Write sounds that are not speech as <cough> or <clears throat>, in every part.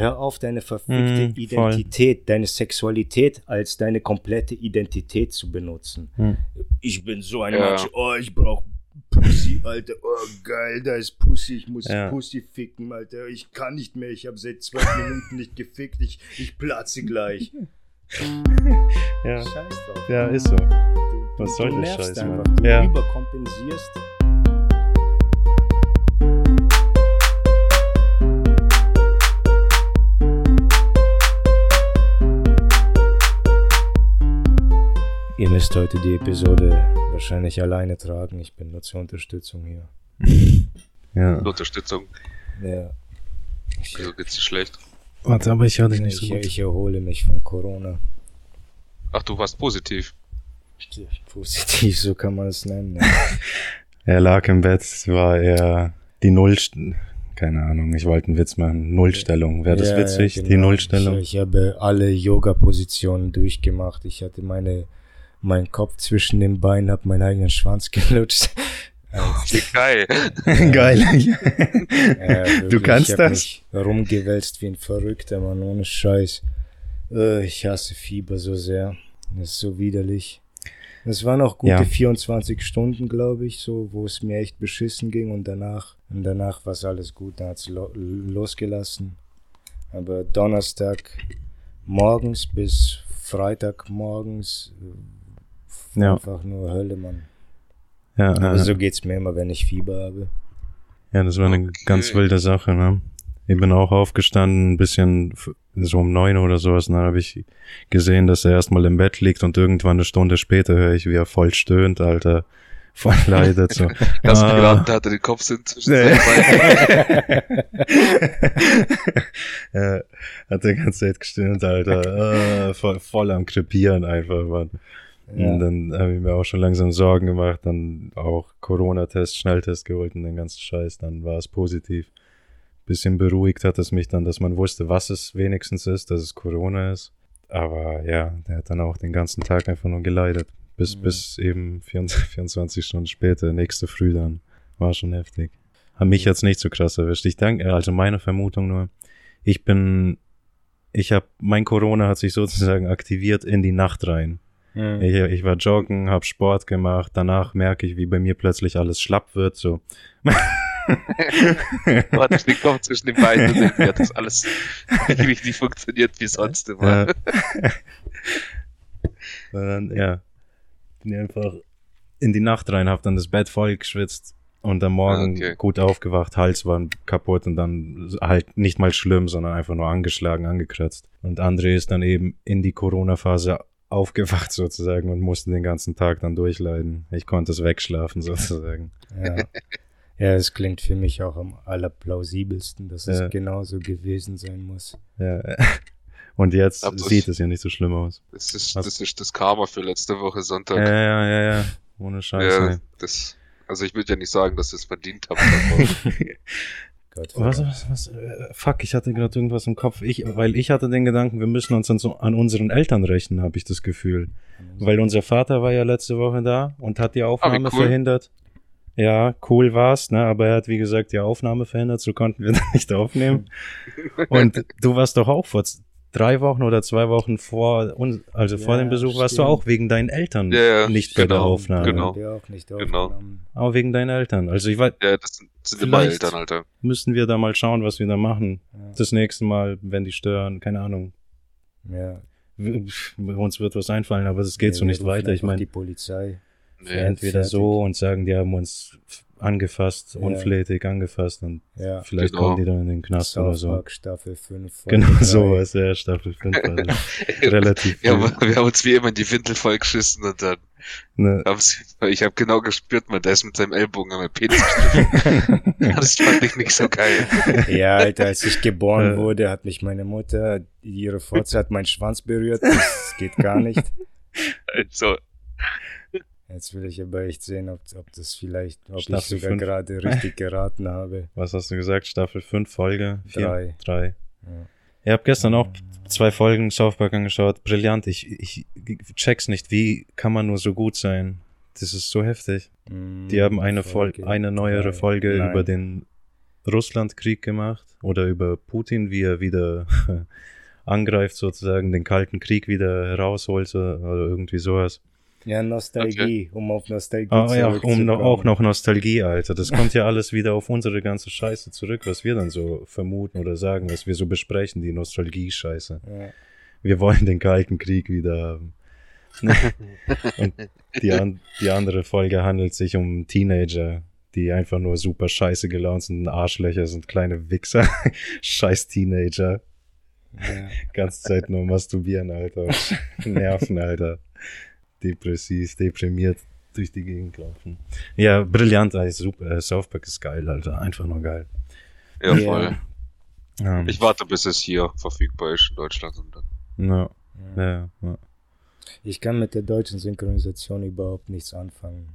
Hör auf, deine verfickte Mm, voll. Identität, deine Sexualität als deine komplette Identität zu benutzen. Hm. Ich bin so ein Ja. Mensch, oh, ich brauch Pussy, Alter, oh geil, da ist Pussy, ich muss Ja. Pussy ficken, Alter, ich kann nicht mehr, ich habe seit zwölf <laughs> Minuten nicht gefickt, ich, ich platze gleich. Ja, Scheiß drauf. ja ist so. Du, Was soll nervst Scheiß, einfach, Mann? du Ja. überkompensierst. Ihr müsst heute die Episode wahrscheinlich alleine tragen. Ich bin nur zur Unterstützung hier. <laughs> Ja. Unterstützung. Ja. Ich, Wieso geht's dir schlecht? Warte, aber ich höre dich nicht so ich, gut. ich erhole mich von Corona. Ach, du warst positiv. Positiv, so kann man es nennen. Ja. <laughs> Er lag im Bett, es war eher die Null... Keine Ahnung, ich wollte einen Witz machen. Nullstellung. Wäre das Ja, witzig, ja, die genau. Nullstellung? Ich, ich habe alle Yoga-Positionen durchgemacht. Ich hatte meine, meinen Kopf zwischen den Beinen, habe meinen eigenen Schwanz <laughs> gelutscht. Wie geil. <laughs> Geil. <laughs> Ja, du kannst ich hab das? Mich rumgewälzt wie ein Verrückter, Mann, ohne Scheiß. Äh, ich hasse Fieber so sehr. Das ist so widerlich. Es waren auch gute Ja. 24 Stunden, glaube ich, so, wo es mir echt beschissen ging und danach, und danach war es alles gut, dann hat's lo losgelassen. Aber Donnerstag morgens bis Freitag morgens äh, Ja. einfach nur Hölle, Mann. Ja, Aber ja, so geht's mir immer, wenn ich Fieber habe. ja, das war eine Okay. ganz wilde Sache, ne? Ich bin auch aufgestanden, ein bisschen so um neun oder sowas, und dann habe ich gesehen, dass er erstmal im Bett liegt und irgendwann eine Stunde später höre ich, wie er voll stöhnt, Alter. Voll <laughs> leidet, so. Hast du Ah. geraten, da hat er den Kopf sind zwischen Nee. seinen Beinen. <laughs> ja, hat die ganze Zeit gestöhnt, Alter. Äh, voll, voll am Krepieren einfach, Mann. Ja. Und dann habe ich mir auch schon langsam Sorgen gemacht, dann auch Corona-Test, Schnelltest geholt und den ganzen Scheiß, dann war es positiv. Bisschen beruhigt hat es mich dann, dass man wusste, was es wenigstens ist, dass es Corona ist. Aber ja, der hat dann auch den ganzen Tag einfach nur geleidet. Bis, Mhm. bis eben 24, 24 <laughs> Stunden später, nächste Früh dann. War schon heftig. Hat mich jetzt nicht so krass erwischt. Ich denke, also meine Vermutung nur, ich bin, ich habe, mein Corona hat sich sozusagen aktiviert in die Nacht rein. Hm. Ich, ich war joggen, hab Sport gemacht, danach merke ich, wie bei mir plötzlich alles schlapp wird, so. Du hattest den Kopf zwischen den Beinen und irgendwie hat das alles nicht richtig funktioniert wie sonst immer. Ja. <laughs> Dann, ja, bin einfach in die Nacht rein, hab dann das Bett voll geschwitzt und am Morgen Okay. gut aufgewacht, Hals war kaputt und dann halt nicht mal schlimm, sondern einfach nur angeschlagen, angekratzt. Und André ist dann eben in die Corona-Phase aufgewacht sozusagen und musste den ganzen Tag dann durchleiden. Ich konnte es wegschlafen sozusagen. <laughs> Ja. ja, es klingt für mich auch am allerplausibelsten, dass Ja. es genauso gewesen sein muss. Ja. <laughs> Und jetzt das- sieht es ja nicht so schlimm aus. Das ist, das ist das Karma für letzte Woche Sonntag. Ja, ja, ja, ja. Ohne Scheiß. Ja, das, also ich würde ja nicht sagen, dass ihr es verdient habt. <laughs> Was, was, was, äh, fuck, ich hatte gerade irgendwas im Kopf. Ich, weil ich hatte den Gedanken, wir müssen uns an, so, an unseren Eltern rechnen, habe ich das Gefühl. Weil unser Vater war ja letzte Woche da und hat die Aufnahme Ah, cool. verhindert. Ja, cool war's, ne? Aber er hat, wie gesagt, die Aufnahme verhindert, so konnten wir <laughs> da nicht aufnehmen. <laughs> und du warst doch auch vor drei Wochen oder zwei Wochen vor uns, also vor Ja, dem Besuch, warst du stimmt. auch wegen deinen Eltern Ja, ja, nicht bei der genau, Aufnahme. genau. Auch Genau. Aber wegen deinen Eltern. Also ich weiß, ja, das sind, sind immer Vielleicht- Eltern, Alter. müssen wir da mal schauen, was wir da machen. Ja. Das nächste Mal, wenn die stören, keine Ahnung. Ja. Uns wird was einfallen, aber das geht Ja, so nicht weiter. Ich meine, die Polizei. Nee. entweder fertig. so und sagen, die haben uns angefasst, Ja. unflätig angefasst und Ja. vielleicht Genau. kommen die dann in den Knast oder South so. Park Staffel 5. Genau drei. sowas, ja, Staffel 5 war das. Relativ Ja, viel. aber wir haben uns wie immer in die Windel vollgeschissen und dann Ne, haben ich habe genau gespürt, man, der ist mit seinem Ellbogen meinem Penis. <laughs> Das fand ich nicht so geil. Ja, Alter, als ich geboren wurde, hat mich meine Mutter, ihre Fotze hat meinen Schwanz berührt. Das geht gar nicht. Also, Jetzt will ich aber echt sehen, ob, ob das vielleicht, ob Staffel ich sogar fünf. gerade <laughs> richtig geraten habe. was hast du gesagt? Staffel 5, Folge 4? Drei. 3. Ja. Ich habe gestern auch zwei Folgen South Park angeschaut. Brillant. Ich, ich check's nicht. Wie kann man nur so gut sein? Das ist so heftig. Mm, Die haben eine, Fol Folge eine neuere. Folge Nein. über den Russlandkrieg gemacht. oder über Putin, wie er wieder <laughs> angreift, sozusagen den Kalten Krieg wieder herausholt oder irgendwie sowas. Ja, Nostalgie, okay. um auf Nostalgie ah, ja, um noch, auch noch Nostalgie, Alter. Das kommt ja alles wieder auf unsere ganze Scheiße zurück, was wir dann so vermuten oder sagen, was wir so besprechen, die Nostalgie-Scheiße. Ja. Wir wollen den Kalten Krieg wieder haben. Und die, an, die andere Folge handelt sich um Teenager, die einfach nur super scheiße gelaunt sind, Arschlöcher sind, kleine Wichser, <laughs> scheiß Teenager. Ja. Ganze Zeit nur masturbieren, Alter. Nerven, Alter depressiv, deprimiert durch die Gegend laufen. Ja, brillant, ey, super. Äh, South Park ist geil, Alter. Einfach nur geil. Ja, voll. Ja. Ich warte, bis es hier verfügbar ist in Deutschland und dann. Ja. Ja, ja. Ich kann mit der deutschen Synchronisation überhaupt nichts anfangen.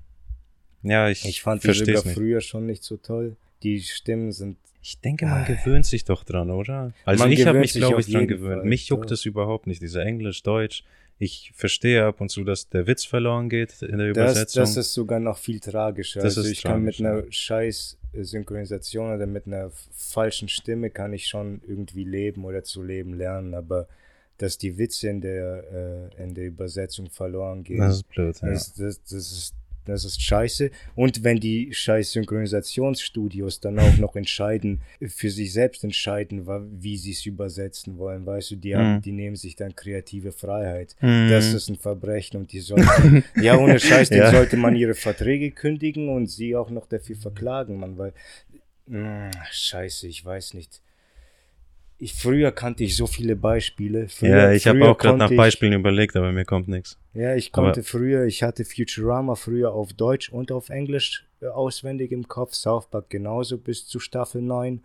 Ja, ich, ich fand die sogar nicht. früher schon nicht so toll. Die Stimmen sind. Ich denke, man ah. gewöhnt sich doch dran, oder? Also man ich habe mich, glaube ich, dran gewöhnt. Fall, mich juckt es überhaupt nicht, dieser Englisch, Deutsch. Ich verstehe ab und zu, dass der Witz verloren geht in der das, Übersetzung. Das ist sogar noch viel tragischer. Das also ich tragisch, kann mit einer scheiß Synchronisation oder mit einer falschen Stimme kann ich schon irgendwie leben oder zu leben lernen, aber dass die Witze in der, äh, in der Übersetzung verloren gehen. Das ist blöd, ja. Das, das, das ist das ist scheiße. Und wenn die scheiß Synchronisationsstudios dann auch noch entscheiden, für sich selbst entscheiden, wie sie es übersetzen wollen, weißt du, die, haben, mhm. die nehmen sich dann kreative Freiheit. Mm. Das ist ein Verbrechen und die sollten, <laughs> ja, ohne Scheiß, ja. sollte man ihre Verträge kündigen und sie auch noch dafür verklagen, man, weil, mh, scheiße, ich weiß nicht ich, früher kannte ich so viele Beispiele. Früher, ja, ich habe auch gerade nach Beispielen ich, überlegt, aber mir kommt nichts. Ja, ich konnte aber, früher, ich hatte Futurama früher auf Deutsch und auf Englisch äh, auswendig im Kopf, South Park genauso bis zu Staffel 9.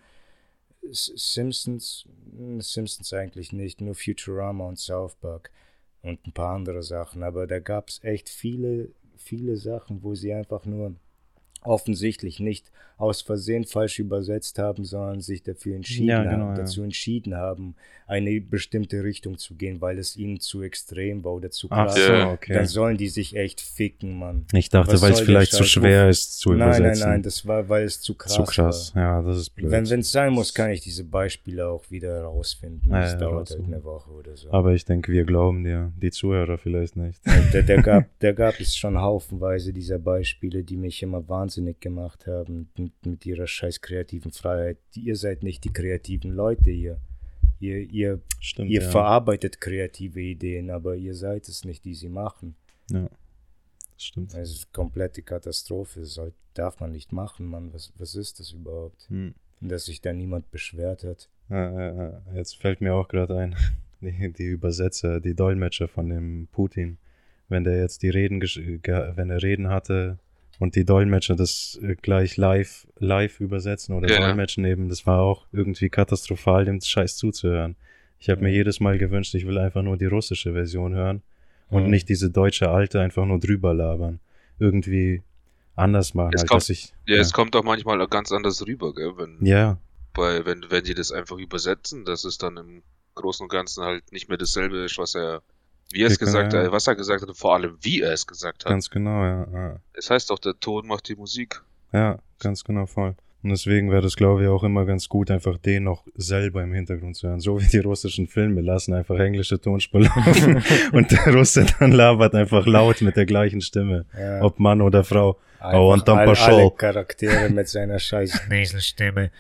Simpsons, hm, Simpsons eigentlich nicht, nur Futurama und South Park und ein paar andere Sachen, aber da gab es echt viele, viele Sachen, wo sie einfach nur offensichtlich nicht aus Versehen falsch übersetzt haben, sondern sich dafür entschieden ja, genau, haben, ja. dazu entschieden haben, eine bestimmte Richtung zu gehen, weil es ihnen zu extrem war oder zu krass. Ach so, okay. Dann sollen die sich echt ficken, Mann. Ich dachte, weil es vielleicht zu schwer ist zu übersetzen. Nein, nein, nein, das war, weil es zu krass, zu krass. war. Ja, das ist blöd. Wenn es sein muss, kann ich diese Beispiele auch wieder herausfinden. Das ja, dauert halt eine Woche oder so. Aber ich denke, wir glauben dir, die Zuhörer vielleicht nicht. Der, der, gab, der gab es schon haufenweise dieser Beispiele, die mich immer wahnsinnig gemacht haben mit, mit ihrer scheiß kreativen Freiheit. Ihr seid nicht die kreativen Leute hier. Ihr, ihr, Stimmt, ihr ja. verarbeitet kreative Ideen, aber ihr seid es nicht, die sie machen. Ja, das stimmt. Es ist komplette Katastrophe. Das soll, darf man nicht machen, Mann. Was, was ist das überhaupt? Hm. Dass sich da niemand beschwert hat. Jetzt fällt mir auch gerade ein, <laughs> die, die Übersetzer, die Dolmetscher von dem Putin. Wenn der jetzt die Reden, wenn er Reden hatte, und die Dolmetscher das äh, gleich live, live übersetzen oder ja. Dolmetschen eben, das war auch irgendwie katastrophal, dem Scheiß zuzuhören. Ich habe mir jedes Mal gewünscht, ich will einfach nur die russische Version hören und mhm. nicht diese deutsche alte einfach nur drüber labern. Irgendwie anders machen, es halt, kommt, ich, ja, ja, es kommt auch manchmal ganz anders rüber, gell, wenn, ja. weil, wenn, wenn die das einfach übersetzen, das ist dann im Großen und Ganzen halt nicht mehr dasselbe ist, was er wie er es gesagt hat, was er gesagt hat und vor allem wie er es gesagt hat. Ganz genau, ja. ja. Es heißt doch, der Ton macht die Musik. Ja, ganz genau, voll. Und deswegen wäre das, glaube ich, auch immer ganz gut, einfach den noch selber im Hintergrund zu hören. So wie die russischen Filme lassen einfach englische Tonspur laufen <laughs> und der Russe dann labert einfach laut mit der gleichen Stimme, ja. ob Mann oder Frau. Einfach oh, und dann all, alle Charaktere mit seiner scheiß Nasenstimme.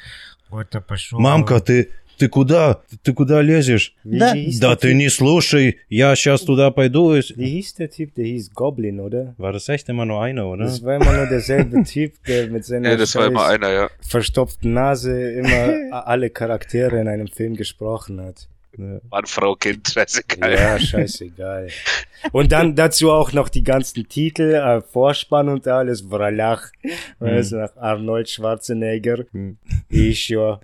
Mamka, ты ты куда? Ты куда лезешь? да, да ты не слушай, я сейчас туда пойду. Wie hieß der Typ? Der hieß Goblin, oder? War das echt immer nur einer, oder? Das war immer nur derselbe <laughs> Typ, der mit seiner ja, das war immer einer, ja. verstopften Nase immer <laughs> alle Charaktere in einem Film gesprochen hat. Mann, Frau, Kind, scheißegal. Ja, scheißegal. Und dann dazu auch noch die ganzen Titel, äh, Vorspann und alles, Vralach, mhm. weißt nach Arnold Schwarzenegger, mhm. еще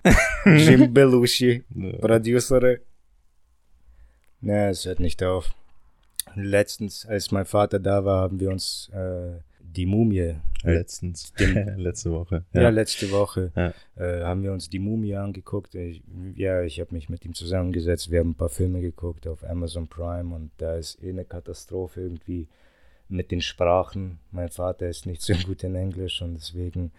Jim <laughs> Belushi, Producer. Na, es hört nicht auf. Letztens, als mein Vater da war, haben wir uns äh, die Mumie. Letztens. Den, <laughs> letzte Woche. Ja, ja letzte Woche ja. Äh, haben wir uns die Mumie angeguckt. Ich, ja, ich habe mich mit ihm zusammengesetzt. Wir haben ein paar Filme geguckt auf Amazon Prime und da ist eh eine Katastrophe irgendwie mit den Sprachen. Mein Vater ist nicht so <laughs> gut in Englisch und deswegen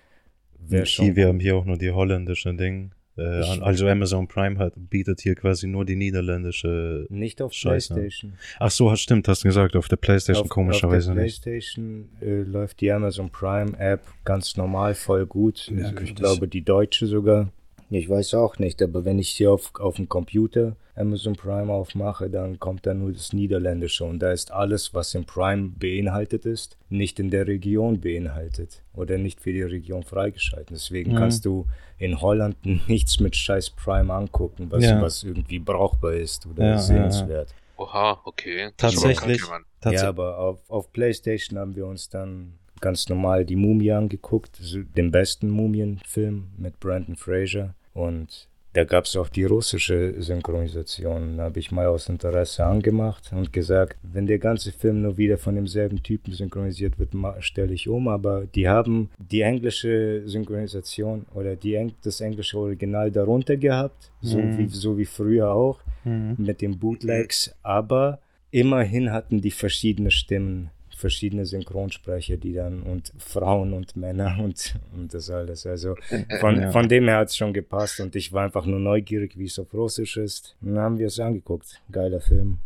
wäre schon. Wir haben hier auch nur die holländische Ding. Äh, Ich- also Amazon Prime hat, bietet hier quasi nur die niederländische. Nicht auf Scheiße. PlayStation. Ach so, hat- stimmt, hast du gesagt, auf der Playstation Auf, komischerweise auf der nicht. PlayStation äh, läuft die Amazon Prime App ganz normal, voll gut. Ja, ich richtig. glaube, die deutsche sogar. Ich weiß auch nicht, aber wenn ich hier auf, auf dem Computer Amazon Prime aufmache, dann kommt da nur das Niederländische und da ist alles, was im Prime beinhaltet ist, nicht in der Region beinhaltet oder nicht für die Region freigeschaltet. Deswegen Mhm. kannst du in Holland nichts mit scheiß Prime angucken, was, Ja. was irgendwie brauchbar ist oder Ja, ja, ja. sehenswert. Oha, okay. Tatsächlich. Tats Ja, aber auf, auf PlayStation haben wir uns dann ganz normal die Mumie angeguckt, den besten Mumienfilm mit Brandon Fraser. Und da gab es auch die russische Synchronisation. Da habe ich mal aus Interesse angemacht und gesagt, wenn der ganze Film nur wieder von demselben Typen synchronisiert wird, stelle ich um. Aber die haben die englische Synchronisation oder die, Eng- das englische Original darunter gehabt, so, Mhm. wie, so wie früher auch Mhm. mit den Bootlegs, aber immerhin hatten die verschiedene Stimmen, verschiedene Synchronsprecher, die dann und Frauen und Männer <laughs> und, und das alles. Also <laughs> von, Ja. von dem her hat es schon gepasst und ich war einfach nur neugierig, wie es auf Russisch ist. Und dann haben wir es angeguckt. Geiler Film.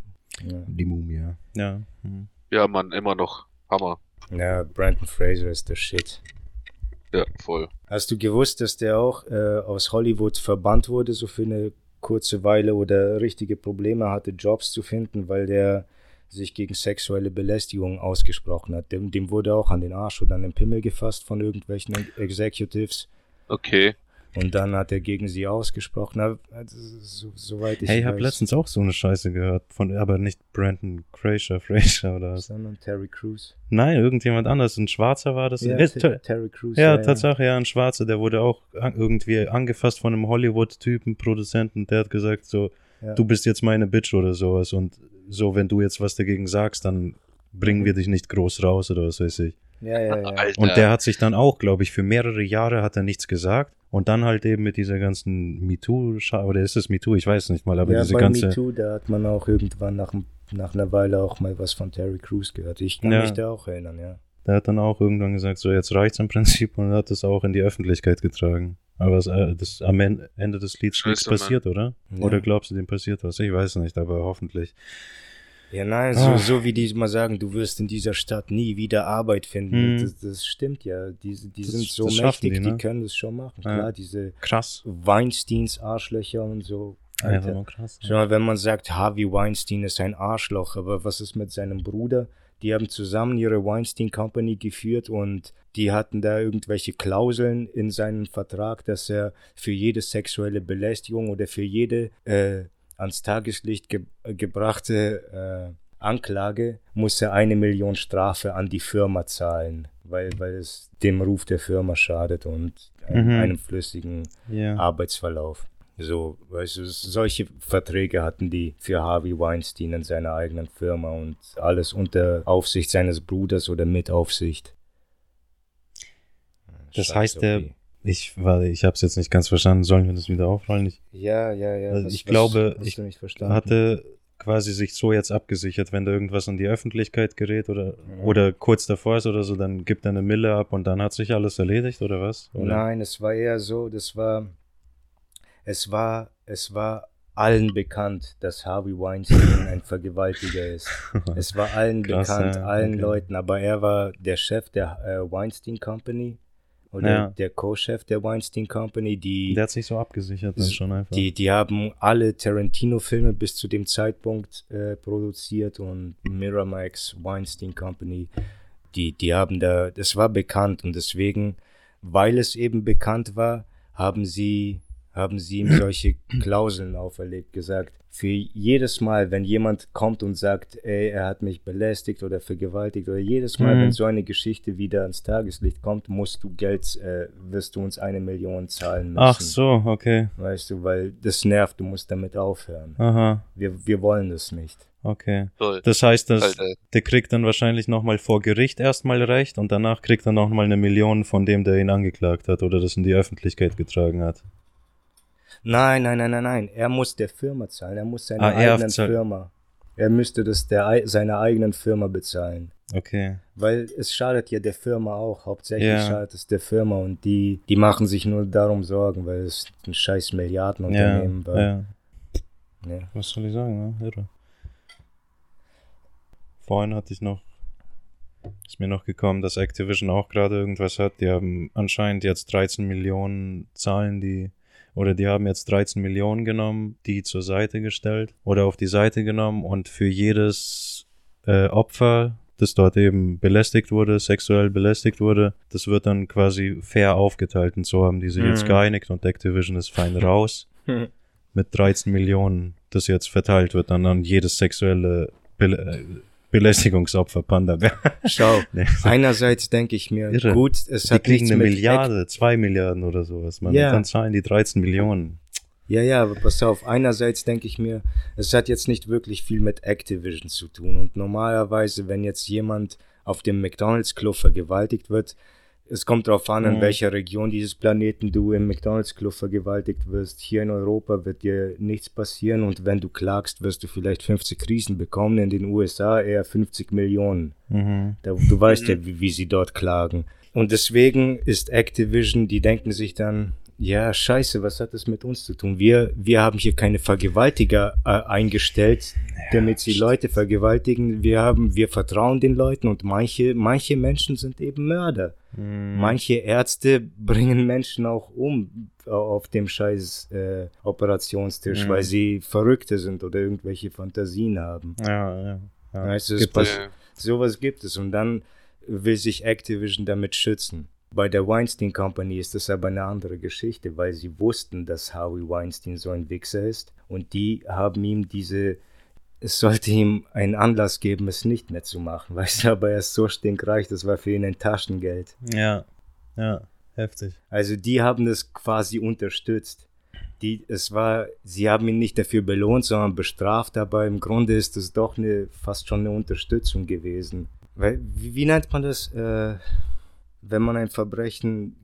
Ja. Die Mumie, ja. Ja. Mhm. Ja, Mann, immer noch. Hammer. ja, Brandon Fraser ist der Shit. Ja, voll. Hast du gewusst, dass der auch äh, aus Hollywood verbannt wurde, so für eine kurze Weile oder richtige Probleme hatte, Jobs zu finden, weil der sich gegen sexuelle Belästigung ausgesprochen hat. Dem, dem wurde auch an den Arsch oder an den Pimmel gefasst von irgendwelchen Executives. Okay. Und dann hat er gegen sie ausgesprochen. Also, so, soweit ich Hey, ich habe letztens auch so eine Scheiße gehört, von, aber nicht Brandon Fraser, Fraser oder was. Sondern Terry Crews. Nein, irgendjemand anders. Ein Schwarzer war das. Ja, Ja, Ter- Terry Crews. ja, Tatsache, ja, ein Schwarzer, der wurde auch an, irgendwie angefasst von einem Hollywood-Typen, Produzenten, der hat gesagt so, Ja. du bist jetzt meine Bitch oder sowas und so, wenn du jetzt was dagegen sagst, dann bringen wir dich nicht groß raus oder was weiß ich. Ja, ja, ja. Alter. Und der hat sich dann auch, glaube ich, für mehrere Jahre hat er nichts gesagt und dann halt eben mit dieser ganzen MeToo, oder ist es MeToo, ich weiß nicht mal, aber ja, diese bei ganze, MeToo, da hat man auch irgendwann nach, nach einer Weile auch mal was von Terry Crews gehört. Ich kann Ja. mich da auch erinnern, ja. der hat dann auch irgendwann gesagt, so jetzt reicht's im Prinzip und hat es auch in die Öffentlichkeit getragen. Aber es, äh, das, am En- Ende des Lieds ist nichts Scheiße, Mann. passiert, oder? Ja. Oder glaubst du, dem passiert was? Ich weiß nicht, aber hoffentlich. Ja, nein, so, Ah. so wie die mal sagen, du wirst in dieser Stadt nie wieder Arbeit finden. Hm. Das, das stimmt ja. Die, die Das- sind so mächtig, die, die, ne? können das schon machen. Ja. Klar, diese Krass. Weinsteins Arschlöcher und so. Alter. nur krass. Schau mal, wenn man sagt, Harvey Weinstein ist ein Arschloch, aber was ist mit seinem Bruder? Die haben zusammen ihre Weinstein Company geführt und die hatten da irgendwelche Klauseln in seinem Vertrag, dass er für jede sexuelle Belästigung oder für jede äh, ans Tageslicht ge gebrachte äh, Anklage muss er eine Million Strafe an die Firma zahlen, weil, weil es dem Ruf der Firma schadet und einem, Mhm. einem flüssigen Ja. Arbeitsverlauf. So, weißt du, solche Verträge hatten die für Harvey Weinstein in seiner eigenen Firma und alles unter Aufsicht seines Bruders oder mit Aufsicht. Das Scheiß heißt, der, ich, warte, ich habe es jetzt nicht ganz verstanden. Sollen wir das wieder aufrollen? Ich Ja, ja, ja. Also ich glaube, ich hatte quasi sich so jetzt abgesichert, wenn da irgendwas in die Öffentlichkeit gerät oder, Mhm. oder kurz davor ist oder so, dann gibt er eine Mille ab und dann hat sich alles erledigt oder was? Oder? Nein, es war eher so, das war, es war, es war allen bekannt, dass Harvey Weinstein ein Vergewaltiger ist. Es war allen <laughs> Krass, bekannt, ja, allen okay. Leuten, aber er war der Chef der äh, Weinstein Company oder Ja. der Co-Chef der Weinstein Company, die, Der hat sich so abgesichert, das ist schon einfach. die, die haben alle Tarantino-Filme bis zu dem Zeitpunkt äh, produziert und Miramax Weinstein Company, die, die haben da, das war bekannt und deswegen, weil es eben bekannt war, haben sie, haben sie ihm solche Klauseln auferlegt, gesagt, für jedes Mal, wenn jemand kommt und sagt, ey, er hat mich belästigt oder vergewaltigt oder jedes Mal, Mhm. wenn so eine Geschichte wieder ans Tageslicht kommt, musst du Geld, äh, wirst du uns eine Million zahlen müssen. Ach so, okay. Weißt du, weil das nervt, du musst damit aufhören. Aha, Wir, wir wollen das nicht. okay. Das heißt, dass der kriegt dann wahrscheinlich nochmal vor Gericht erstmal Recht und danach kriegt er nochmal eine Million von dem, der ihn angeklagt hat oder das in die Öffentlichkeit getragen hat. Nein, nein, nein, nein, nein. Er muss der Firma zahlen. Er muss seiner Ah, eigenen Firma. Er müsste das der, ei- seiner eigenen Firma bezahlen. Okay. Weil es schadet ja der Firma auch. Hauptsächlich Ja. schadet es der Firma und die, die machen sich nur darum Sorgen, weil es ein scheiß Milliardenunternehmen war. ja. Ja. Was soll ich sagen, ne? Irre. Vorhin hatte ich noch, ist mir noch gekommen, dass Activision auch gerade irgendwas hat. Die haben anscheinend jetzt 13 Millionen Zahlen, die, oder die haben jetzt 13 Millionen genommen, die zur Seite gestellt oder auf die Seite genommen und für jedes äh, Opfer, das dort eben belästigt wurde, sexuell belästigt wurde, das wird dann quasi fair aufgeteilt und so haben die sich jetzt Mhm. geeinigt und Activision ist fein <laughs> raus <laughs> mit 13 Millionen, das jetzt verteilt wird dann an jedes sexuelle Be äh, Belästigungsopfer Panda. Schau, <laughs> Nee, einerseits denke ich mir, Irre. gut, es die hat kriegen nichts eine mit Milliarde, zwei Milliarden oder sowas, man. Ja. Dann zahlen die 13 Millionen. Ja, ja, aber pass auf, einerseits denke ich mir, es hat jetzt nicht wirklich viel mit Activision zu tun. Und normalerweise, wenn jetzt jemand auf dem McDonalds-Klo vergewaltigt wird, es kommt darauf an, in Mhm. welcher Region dieses Planeten du im McDonalds-Klo vergewaltigt wirst. Hier in Europa wird dir nichts passieren und wenn du klagst, wirst du vielleicht 50 Riesen bekommen, in den USA eher 50 Millionen. Mhm. Da, du weißt Mhm. ja, wie, wie sie dort klagen. Und deswegen ist Activision, die denken sich dann, ja, scheiße, was hat das mit uns zu tun? Wir, wir haben hier keine Vergewaltiger äh, eingestellt, damit sie Leute vergewaltigen. Wir haben, wir vertrauen den Leuten und manche, manche Menschen sind eben Mörder. Mhm. Manche Ärzte bringen Menschen auch um äh, auf dem scheiß äh, Operationstisch, Mhm. weil sie Verrückte sind oder irgendwelche Fantasien haben. Ja, ja. ja. Weißt du, Gibt es. Sowas gibt es und dann will sich Activision damit schützen. Bei der Weinstein Company ist das aber eine andere Geschichte, weil sie wussten, dass Harvey Weinstein so ein Wichser ist und die haben ihm diese, es sollte ihm einen Anlass geben, es nicht mehr zu machen, <laughs> weißt du, aber er ist so stinkreich, das war für ihn ein Taschengeld. Ja, ja, heftig. Also die haben das quasi unterstützt. Die, es war, sie haben ihn nicht dafür belohnt, sondern bestraft, aber im Grunde ist es doch eine, fast schon eine Unterstützung gewesen. Weil, wie, wie nennt man das, äh, wenn man ein Verbrechen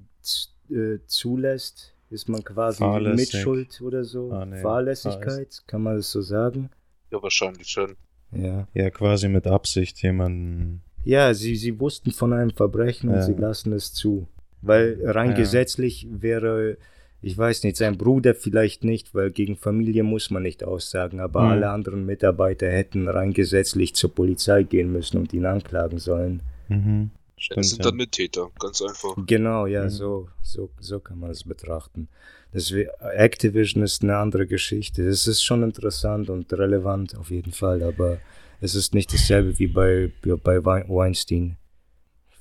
äh, zulässt, ist man quasi Fahrlässig. Mitschuld oder so? Ah, nee. Fahrlässigkeit, kann man das so sagen? ja, wahrscheinlich schon. Ja. Ja, quasi mit Absicht jemanden. Ja, sie, sie wussten von einem Verbrechen und Ja. sie lassen es zu. Weil rein Ja. gesetzlich wäre, ich weiß nicht, sein Bruder vielleicht nicht, weil gegen Familie muss man nicht aussagen, aber Mhm. alle anderen Mitarbeiter hätten rein gesetzlich zur Polizei gehen müssen und ihn anklagen sollen. Mhm. Stimmt, das sind dann Mittäter, ganz einfach. Genau, ja, Mhm. so, so, so kann man es betrachten. Deswegen, Activision ist eine andere Geschichte. Es ist schon interessant und relevant auf jeden Fall, aber es ist nicht dasselbe wie bei, bei Wein- Weinstein.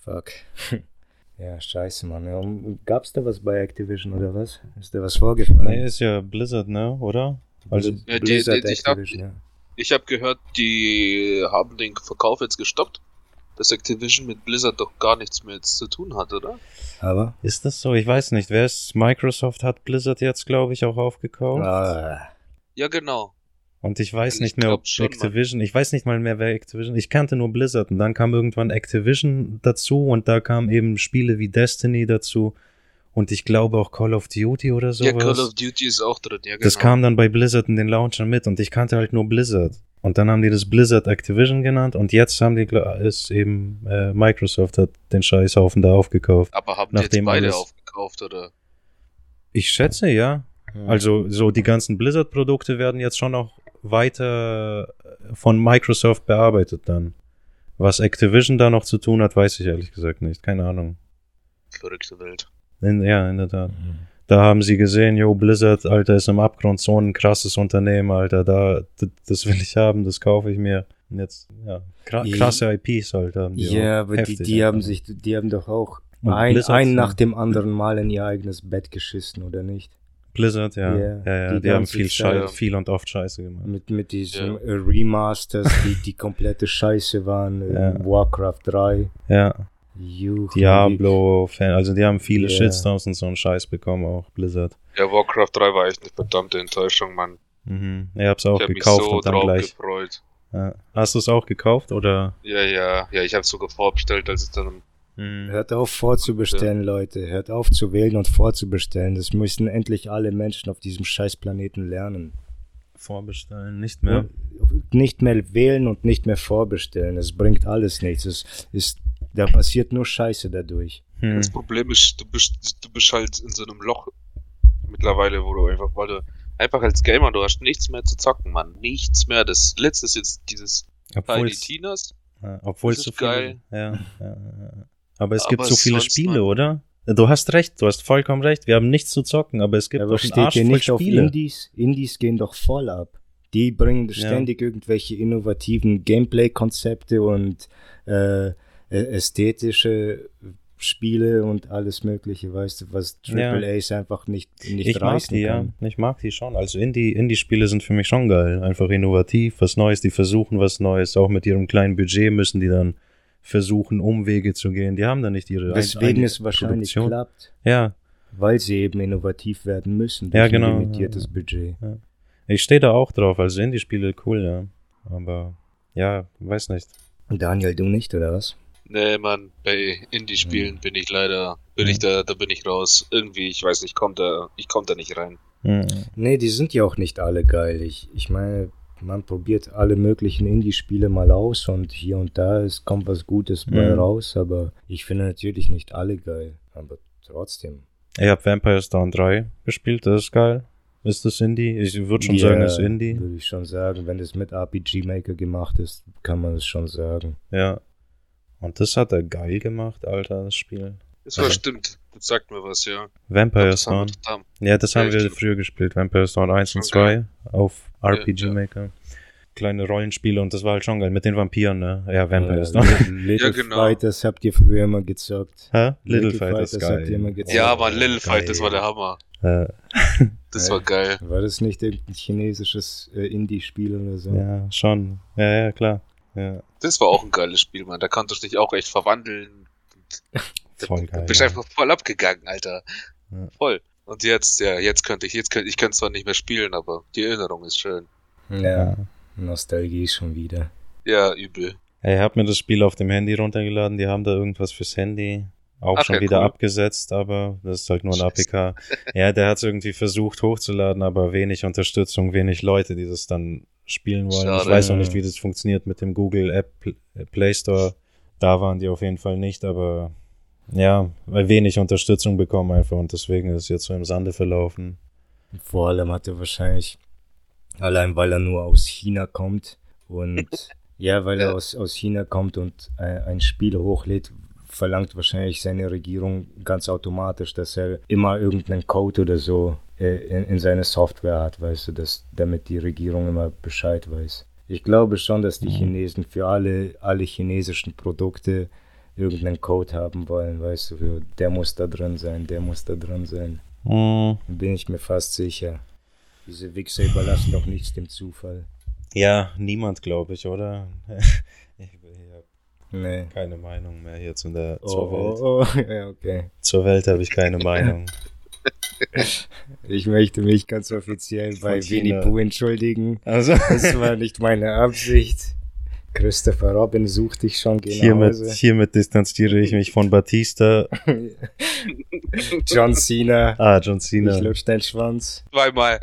Fuck. <laughs> ja, scheiße, Mann. Ja, Gab's da was bei Activision oder was? Ist da was vorgefallen? Nee, ist ja Blizzard, ne? Oder? Also, Ja, die- Blizzard die- ich glaub, Activision, ja. Ich habe gehört, die haben den Verkauf jetzt gestoppt. Dass Activision mit Blizzard doch gar nichts mehr jetzt zu tun hat, oder? Aber? ist das so? Ich weiß nicht. Wer ist Microsoft hat Blizzard jetzt, glaube ich, auch aufgekauft. Ah, Ja, genau. Und ich weiß Ich nicht mehr, ob schon, Activision, ich weiß nicht mal mehr, wer Activision, ich kannte nur Blizzard und dann kam irgendwann Activision dazu und da kamen eben Spiele wie Destiny dazu und ich glaube auch Call of Duty oder sowas. Ja, Call of Duty ist auch drin, ja, genau. Das kam dann bei Blizzard in den Launcher mit und ich kannte halt nur Blizzard. Und dann haben die das Blizzard Activision genannt und jetzt haben die, ist eben, äh, Microsoft hat den Scheißhaufen da aufgekauft. Aber haben die jetzt Nachdem beide alles- aufgekauft, oder? Ich schätze, ja. Also so die ganzen Blizzard-Produkte werden jetzt schon noch weiter von Microsoft bearbeitet dann. Was Activision da noch zu tun hat, weiß ich ehrlich gesagt nicht. Keine Ahnung. Verrückte Welt. In, ja, in der Tat. Mhm. Da haben sie gesehen, jo, Blizzard, Alter, ist im Abgrund so ein krasses Unternehmen, Alter. Da, das will ich haben, das kaufe ich mir. Und jetzt, ja, kra Ja. krasse IPs haben die. Ja, aber die, Heftig die haben einfach. sich, die haben doch auch Und ein, Blizzard, ein ja. nach dem anderen Mal in ihr eigenes Bett geschissen, oder nicht? Blizzard, ja. Ja, ja, ja, die die, haben viel. Schei viel und oft Scheiße gemacht. Mit, mit diesen Ja. äh, Remasters, die, die komplette Scheiße waren. äh, Ja. Warcraft 3. Ja, Juhu, Diablo, Fan, also die haben viele Ja. Shitstorms und so einen Scheiß bekommen, auch Blizzard. Ja, Warcraft 3 war echt eine verdammte Enttäuschung, Mann. Mhm. Ich hab's auch ich mich gekauft so und dann drauf gleich. gefreut. Ja. Hast du es auch gekauft oder? Ja, ja, ja, ich habe sogar vorbestellt, als es dann Mhm. Hört auf vorzubestellen, Leute. Hört auf zu wählen und vorzubestellen. Das müssen endlich alle Menschen auf diesem Scheißplaneten lernen. Vorbestellen, nicht mehr. Nicht mehr wählen und nicht mehr vorbestellen. Es bringt alles nichts. Es ist, da passiert nur Scheiße dadurch. Hm. Das Problem ist, du bist, du bist halt in so einem Loch mittlerweile, wo du einfach, weil du einfach als Gamer, du hast nichts mehr zu zocken, Mann. Nichts mehr. Das letzte ist jetzt dieses Tiny Tinas. Ja, obwohl es so viele, geil. Ja, ja, Aber es aber gibt so viele Spiele, man, oder? Du hast recht, du hast vollkommen recht. Wir haben nichts zu zocken, aber es gibt aber doch steht hier nicht auf Indies. Indies gehen doch voll ab. Die bringen ständig irgendwelche innovativen Gameplay-Konzepte und äh, ästhetische Spiele und alles Mögliche, weißt du, was Triple ja. A's einfach nicht, nicht ich mag die, kann. Ja. Ich mag die schon. Also Indie, Indie-Spiele sind für mich schon geil. Einfach innovativ, was Neues, die versuchen was Neues. Auch mit ihrem kleinen Budget müssen die dann versuchen, Umwege zu gehen. Die haben da nicht ihre Deswegen es wahrscheinlich Produktion. klappt. Ja. Weil sie eben innovativ werden müssen. Durch ja, genau. Ein limitiertes Budget. Ja. Ich stehe da auch drauf. Also Indie-Spiele cool, ja. Aber ja, weiß nicht. Daniel, du nicht, oder was? Nee, Mann, bei Indie-Spielen mhm. bin ich leider, bin mhm. ich da, da bin ich raus. Irgendwie, ich weiß nicht, kommt da, ich komme da nicht rein. Mhm. Nee, die sind ja auch nicht alle geil. Ich, ich meine, man probiert alle möglichen Indie-Spiele mal aus und hier und da es kommt was Gutes bei mhm. raus, aber ich finde natürlich nicht alle geil. Aber trotzdem. Ich habe Vampire Dawn 3 gespielt, das ist geil. Ist das Indie? Ich würde schon yeah, sagen, es ist Indie. Würde ich schon sagen, wenn es mit RPG Maker gemacht ist, kann man es schon sagen. Ja, und das hat er geil gemacht, Alter, das Spiel. Das war also, stimmt. Das sagt mir was, ja. Vampire Storm. Ja, das haben ja, wir früher gespielt. Vampire Storm 1 und 2 auf RPG ja, Maker. Kleine Rollenspiele und das war halt schon geil. Mit den Vampiren, ne? Ja, Vampire äh, Storm. Little ja, genau. Fighters habt ihr früher immer gezockt. Hä? Little, Little Fighters, Fighters geil. Habt ihr immer gezockt. Ja, aber Little Fight, das war der Hammer. Äh. <laughs> das war geil. War das nicht irgendein chinesisches äh, Indie-Spiel oder so? Ja, schon. Ja, ja, klar. Ja. Das war auch ein geiles Spiel, Mann. Da konntest du dich auch echt verwandeln. <laughs> voll geil. Du bist ja. einfach voll abgegangen, Alter. Ja. Voll. Und jetzt, ja, jetzt könnte ich, jetzt könnte ich könnte zwar nicht mehr spielen, aber die Erinnerung ist schön. Ja, Nostalgie schon wieder. Ja, übel. Ich habe mir das Spiel auf dem Handy runtergeladen, die haben da irgendwas fürs Handy auch Ach, schon ja, wieder cool. abgesetzt, aber das ist halt nur ein APK. Ja, der hat es irgendwie versucht hochzuladen, aber wenig Unterstützung, wenig Leute, die das dann spielen wollen. Schade. Ich weiß noch nicht, wie das funktioniert mit dem Google App Play Store. Da waren die auf jeden Fall nicht, aber ja, weil wenig Unterstützung bekommen einfach und deswegen ist es jetzt so im Sande verlaufen. Vor allem hat er wahrscheinlich, allein weil er nur aus China kommt und <laughs> ja, weil er aus, aus China kommt und ein, ein Spiel hochlädt, verlangt wahrscheinlich seine Regierung ganz automatisch, dass er immer irgendeinen Code oder so äh, in, in seine Software hat, weißt du, dass, damit die Regierung immer Bescheid weiß. Ich glaube schon, dass die mhm. Chinesen für alle, alle chinesischen Produkte irgendeinen Code haben wollen, weißt du, der muss da drin sein, der muss da drin sein. Mhm. Bin ich mir fast sicher. Diese Wichser überlassen doch nichts dem Zufall. Ja, niemand, glaube ich, oder? <laughs> ich, nee. keine Meinung mehr hier zu der, oh, zur Welt. Oh, oh. <laughs> Ja, okay. Zur Welt habe ich keine <laughs> Meinung. Ich möchte mich ganz offiziell bei Winnie Pooh entschuldigen. Also. Das war nicht meine Absicht. Christopher Robin sucht dich schon genau. Hiermit, hiermit distanziere ich mich von Batista. John Cena. Ah, John Cena. Ich lutsch deinen Schwanz. Zweimal.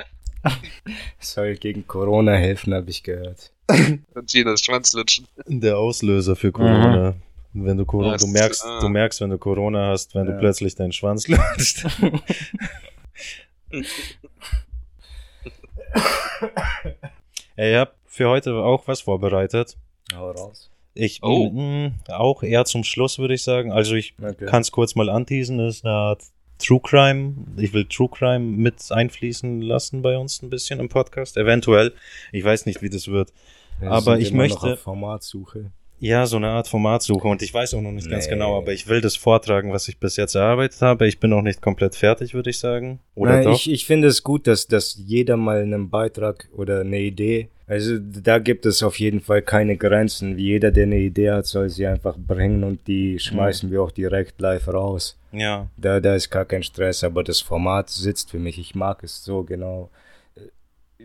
Soll gegen Corona helfen, habe ich gehört. John Cenas Schwanz lutschen. Der Auslöser für Corona. Mhm. Wenn du Corona, du merkst, du merkst, wenn du Corona hast, wenn ja. du plötzlich deinen Schwanz <laughs> lutscht. <laughs> ich habe für heute auch was vorbereitet. Hau raus. Ich oh. mh, auch eher zum Schluss, würde ich sagen. Also ich okay. kann es kurz mal anteasen. Das ist eine Art True Crime. Ich will True Crime mit einfließen lassen bei uns ein bisschen im Podcast. Eventuell. Ich weiß nicht, wie das wird. Ja, Aber ich möchte. Formatsuche. Ja, so eine Art Formatsuche und ich weiß auch noch nicht nee. ganz genau, aber ich will das vortragen, was ich bis jetzt erarbeitet habe. Ich bin noch nicht komplett fertig, würde ich sagen. Oder Nein, doch? Ich, ich finde es gut, dass, dass jeder mal einen Beitrag oder eine Idee, also da gibt es auf jeden Fall keine Grenzen. Jeder, der eine Idee hat, soll sie einfach bringen und die schmeißen mhm. wir auch direkt live raus. Ja. Da, da ist gar kein Stress, aber das Format sitzt für mich. Ich mag es so genau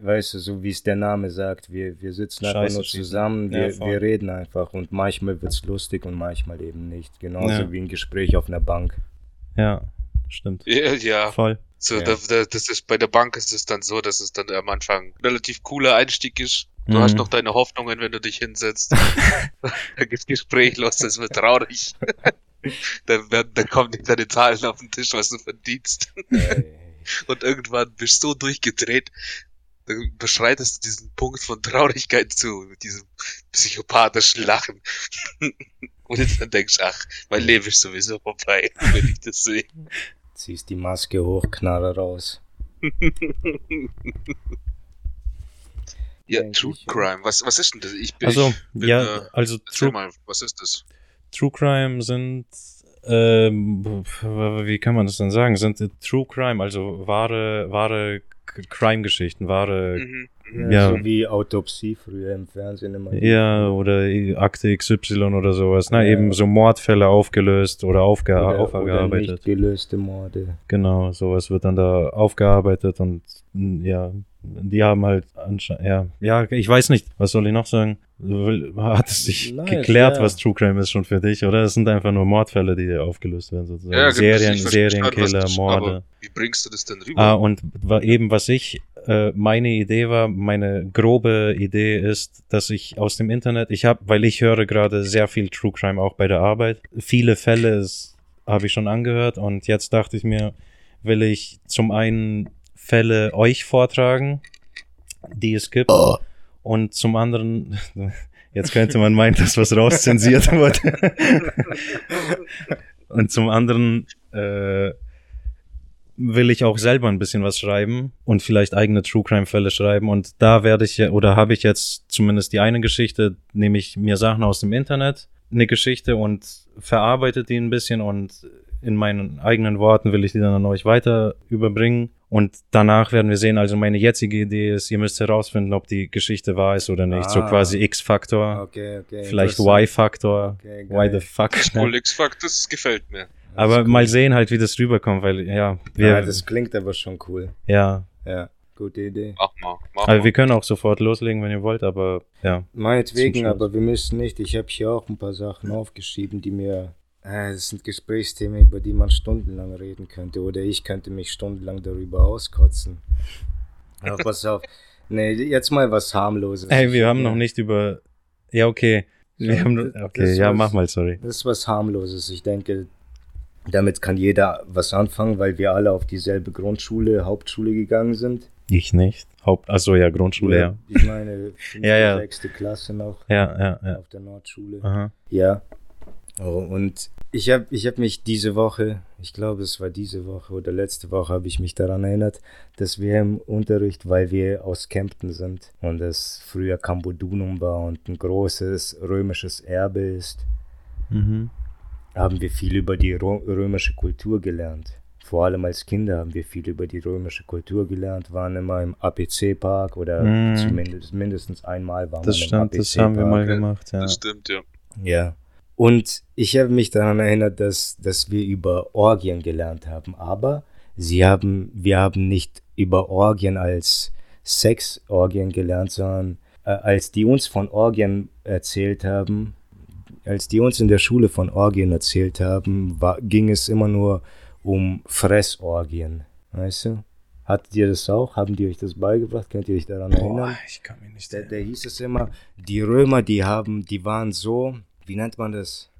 weißt du, so wie es der Name sagt, wir, wir sitzen Scheiße einfach nur zusammen, wir, ja, wir reden einfach und manchmal wird es lustig und manchmal eben nicht. Genauso ja. wie ein Gespräch auf einer Bank. Ja, stimmt. Ja, ja. Voll. So, Ja. da, da, das ist, bei der Bank ist es dann so, dass es dann am Anfang ein relativ cooler Einstieg ist. Du Mhm. hast noch deine Hoffnungen, wenn du dich hinsetzt. <laughs> da gibt's Gespräch los, das wird traurig. <laughs> dann, werden, dann kommen dir deine Zahlen auf den Tisch, was du verdienst. Und irgendwann bist du so durchgedreht, dann beschreitest du diesen Punkt von Traurigkeit zu, mit diesem psychopathischen Lachen. <laughs> Und jetzt dann denkst du, ach, mein Leben ist sowieso vorbei, <laughs> wenn ich das sehe. Ziehst die Maske hoch, Knarre raus. <laughs> Ja, Denk True. Crime, was, was ist denn das? Ich bin, Also, ich bin, ja, äh, also True, mal, was ist das? True Crime sind, ähm, wie kann man das denn sagen? Sind äh, True Crime, also wahre, wahre Crime-Geschichten, wahre, Mhm. Ja, Ja. So wie Autopsie früher im Fernsehen immer. ja, oder Akte XY oder sowas, ne? Ja. Eben so Mordfälle aufgelöst oder, aufge oder, oder aufgearbeitet. nicht gelöste Morde. Genau, sowas wird dann da aufgearbeitet und ja, die haben halt anscheinend, ja, ja, ich weiß nicht, was soll ich noch sagen? Hat es sich Nice, geklärt, ja. was True Crime ist schon für dich, oder? Es sind einfach nur Mordfälle, die aufgelöst werden, sozusagen. Ja, genau, Serien, Serienkiller, Morde. Wie bringst du das denn rüber? Ah, und eben, was ich, äh, meine Idee war, meine grobe Idee ist, dass ich aus dem Internet, ich habe, weil ich höre gerade sehr viel True Crime auch bei der Arbeit. Viele Fälle habe ich schon angehört und jetzt dachte ich mir, will ich zum einen Fälle euch vortragen, die es gibt, und zum anderen, <laughs> jetzt könnte man meinen, dass was rauszensiert <laughs> wurde. und zum anderen, äh, will ich auch selber ein bisschen was schreiben und vielleicht eigene True Crime Fälle schreiben und da werde ich ja oder habe ich jetzt zumindest die eine Geschichte, nehme ich mir Sachen aus dem Internet, eine Geschichte und verarbeite die ein bisschen und in meinen eigenen Worten will ich die dann an euch weiter überbringen und danach werden wir sehen, also meine jetzige Idee ist, ihr müsst herausfinden, ob die Geschichte wahr ist oder nicht, so Ah. quasi X-Faktor, Okay, okay. vielleicht. Y-Faktor, Okay, why the fuck. Cool X-Fact, das gefällt mir. Aber mal sehen halt, wie das rüberkommt, weil ja, wir, Ja, das klingt aber schon cool. ja, Ja, gute Idee. Mach mal, mach Also mal. wir können auch sofort loslegen, wenn ihr wollt, aber ja. Meinetwegen, aber wir müssen nicht. Ich habe hier auch ein paar Sachen aufgeschrieben, die mir. Äh, das sind Gesprächsthemen, über die man stundenlang reden könnte. Oder ich könnte mich stundenlang darüber auskotzen. Aber pass auf. <laughs> Nee, jetzt mal was harmloses. Ey, wir haben noch nicht über. Ja, okay. Wir Ja, haben, okay, ja, was- mach mal, sorry. Das ist was harmloses. Ich denke, damit kann jeder was anfangen, weil wir alle auf dieselbe Grundschule, Hauptschule gegangen sind. Ich nicht. Haupt, achso, ja, Grundschule, ja. Ich meine, <laughs> Ja, ja. sechste Klasse noch Ja, ja, ja. auf der Nordschule. Aha. Ja. Oh, und ich habe ich hab mich diese Woche, ich glaube es war diese Woche oder letzte Woche, habe ich mich daran erinnert, dass wir im Unterricht, weil wir aus Kempten sind und es früher Cambodunum war und ein großes römisches Erbe ist, Mhm. Haben wir viel über die römische Kultur gelernt. Vor allem als Kinder haben wir viel über die römische Kultur gelernt, waren immer im APC-Park oder Mhm. zumindest mindestens einmal waren Das wir im stimmt, das haben wir mal gemacht, ja. Das stimmt, ja. Ja. Und ich habe mich daran erinnert, dass, dass wir über Orgien gelernt haben. Aber sie haben, wir haben nicht über Orgien als Sexorgien gelernt, sondern äh, als die uns von Orgien erzählt haben, als die uns in der Schule von Orgien erzählt haben, war, ging es immer nur um Fressorgien. Weißt du? Hattet ihr das auch? Haben die euch das beigebracht? Könnt ihr euch daran erinnern? ich kann mich nicht Da, da hieß es immer, die Römer, die haben, die waren so, wie nennt man das?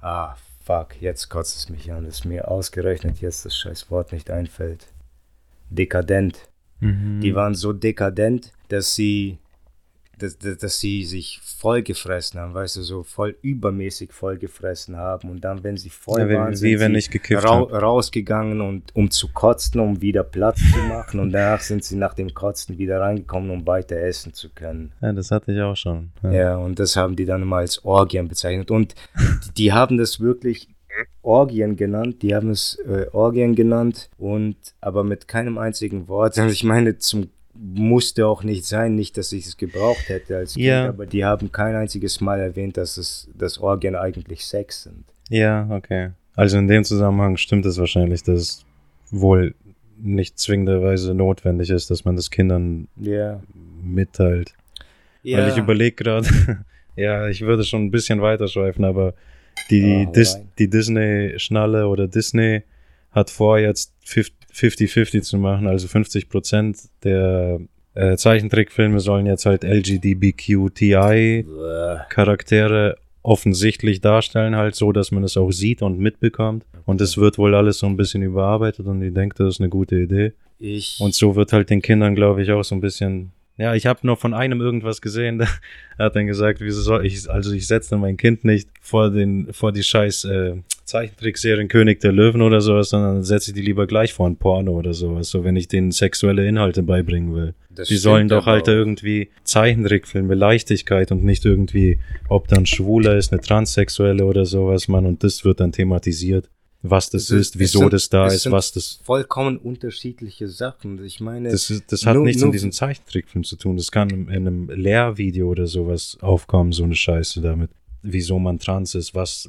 Ah, fuck, jetzt kotzt es mich an, dass mir ausgerechnet jetzt das scheiß Wort nicht einfällt. Dekadent. Mhm. Die waren so dekadent, dass sie, dass, dass, dass sie sich vollgefressen haben, weißt du, so voll übermäßig vollgefressen haben. Und dann, wenn sie voll Ja, wie- waren, sind wenn sie rau hab. rausgegangen, und, um zu kotzen, um wieder Platz zu machen. Und danach sind sie nach dem Kotzen wieder reingekommen, um weiter essen zu können. Ja, das hatte ich auch schon. Ja. Ja, und das haben die dann immer als Orgien bezeichnet. Und die, die haben das wirklich Orgien genannt. Die haben es äh, Orgien genannt und aber mit keinem einzigen Wort. Also ich meine, zum musste auch nicht sein, nicht, dass ich es gebraucht hätte als Kind, Ja. aber die haben kein einziges Mal erwähnt, dass es dass Orgien eigentlich Sex sind. ja, okay. Also in dem Zusammenhang stimmt es wahrscheinlich, dass es wohl nicht zwingenderweise notwendig ist, dass man das Kindern Ja. mitteilt. Weil ich überlege gerade, <laughs> ja, ich würde schon ein bisschen weiterschweifen, aber die, hau Dis die Disney-Schnalle oder Disney hat vor, jetzt 50 50-50 zu machen. Also 50 Prozent der äh, Zeichentrickfilme sollen jetzt halt LGBTQTI-Charaktere offensichtlich darstellen, halt so, dass man es auch sieht und mitbekommt. Und es wird wohl alles so ein bisschen überarbeitet und ich denke, das ist eine gute Idee. Ich, Und so wird halt den Kindern, glaube ich, auch so ein bisschen. Ja, ich habe nur von einem irgendwas gesehen, <laughs> der hat dann gesagt, wieso soll ich, also ich setze mein Kind nicht vor den, vor die scheiß äh, Zeichentrickserien König der Löwen oder sowas, sondern setze ich die lieber gleich vor ein Porno oder sowas, so wenn ich denen sexuelle Inhalte beibringen will. das Die sollen doch halt auch. irgendwie Zeichentrickfilme, Leichtigkeit und nicht irgendwie, ob dann Schwuler ist, eine Transsexuelle oder sowas, Mann, und das wird dann thematisiert, was das Es ist- ist, es wieso sind- das da ist, was das vollkommen unterschiedliche Sachen. Ich meine, das, ist, das hat Nur- nichts nur- in diesem Zeichentrickfilm zu tun. Das kann in einem Lehrvideo oder sowas aufkommen, so eine Scheiße damit. Wieso man trans ist, was,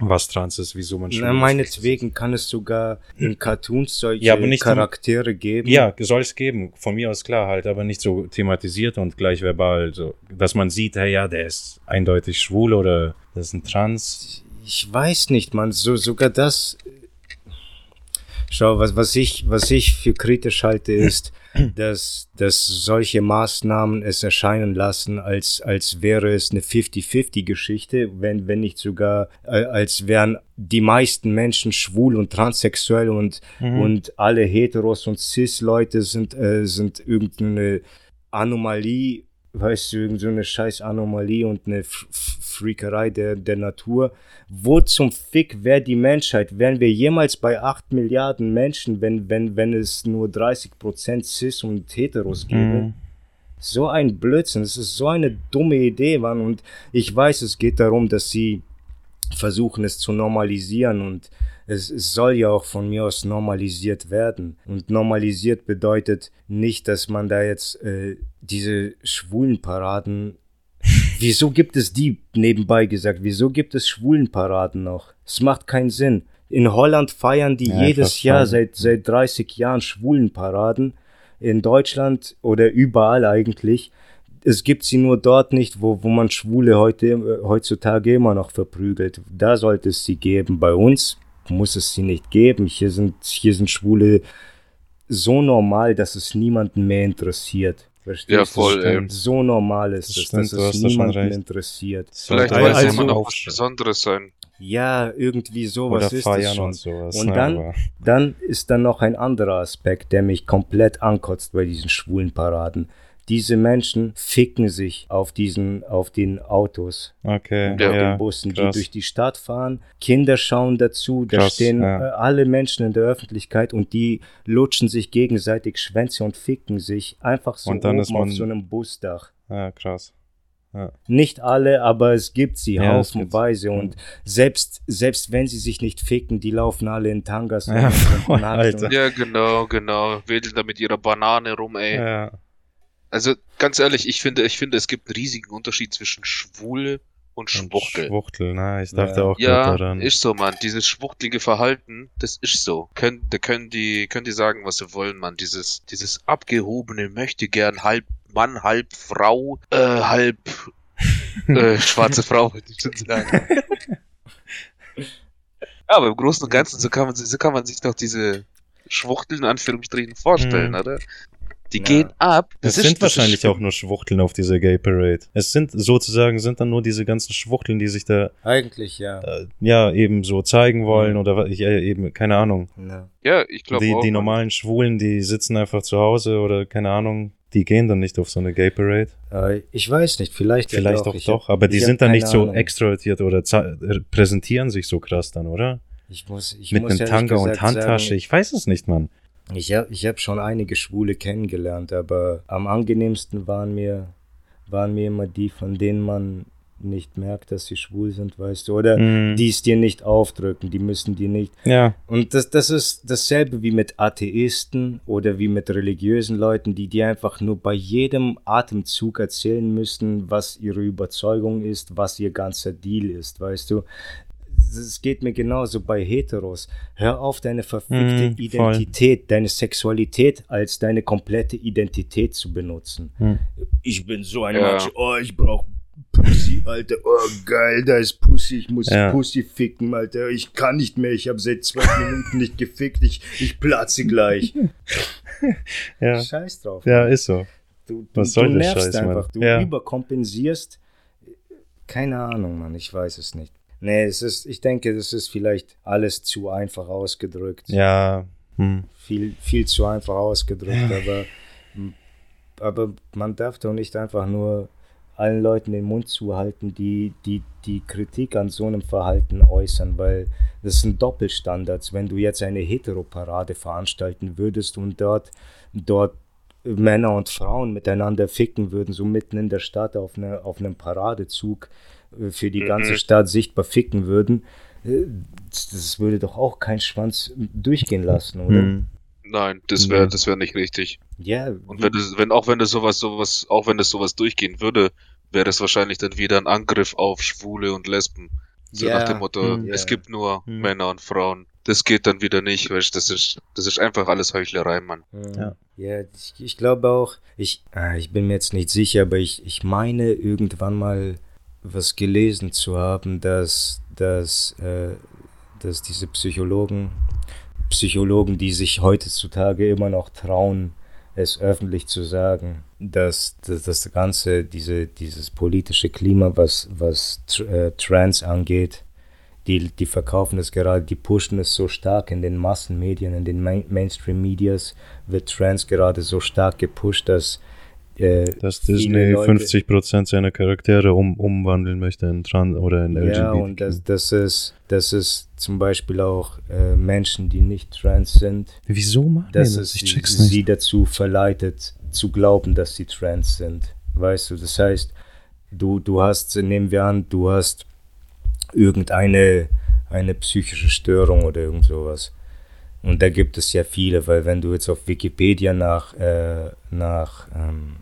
was trans ist, wieso man schwul na, meinetwegen kann es sogar in Cartoons solche Ja, aber nicht Charaktere geben. Ja, soll es geben. Von mir aus klar halt, aber nicht so thematisiert und gleich verbal, so, dass man sieht, hey, ja, der ist eindeutig schwul oder das ist ein Trans. Ich weiß nicht, man, so sogar das. Schau, was, was ich, was ich für kritisch halte, ist, <clears throat> dass, dass solche Maßnahmen es erscheinen lassen, als, als wäre es eine 50-50-Geschichte, wenn, wenn nicht sogar, als wären die meisten Menschen schwul und transsexuell und, und alle Heteros und Cis-Leute sind, äh, sind irgendeine Anomalie, weißt du, irgend so eine scheiß Anomalie und eine F Freakerei der, der Natur. Wo zum Fick wäre die Menschheit? Wären wir jemals bei 8 Milliarden Menschen, wenn, wenn, wenn es nur 30% Cis und Heteros gäbe? Mhm. So ein Blödsinn, das ist so eine dumme Idee, Mann. Und ich weiß, es geht darum, dass sie versuchen es zu normalisieren und es, es soll ja auch von mir aus normalisiert werden. Und normalisiert bedeutet nicht, dass man da jetzt äh, diese schwulen Paraden. Wieso gibt es die nebenbei gesagt? Wieso gibt es schwulen Paraden noch? Es macht keinen Sinn. In Holland feiern die Ja, jedes Jahr seit, seit 30 Jahren schwulen Paraden. In Deutschland oder überall eigentlich es gibt sie nur dort nicht, wo, wo man Schwule heute, äh, heutzutage immer noch verprügelt. Da sollte es sie geben. Bei uns muss es sie nicht geben. Hier sind, hier sind Schwule so normal, dass es niemanden mehr interessiert. Verstehst Ja, du? voll, ey. So normal ist Das es, stimmt, dass es niemanden interessiert. Vielleicht Sollte weiß also- jemand auch was. Besonderes sein. Ja, irgendwie sowas Oder ist es feiern schon. und sowas. Und dann, dann ist dann noch ein anderer Aspekt, der mich komplett ankotzt bei diesen schwulen Paraden. Diese Menschen ficken sich auf diesen, auf den Autos, Okay, auf Ja. den Bussen, krass. die durch die Stadt fahren. Kinder schauen dazu, da Krass, stehen ja. äh, alle Menschen in der Öffentlichkeit und die lutschen sich gegenseitig Schwänze und ficken sich einfach so Und dann oben ist man- auf so einem Busdach. Ja, krass. Nicht alle, aber es gibt sie Ja, haufenweise und selbst, selbst wenn sie sich nicht ficken, die laufen alle in Tangas Ja, <laughs> voll, Ja, genau, genau. Wedeln da mit ihrer Banane rum, ey. Ja. Also, ganz ehrlich, ich finde, ich finde, es gibt einen riesigen Unterschied zwischen schwul und Und Schwuchtel. Schwuchtel, na, ich dachte Ja. auch Ja, gerade daran. ist so, Mann. Dieses schwuchtelige Verhalten, das ist so. Können, da können die, können die sagen, was sie wollen, Mann. Dieses, dieses abgehobene möchte gern halb Mann, halb Frau, äh, halb <laughs> äh, schwarze Frau, <laughs> würde ich schon sagen. Ja, aber im Großen und Ganzen, so kann man, sich- so kann man sich doch diese Schwuchteln in Anführungsstrichen vorstellen, Mhm. oder? Die Ja. gehen ab. Es ist- sind ist wahrscheinlich schlimm. auch nur Schwuchteln auf dieser Gay Parade. Es sind sozusagen sind dann nur diese ganzen Schwuchteln, die sich da Eigentlich ja. äh, ja eben so zeigen wollen Mhm. oder was ich äh, eben keine Ahnung. ja. Ja, ich glaube Die, auch. die Mann. normalen Schwulen, die sitzen einfach zu Hause oder keine Ahnung, die gehen dann nicht auf so eine Gay Parade. Äh, ich weiß nicht, vielleicht, ja Vielleicht doch. auch doch, hab- aber die sind dann nicht so Ahnung. extrovertiert oder za- äh, präsentieren sich so krass dann, oder? Ich muss, ich Mit muss einem ehrlich Tanga und Handtasche. Sagen, Ich weiß es nicht, Mann. Ich habe ich hab schon einige Schwule kennengelernt, aber am angenehmsten waren mir, waren mir immer die, von denen man nicht merkt, dass sie schwul sind, weißt du, oder Mhm. die es dir nicht aufdrücken, die müssen dir nicht. Ja, Und das, das ist dasselbe wie mit Atheisten oder wie mit religiösen Leuten, die dir einfach nur bei jedem Atemzug erzählen müssen, was ihre Überzeugung ist, was ihr ganzer Deal ist, weißt du. Es geht mir genauso bei Heteros. Hör auf, deine verfickte Mm, voll. Identität, deine Sexualität als deine komplette Identität zu benutzen. Hm. Ich bin so ein Ja. Macho, oh, ich brauch Pussy, Alter. Oh, geil, da ist Pussy. Ich muss Ja. Pussy ficken, Alter. Ich kann nicht mehr. Ich habe seit zwei Minuten nicht gefickt. Ich, ich platze gleich. <laughs> Ja, Scheiß drauf. ja, ist so. Du, du, Was soll du nervst Scheiß, Mann? einfach. Du Ja. überkompensierst. Keine Ahnung, Mann. Ich weiß es nicht. Nee, es ist, ich denke, das ist vielleicht alles zu einfach ausgedrückt. Ja, hm. Viel, viel zu einfach ausgedrückt, aber, aber man darf doch nicht einfach nur allen Leuten den Mund zuhalten, die, die die Kritik an so einem Verhalten äußern, weil das sind Doppelstandards. Wenn du jetzt eine Heteroparade veranstalten würdest und dort, dort Männer und Frauen miteinander ficken würden, so mitten in der Stadt auf, eine, auf einem Paradezug für die ganze Stadt sichtbar ficken würden, äh, das, würde doch auch kein Schwanz durchgehen lassen, oder? Hm. Nein, das wäre das wäre nicht richtig. Ja, Und wenn das, wenn auch wenn das sowas sowas auch wenn das sowas durchgehen würde, wäre das wahrscheinlich dann wieder ein Angriff auf Schwule und Lesben. So Ja, nach dem Motto, hm, ja. es gibt nur Hm. Männer und Frauen. Das geht dann wieder nicht, weil das ist das ist einfach alles Heuchlerei, Mann. Ja. Ja, ich, ich glaube auch, ich, ah, ich bin mir jetzt nicht sicher, aber ich, ich meine irgendwann mal was gelesen zu haben, dass, dass, äh, dass diese Psychologen, Psychologen, die sich heutzutage immer noch trauen, es öffentlich zu sagen, dass, dass das Ganze, diese, dieses politische Klima, was, was äh, Trans angeht, die, die verkaufen es gerade, die pushen es so stark in den Massenmedien, in den Main Mainstream-Medias, wird Trans gerade so stark gepusht, dass, äh, Dass Disney Leute- 50% seiner Charaktere um, umwandeln möchte in Trans oder in LGBT. Ja, und das, das, ist, das ist zum Beispiel auch äh, Menschen, die nicht trans sind, Wieso machen das? es Ich check's nicht. sie dazu verleitet, zu glauben, dass sie trans sind. Weißt du, das heißt, du, du hast, nehmen wir an, du hast irgendeine eine psychische Störung oder irgend sowas. Und da gibt es ja viele, weil wenn du jetzt auf Wikipedia nach, äh, nach, ähm,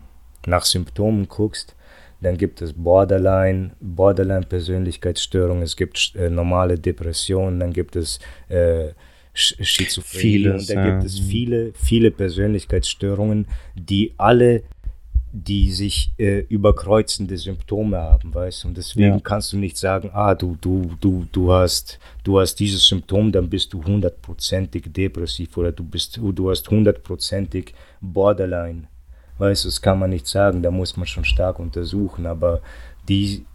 nach Symptomen guckst, dann gibt es Borderline, Borderline-Persönlichkeitsstörung, es gibt äh, normale Depressionen, dann gibt es äh, Sch- Schizophrenie Vieles, und da ja. gibt es viele, viele Persönlichkeitsstörungen, die alle, die sich äh, überkreuzende Symptome haben, weißt du, und deswegen Ja. kannst du nicht sagen, ah, du, du, du, du hast, du hast dieses Symptom, dann bist du hundertprozentig depressiv oder du bist, du hast hundertprozentig Borderline. Weißt du, das kann man nicht sagen, da muss man schon stark untersuchen, aber die,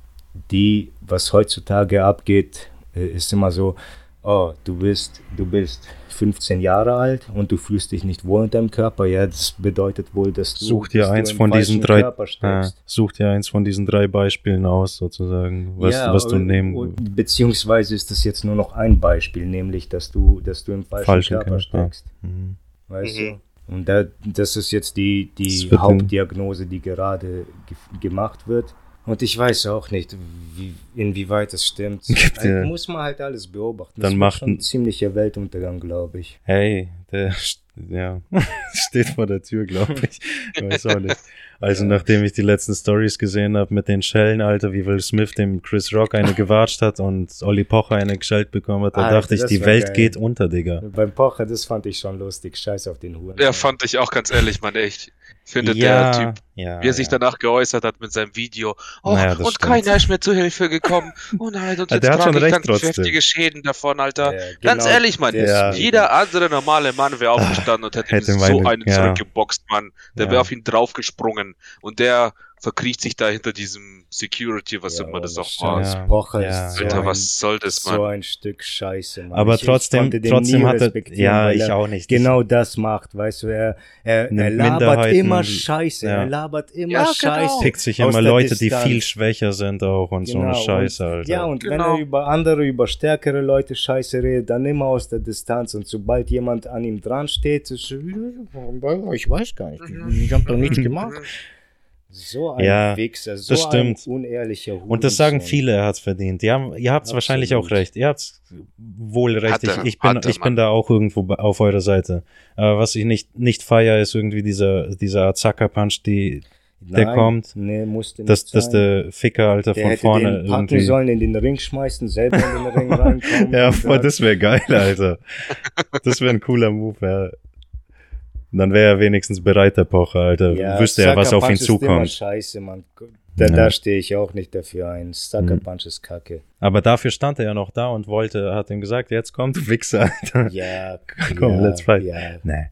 die, was heutzutage abgeht, äh, ist immer so, oh, du bist, du bist 15 Jahre alt und du fühlst dich nicht wohl in deinem Körper, ja, das bedeutet wohl, dass du, Such dir dass eins von diesen drei, steckst. such dir eins von diesen drei Beispielen aus, sozusagen, was, Ja, was du nehmen und- Beziehungsweise ist das jetzt nur noch ein Beispiel, nämlich, dass du, dass du im falschen, Falschen Körper Körper. steckst. Mhm. Weißt Mhm. du? Und da, das ist jetzt die, die Hauptdiagnose, die gerade ge gemacht wird. Und ich weiß auch nicht, wie, inwieweit das stimmt. <laughs> Gibt Also ja- muss man halt alles beobachten. Dann das macht schon ein- ziemlicher Weltuntergang, glaube ich. Hey, der <laughs> ja, <laughs> steht vor der Tür, glaube ich. Ich weiß auch nicht. Also nachdem ich die letzten Stories gesehen habe mit den Schellen, Alter, wie Will Smith dem Chris Rock eine <laughs> gewatscht hat und Olli Pocher eine geschellt bekommen hat, da Alter, dachte ich, die Welt geil. geht unter, Digga. Beim Pocher, das fand ich schon lustig. Scheiß auf den Huren. Ja, fand ich auch ganz ehrlich, man, echt. Ich finde ja, der Typ, ja, wie er sich ja. danach geäußert hat mit seinem Video. Oh, Naja, und stimmt. keiner ist mir zu Hilfe gekommen. Oh nein, und <laughs> Ja, jetzt schon trage ich trotzdem. heftige Schäden davon, Alter. Ja, Ganz genau ehrlich, Mann, Ja. jeder andere normale Mann wäre aufgestanden und hätte, Hätte ihm meine- so einen ja. zurückgeboxt, Mann. Der Ja. wäre auf ihn draufgesprungen und der verkriecht sich da hinter diesem Security, was Ja, immer das auch war. Ja. Pocher Ja. ist so Alter, ein, was soll das, so Mann? ein Stück Scheiße, Mann. Aber Ich- ich trotzdem, den trotzdem hat er, ja, weil ich auch nicht. genau das macht, weißt du, er, er, er labert immer Scheiße, ja. er labert immer Ja, genau. Scheiße. pickt sich aus immer der Leute, die Distanz. viel schwächer sind auch und so eine Genau, Scheiße, und, Alter. Ja, und wenn Genau. er über andere, über stärkere Leute Scheiße redet, dann immer aus der Distanz. Und sobald jemand an ihm dran steht, ist so, ich weiß gar nicht, ich hab doch nichts gemacht. So ein Ja, Wichser, so das stimmt. ein unehrlicher Hurensohn. Und das sagen viele, er hat's verdient. Ja, ihr habt's Absolut. wahrscheinlich auch recht. Ihr habt's wohl recht. Hat er, ich ich, bin, hat er, ich bin da auch irgendwo auf eurer Seite. Aber was ich nicht, nicht feier, ist irgendwie dieser, dieser Azaka-Punch, die, der Nein, kommt. Nee, musste nicht dass, dass der Ficker, Alter, Der von hätte vorne den packen irgendwie. sollen, in den Ring schmeißen, selber in den Ring reinkommen. <laughs> Ja, voll, das wäre geil, Alter. Das wäre ein cooler Move, ja. Dann wäre er wenigstens bereit, der Pocher, Alter. Wüsste er, was auf ihn Punch ist immer zukommt. scheiße, Mann. Da, Ja. da stehe ich auch nicht dafür ein. Sucker Mhm. Punch ist kacke. Aber dafür stand er ja noch da und wollte, hat ihm gesagt, jetzt komm, du <laughs> Wichser, Alter. Ja, <laughs> Komm, ja, let's fight. Ja. Nee.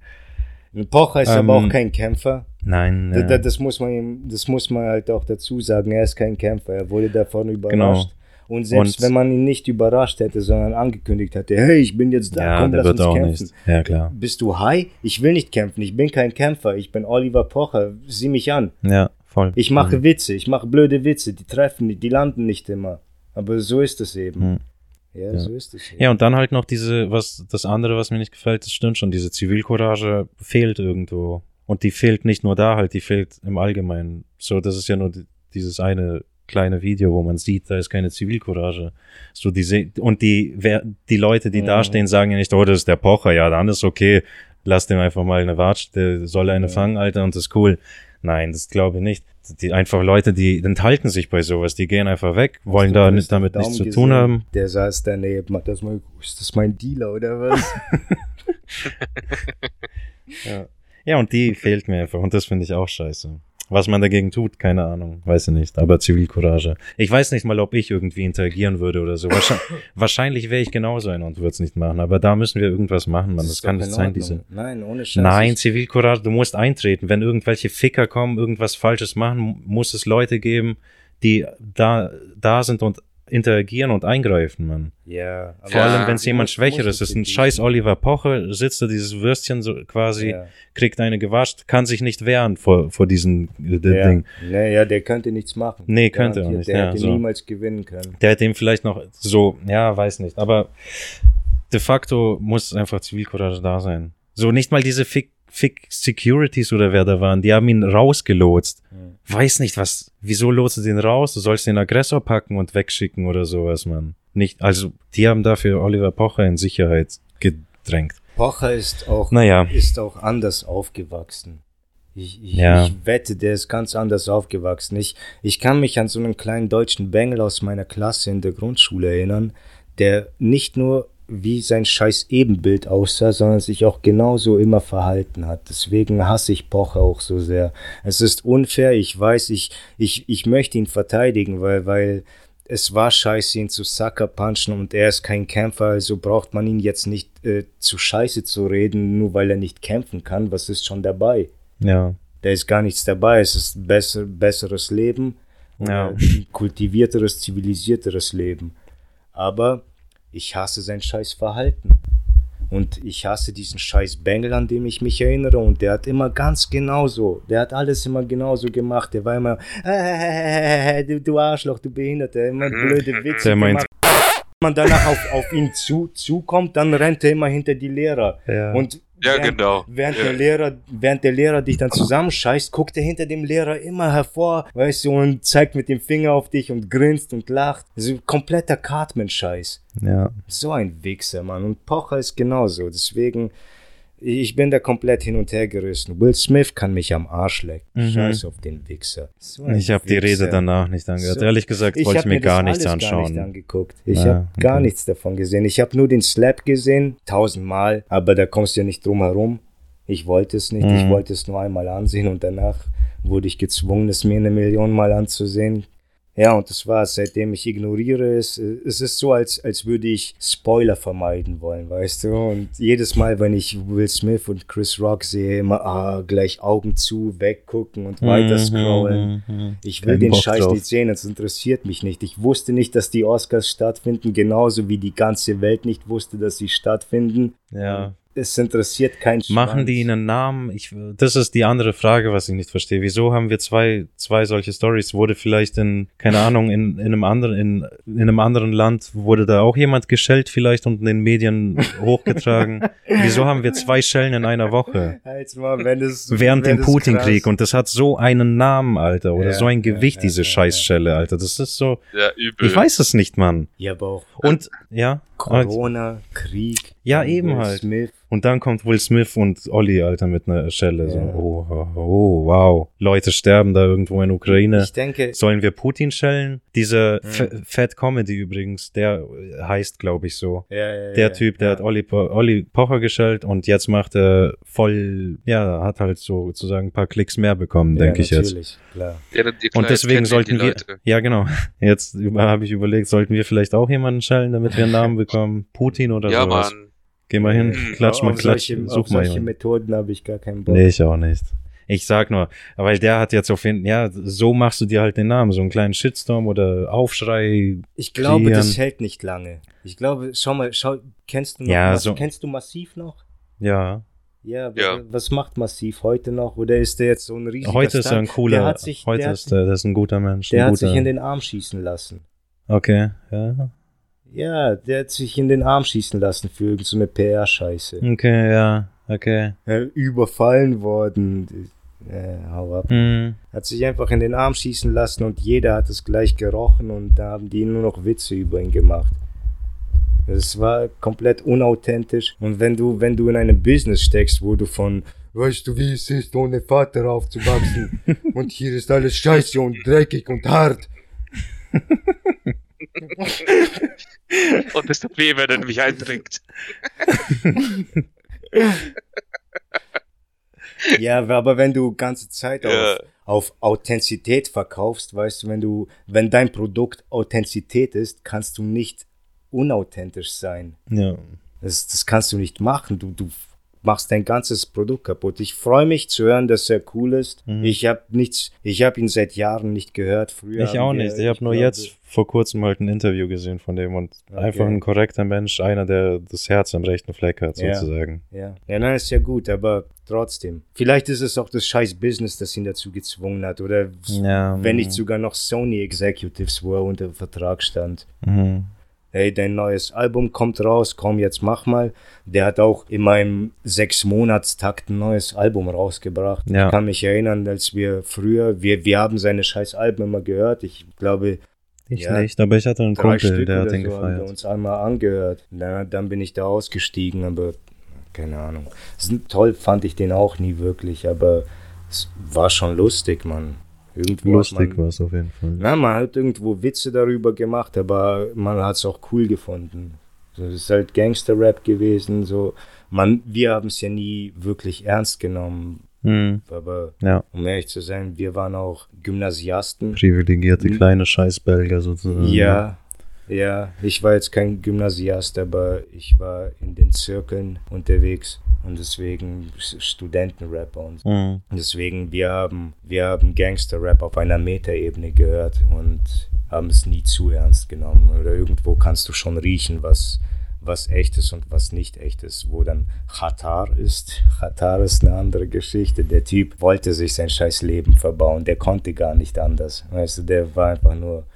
Ein Pocher ist Ähm, aber auch kein Kämpfer. Nein, ja. da- Das, muss man ihm, das muss man halt auch dazu sagen. Er ist kein Kämpfer. Er wurde davon überrascht. Genau. Und selbst Und- wenn man ihn nicht überrascht hätte, sondern angekündigt hätte, hey, ich bin jetzt da, ja, komm, lass uns kämpfen. nicht. Ja, klar. Bist du high? Ich will nicht kämpfen. Ich bin kein Kämpfer. Ich bin Oliver Pocher. Sieh mich an. Ja, voll. Ich mache Mhm. Witze. Ich mache blöde Witze. Die treffen nicht, die landen nicht immer. Aber so ist es eben. Mhm. Ja, Ja. so ist es eben. Ja, und dann halt noch diese, was, das andere, was mir nicht gefällt, das stimmt schon, diese Zivilcourage fehlt irgendwo. Und die fehlt nicht nur da halt, die fehlt im Allgemeinen. So, das ist ja nur die, dieses eine kleine Video, wo man sieht, da ist keine Zivilcourage. So, die se- und die, wer, die Leute, die Mhm. da stehen, sagen ja nicht, oh, das ist der Pocher, ja, dann ist okay, lass dem einfach mal eine Watsch, der soll eine Ja. fangen, Alter, und das ist cool. Nein, das glaube ich nicht. Die einfach Leute, die enthalten sich bei sowas, die gehen einfach weg, wollen da nicht, damit Daum nichts zu gesehen? tun haben. Der saß daneben. Hat das mal, ist das mein Dealer oder was? <laughs> Ja. ja, und die fehlt mir einfach und das finde ich auch scheiße. Was man dagegen tut, keine Ahnung, weiß ich nicht, aber Zivilcourage. Ich weiß nicht mal, ob ich irgendwie interagieren würde oder so. <laughs> Wahrscheinlich, wahrscheinlich wäre ich genauso einer und würde es nicht machen, aber da müssen wir irgendwas machen, man. Das, ist kann nicht in sein, diese. Nein, ohne Scheiß. Nein, Zivilcourage, du musst eintreten. Wenn irgendwelche Ficker kommen, irgendwas Falsches machen, muss es Leute geben, die da, da sind und interagieren und eingreifen, Mann. Ja. Vor Ja. allem, wenn es jemand Schwächeres ist. Ein scheiß Oliver Pocher sitzt da dieses Würstchen so quasi, Ja. kriegt eine gewascht, kann sich nicht wehren vor, vor diesem äh, Ja. Ding. Naja, der könnte nichts machen. Nee, könnte auch nicht, Der ja, hätte so. niemals gewinnen können. Der hätte ihm vielleicht noch so, ja, weiß nicht, aber de facto muss einfach Zivilcourage da sein. So nicht mal diese Fick, Fick Securities oder wer da waren, die haben ihn rausgelotst. Hm. Weiß nicht was, wieso lotst du den raus? Du sollst den Aggressor packen und wegschicken oder sowas, Mann. Nicht, also, die haben dafür Oliver Pocher in Sicherheit gedrängt. Pocher ist auch, Naja. ist auch anders aufgewachsen. Ich, ich, Ja. ich wette, der ist ganz anders aufgewachsen. Ich, ich kann mich an so einen kleinen deutschen Bengel aus meiner Klasse in der Grundschule erinnern, der nicht nur wie sein scheiß Ebenbild aussah, sondern sich auch genauso immer verhalten hat. Deswegen hasse ich Pocher auch so sehr. Es ist unfair, ich weiß, ich, ich, ich möchte ihn verteidigen, weil, weil es war scheiße, ihn zu Sucker punchen und er ist kein Kämpfer, also braucht man ihn jetzt nicht äh, zu scheiße zu reden, nur weil er nicht kämpfen kann. Was ist schon dabei? Ja. Da ist gar nichts dabei. Es ist besser, besseres Leben, Ja. äh, kultivierteres, zivilisierteres Leben. Aber ich hasse sein scheiß Verhalten. Und ich hasse diesen scheiß Bengel, an dem ich mich erinnere. Und der hat immer ganz genauso, der hat alles immer genauso gemacht. Der war immer, äh, du, du Arschloch, du Behinderter, immer blöde Witze Der meint- gemacht. Wenn man danach auf, auf ihn zu, zukommt, dann rennt er immer hinter die Lehrer. Ja. Und Ja, während, genau. Während, Ja. der Lehrer, während der Lehrer dich dann zusammenscheißt, guckt er hinter dem Lehrer immer hervor, weißt du, und zeigt mit dem Finger auf dich und grinst und lacht. So kompletter Cartman-Scheiß. ja. So ein Wichser, Mann. Und Pocher ist genauso. Deswegen, ich bin da komplett hin und her gerissen. Will Smith kann mich am Arsch lecken. Mhm. Scheiß auf den Wichser. So Ich habe die. Rede danach nicht angehört. So. Ehrlich gesagt wollte ich hab mir gar nichts alles Gar anschauen. nicht angeguckt. Ich Ja, habe gar okay. nichts davon gesehen. Ich habe nur den Slap gesehen, tausendmal, aber da kommst du ja nicht drum herum. Ich wollte es nicht, ich Mhm. wollte es nur einmal ansehen und danach wurde ich gezwungen, es mir eine Million Mal anzusehen. Ja, und das war's. Seitdem ich ignoriere es, äh, es ist so, als, als würde ich Spoiler vermeiden wollen, weißt du? Und jedes Mal, wenn ich Will Smith und Chris Rock sehe, immer ah, gleich Augen zu, weggucken und weiter scrollen. Mhm, mhm. Ich will Kein den Bock Scheiß drauf. nicht sehen, es interessiert mich nicht. Ich wusste nicht, dass die Oscars stattfinden, genauso wie die ganze Welt nicht wusste, dass sie stattfinden. Ja. Es interessiert keinen Machen die einen Namen? Ich, das ist die andere Frage, was ich nicht verstehe. Wieso haben wir zwei, zwei solche Stories? Wurde vielleicht in, keine Ahnung, in, in einem anderen, in, in einem anderen Land, wurde da auch jemand geschellt vielleicht und in den Medien hochgetragen? <laughs> Wieso haben wir zwei Schellen in einer Woche? Als mal, wenn es, Während wenn dem Putin-Krieg und das hat so einen Namen, Alter, oder Ja, so ein Gewicht, ja, diese ja, Scheißschelle, Alter. Das ist so, Ja, übel. ich weiß es nicht, Mann. Ja, aber auch Und, ja, Corona, Krieg. Ja, Will eben halt. Smith. Und dann kommt Will Smith und Olli, Alter, mit einer Schelle. So, Ja. oh, oh, oh, wow. Leute sterben da irgendwo in Ukraine. Ich denke, Sollen wir Putin schellen? Diese Mhm. Fat Comedy übrigens, der heißt, glaube ich, so. ja, ja, Der ja, Typ, der ja. hat Olli, Po- Olli Pocher geschellt und jetzt macht er voll, ja, hat halt so sozusagen ein paar Klicks mehr bekommen, ja, denke ich jetzt. natürlich, Klar. Ja, dann- klar, Und deswegen sollten wir, ja genau, <laughs> jetzt habe ich überlegt, sollten wir vielleicht auch jemanden schellen, damit wir einen Namen bekommen? Putin oder Ja, sowas? Mann. Geh mal hin, Mhm. <laughs> klatsch mal, klatsch, solche, such auf mal solche jemanden. Methoden habe ich gar keinen Bock. Nee, ich auch nicht. Ich sag nur, weil der hat jetzt auf jeden ja, so machst du dir halt den Namen, so einen kleinen Shitstorm oder Aufschrei. Ich glaube, Kreieren. das hält nicht lange. Ich glaube, schau mal, schau, kennst du noch, Ja, so- kennst du Massiv noch? Ja, Ja, Ja. Was, was macht Massiv heute noch? Oder ist der jetzt so ein riesiger heute ist er Star? ein cooler, Der hat sich, heute der ist er, der ist ein guter Mensch. der ein hat sich guter, in den Arm schießen lassen. Okay, ja. Ja, der hat sich in den Arm schießen lassen für irgendeine so eine PR-Scheiße. Okay, ja, okay. Überfallen worden. Äh, hau ab. Hm. Hat sich einfach in den Arm schießen lassen und jeder hat es gleich gerochen und da haben die nur noch Witze über ihn gemacht. Es war komplett unauthentisch. Und wenn du, wenn du in einem Business steckst, wo du von, weißt du, wie es ist, ohne Vater aufzuwachsen, <laughs> und hier ist alles scheiße und dreckig und hart. <laughs> <laughs> Und es tut weh, wenn er mich eindringt. <laughs> Ja, aber wenn du ganze Zeit Ja. auf, auf Authentizität verkaufst, weißt du, wenn du, wenn dein Produkt Authentizität ist, kannst du nicht unauthentisch sein. Ja. Das, das kannst du nicht machen. Du, du machst dein ganzes Produkt kaputt. Ich freue mich zu hören, dass er cool ist. Mhm. Ich habe nichts, ich habe ihn seit Jahren nicht gehört. Früher Ich auch wir- nicht. Ich habe nur jetzt vor kurzem halt ein Interview gesehen von dem und Okay. einfach ein korrekter Mensch, einer, der das Herz am rechten Fleck hat, Ja. sozusagen. Ja, ja, nein, ist ja gut, aber trotzdem. Vielleicht ist es auch das scheiß Business, das ihn dazu gezwungen hat. Oder Ja. wenn mm, nicht sogar noch Sony Executives, wo er unter Vertrag stand. Mhm. Hey, dein neues Album kommt raus, komm, jetzt mach mal. Der hat auch in meinem Sechs-Monats-Takt ein neues Album rausgebracht. Ja. Ich kann mich erinnern, als wir früher, wir, wir haben seine scheiß Alben immer gehört. Ich glaube, Ich Ja. nicht, aber ich hatte einen Kumpel, Stück der hat den so haben wir gefeiert. uns einmal angehört. Na, dann bin ich da ausgestiegen, aber keine Ahnung. Toll fand ich den auch nie wirklich, aber es war schon lustig, Mann. Irgendwo Lustig war es auf jeden Fall. Na, man hat irgendwo Witze darüber gemacht, aber man hat es auch cool gefunden. So, Es ist halt Gangster-Rap gewesen, so. Man, wir haben es ja nie wirklich ernst genommen, Mhm. aber Ja, um ehrlich zu sein, wir waren auch Gymnasiasten. privilegierte Mhm. kleine Scheißbelger sozusagen. Ja, ja, ich war jetzt kein Gymnasiast, aber ich war in den Zirkeln unterwegs und deswegen Studentenrap und Mhm. deswegen wir haben wir haben Gangster-Rap auf einer Metaebene gehört und haben es nie zu ernst genommen oder irgendwo kannst du schon riechen, was was echt ist und was nicht echt ist, wo dann Khatar ist. <laughs> Khatar ist eine andere Geschichte. Der Typ wollte sich sein scheiß Leben verbauen. Der konnte gar nicht anders. Weißt du, der war einfach nur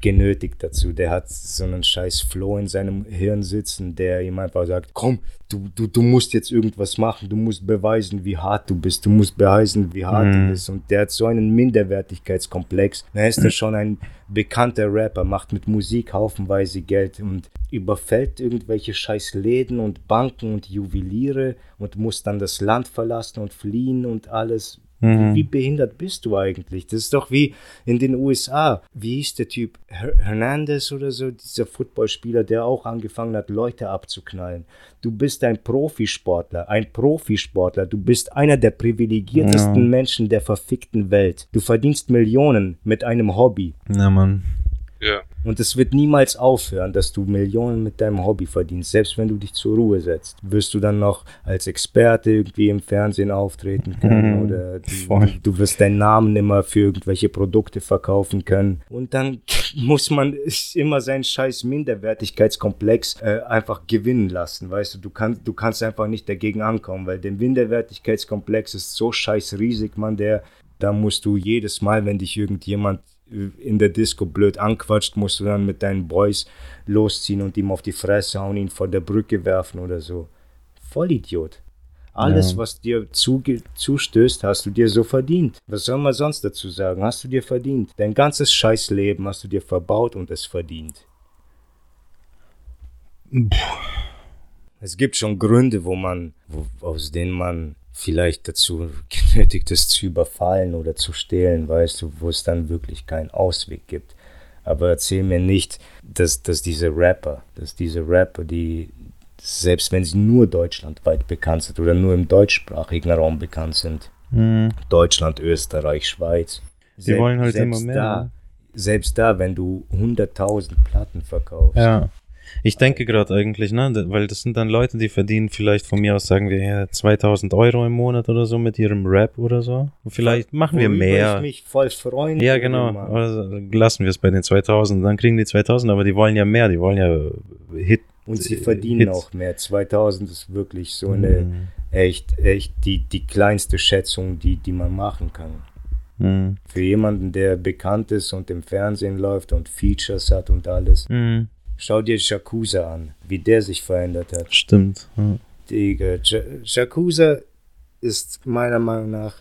genötigt dazu. Der hat so einen scheiß Floh in seinem Hirn sitzen, der ihm einfach sagt, komm, du, du, du musst jetzt irgendwas machen, du musst beweisen, wie hart du bist, du musst beweisen, wie hart Mhm. du bist. Und der hat so einen Minderwertigkeitskomplex. Er ist ja schon ein bekannter Rapper, macht mit Musik haufenweise Geld und überfällt irgendwelche scheiß Läden und Banken und Juweliere und muss dann das Land verlassen und fliehen und alles. Mhm. Wie behindert bist du eigentlich? Das ist doch wie in den USA. Wie hieß der Typ? Her Hernandez oder so, dieser Footballspieler, der auch angefangen hat, Leute abzuknallen. Du bist ein Profisportler, ein Profisportler. Du bist einer der privilegiertesten Ja. Menschen der verfickten Welt. Du verdienst Millionen mit einem Hobby. Ja, Mann. Ja. Und es wird niemals aufhören, dass du Millionen mit deinem Hobby verdienst. Selbst wenn du dich zur Ruhe setzt, wirst du dann noch als Experte irgendwie im Fernsehen auftreten können Mhm, oder du, du wirst deinen Namen immer für irgendwelche Produkte verkaufen können. Und dann muss man immer seinen scheiß Minderwertigkeitskomplex äh, einfach gewinnen lassen. Weißt du, du kannst, du kannst einfach nicht dagegen ankommen, weil der Minderwertigkeitskomplex ist so scheiß riesig, man, der da musst du jedes Mal, wenn dich irgendjemand in der Disco blöd anquatscht, musst du dann mit deinen Boys losziehen und ihm auf die Fresse hauen, ihn vor der Brücke werfen oder so. Vollidiot. Alles, Ja. was dir zuge zustößt, hast du dir so verdient. Was soll man sonst dazu sagen? Hast du dir verdient. Dein ganzes Scheißleben hast du dir verbaut und es verdient. Es gibt schon Gründe, wo man, wo, aus denen man vielleicht dazu genötigt ist, zu überfallen oder zu stehlen, weißt du, wo es dann wirklich keinen Ausweg gibt. Aber erzähl mir nicht, dass, dass diese Rapper, dass diese Rapper, die, selbst wenn sie nur deutschlandweit bekannt sind oder nur im deutschsprachigen Raum bekannt sind, Mhm. Deutschland, Österreich, Schweiz, Die wollen halt selbst immer mehr, Da, ne? Selbst da, wenn du 100.000 Platten verkaufst, Ja. Ich denke gerade eigentlich, ne, weil das sind dann Leute, die verdienen vielleicht von mir aus, sagen wir, ja, 2000 Euro im Monat oder so mit ihrem Rap oder so. Und vielleicht machen wir mehr. ich mich voll freuen Ja, genau. Also lassen wir es bei den 2000. Dann kriegen die 2000, aber die wollen ja mehr. Die wollen ja Hit. Und sie äh, verdienen Hits. auch mehr. 2000 ist wirklich so eine Mhm. echt, echt die, die kleinste Schätzung, die, die man machen kann. Mhm. Für jemanden, der bekannt ist und im Fernsehen läuft und Features hat und alles. Mhm. Schau dir Shakusa an, wie der sich verändert hat. Stimmt. Ja. Digga, Shakusa ist meiner Meinung nach,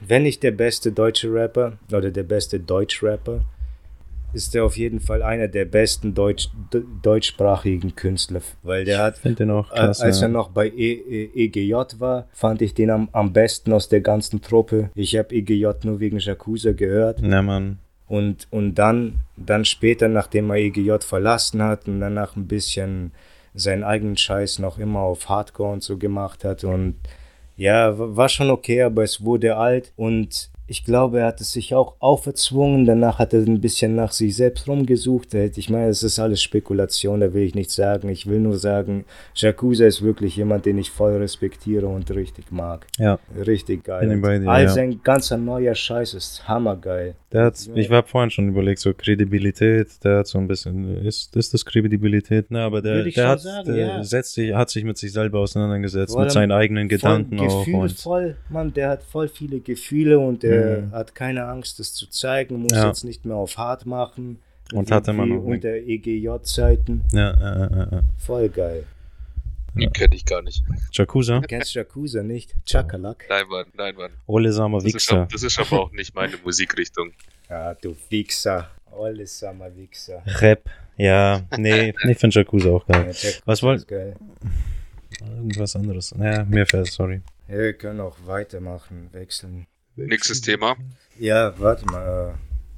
wenn nicht der beste deutsche Rapper oder der beste Deutschrapper, ist er auf jeden Fall einer der besten Deutsch, de- deutschsprachigen Künstler, weil der hat klasse. Als er noch bei e e EGJ war, fand ich den am, am besten aus der ganzen Truppe. Ich habe EGJ nur wegen Yakuza gehört. Ja, Mann. Und, und dann, dann später, nachdem er EGJ verlassen hat und danach ein bisschen seinen eigenen Scheiß noch immer auf Hardcore und so gemacht hat. Und ja, war schon okay, aber es wurde alt und ich glaube, er hat es sich auch auferzwungen. Danach hat er ein bisschen nach sich selbst rumgesucht. Ich meine, es ist alles Spekulation, da will ich nichts sagen. Ich will nur sagen, Yakuza ist wirklich jemand, den ich voll respektiere und richtig mag. Ja. Richtig geil. Bin bei dir, All ja. sein ganzer neuer Scheiß ist hammergeil. Der hat, ich war vorhin schon überlegt, so Kredibilität, der hat so ein bisschen, ist, ist das Kredibilität? Ne, aber der, der hat, sagen, der ja. setzt sich, hat sich mit sich selber auseinandergesetzt, Vor mit seinen eigenen Gedanken voll auch. Und, gefühlvoll, Mann, der hat voll viele Gefühle und der Mhm. hat keine Angst, das zu zeigen, muss Ja. jetzt nicht mehr auf hart machen. Und Wie- hat immer wie noch- unter EGJ-Zeiten. ja, äh, äh. Voll geil. Die kenne ich gar nicht. Jakuza, Kennst du Yakuza nicht? Chakalak. Nein, Mann, nein, Mann. Ole ist, Wichser. aber, das ist aber auch nicht meine Musikrichtung. Ja, du Wichser. Alles Summer Wichser. Rap, ja, nee, ich finde Jakuza auch Ja, geil. Yakuza Was woll- ist geil. Irgendwas anderes. Ja, mir fällt, sorry. Ja, wir können auch weitermachen, wechseln. Nächstes Thema. Ja, warte mal.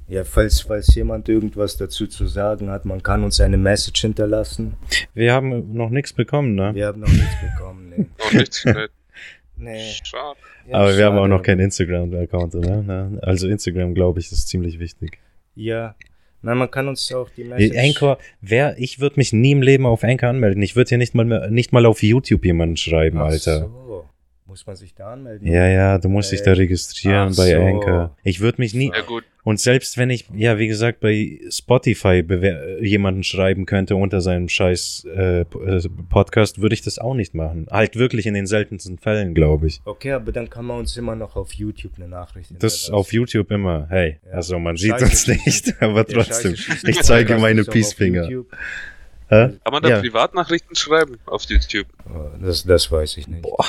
äh, Ja, falls, falls jemand irgendwas dazu zu sagen hat, man kann uns eine Message hinterlassen. Wir haben noch nichts bekommen, ne? Wir haben noch nichts bekommen. <laughs> Noch nichts. ne? <laughs> nee. Schade. Ja, aber wir haben auch noch keinen Instagram-Account, oder? Ne? Also Instagram, glaube ich, ist ziemlich wichtig. Ja. Na, man kann uns auch die Message. Anchor, wer, ich würde mich nie im Leben auf Anchor anmelden. Ich würde hier nicht mal, mehr, nicht mal auf YouTube jemanden schreiben, Ach Alter. So. Muss man sich da anmelden? Ja, ja, du musst dich da Echt? registrieren Ach bei so. Anchor. Ich würde mich nie, Ja gut, und selbst wenn ich, ja, wie gesagt, bei Spotify jemanden schreiben könnte unter seinem scheiß äh, äh, Podcast, würde ich das auch nicht machen. Halt wirklich in den seltensten Fällen, glaube ich. Okay, aber dann kann man uns immer noch auf YouTube eine Nachricht Das auf YouTube immer. Hey, Ja. also man sieht Scheiße uns nicht, <laughs> aber trotzdem. Scheiße Ich zeige meine Peacefinger. Kann man da Ja. Privatnachrichten schreiben auf YouTube? Oh, Das, das weiß ich nicht. Boah.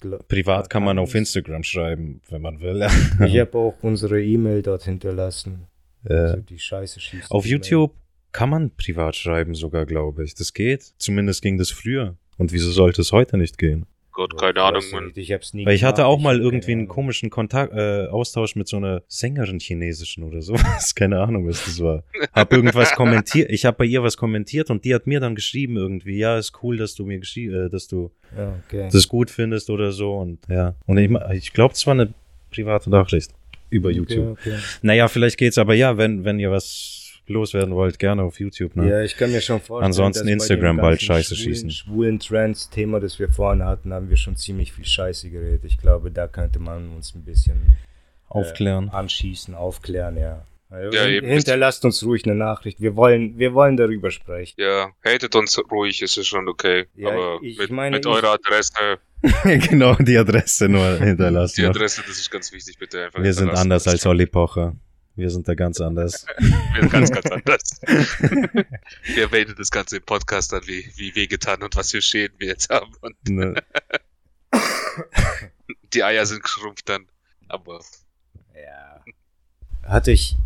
Glaub, Privat kann man auf Instagram schreiben, wenn man will. ich habe auch unsere E-Mail dort hinterlassen. Äh, Also die Scheiße schießt. auf. YouTube kann man privat schreiben sogar, glaube ich. Das geht. Zumindest ging das früher. Und wieso sollte es heute nicht gehen? Gott, keine ich Ahnung, Mann. nicht, Ich hab's nie Weil ich hatte auch mal irgendwie einen komischen Kontakt, äh, Austausch mit so einer Sängerin chinesischen oder sowas. <laughs> Keine Ahnung, was das war. Hab irgendwas kommentiert. Ich habe bei ihr was kommentiert und die hat mir dann geschrieben irgendwie, ja, ist cool, dass du mir geschrieben, äh, dass du okay. das gut findest oder so und ja. Und ich, ich glaube, es war eine private Nachricht über YouTube. Okay, okay. Naja, vielleicht geht's, aber ja, wenn, wenn ihr was loswerden wollt, gerne auf YouTube, ne? Ja, ich kann mir schon vorstellen. Ansonsten dass bei Instagram bald Scheiße schwulen, schießen. Schwulen Trends-Thema, das wir vorhin hatten, haben wir schon ziemlich viel Scheiße geredet. Ich glaube, da könnte man uns ein bisschen Aufklären. äh, anschießen, aufklären, ja. Also, Ja, hinterlasst uns ruhig eine Nachricht. Wir wollen, wir wollen darüber sprechen. Ja, hatet uns ruhig, ist es schon okay. Ja, Aber ich mit, meine, mit eurer Adresse, <laughs> genau, die Adresse nur hinterlassen. die. Adresse, das ist ganz wichtig, bitte einfach Wir sind anders als Olli Pocher. Wir sind da ganz anders. <laughs> Wir sind ganz, ganz anders. <laughs> wir erwähnen das Ganze im Podcast dann, wie, wie wehgetan und was für Schäden wir jetzt haben. Und Ne? <laughs> die Eier sind geschrumpft dann. Aber Ja. Hatte ich,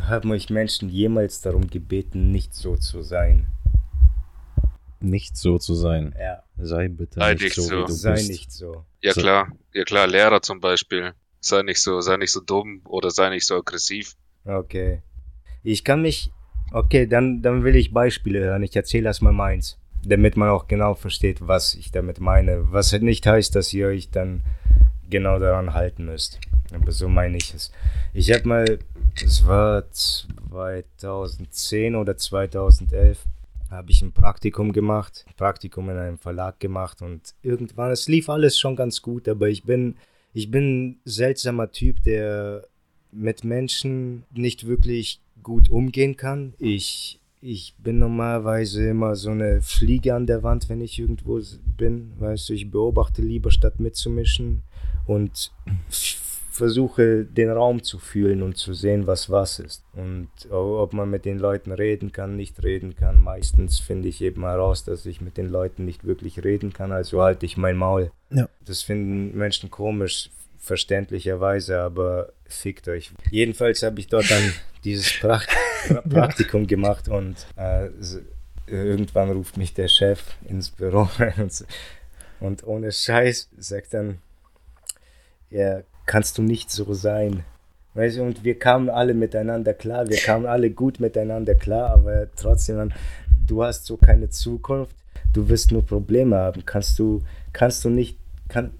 haben euch Menschen jemals darum gebeten, nicht so zu sein? nicht so zu sein. Ja, Sei bitte Sei nicht nicht so, so. wie du sei bist. nicht so. Ja So. klar, ja klar, Lehrer zum Beispiel. Sei nicht so, sei nicht so dumm oder sei nicht so aggressiv. Okay. Ich kann mich. Okay, dann, dann will ich Beispiele hören. Ich erzähle erstmal meins. Damit man auch genau versteht, was ich damit meine. Was nicht heißt, dass ihr euch dann genau daran halten müsst. Aber so meine ich es. Ich habe mal, es war 2010 oder 2011, habe ich ein Praktikum gemacht. Praktikum in einem Verlag gemacht und irgendwann, es lief alles schon ganz gut, aber ich bin, ich bin ein seltsamer Typ, der mit Menschen nicht wirklich gut umgehen kann. Ich, ich bin normalerweise immer so eine Fliege an der Wand, wenn ich irgendwo bin. Weißt du, ich beobachte lieber statt mitzumischen und versuche den Raum zu fühlen und zu sehen, was was ist. Und ob man mit den Leuten reden kann, nicht reden kann. Meistens finde ich eben heraus, dass ich mit den Leuten nicht wirklich reden kann, also halte ich mein Maul. Ja. Das finden Menschen komisch, verständlicherweise, aber fickt euch. Jedenfalls habe ich dort dann <laughs> dieses Pracht pra Praktikum gemacht und äh, irgendwann ruft mich der Chef ins Büro <laughs> und, und ohne Scheiß sagt dann, ja, kannst du nicht so sein. Weißt du, und wir kamen alle miteinander klar, wir kamen alle gut miteinander klar, aber trotzdem, du hast so keine Zukunft, du wirst nur Probleme haben, kannst du, kannst du nicht, kann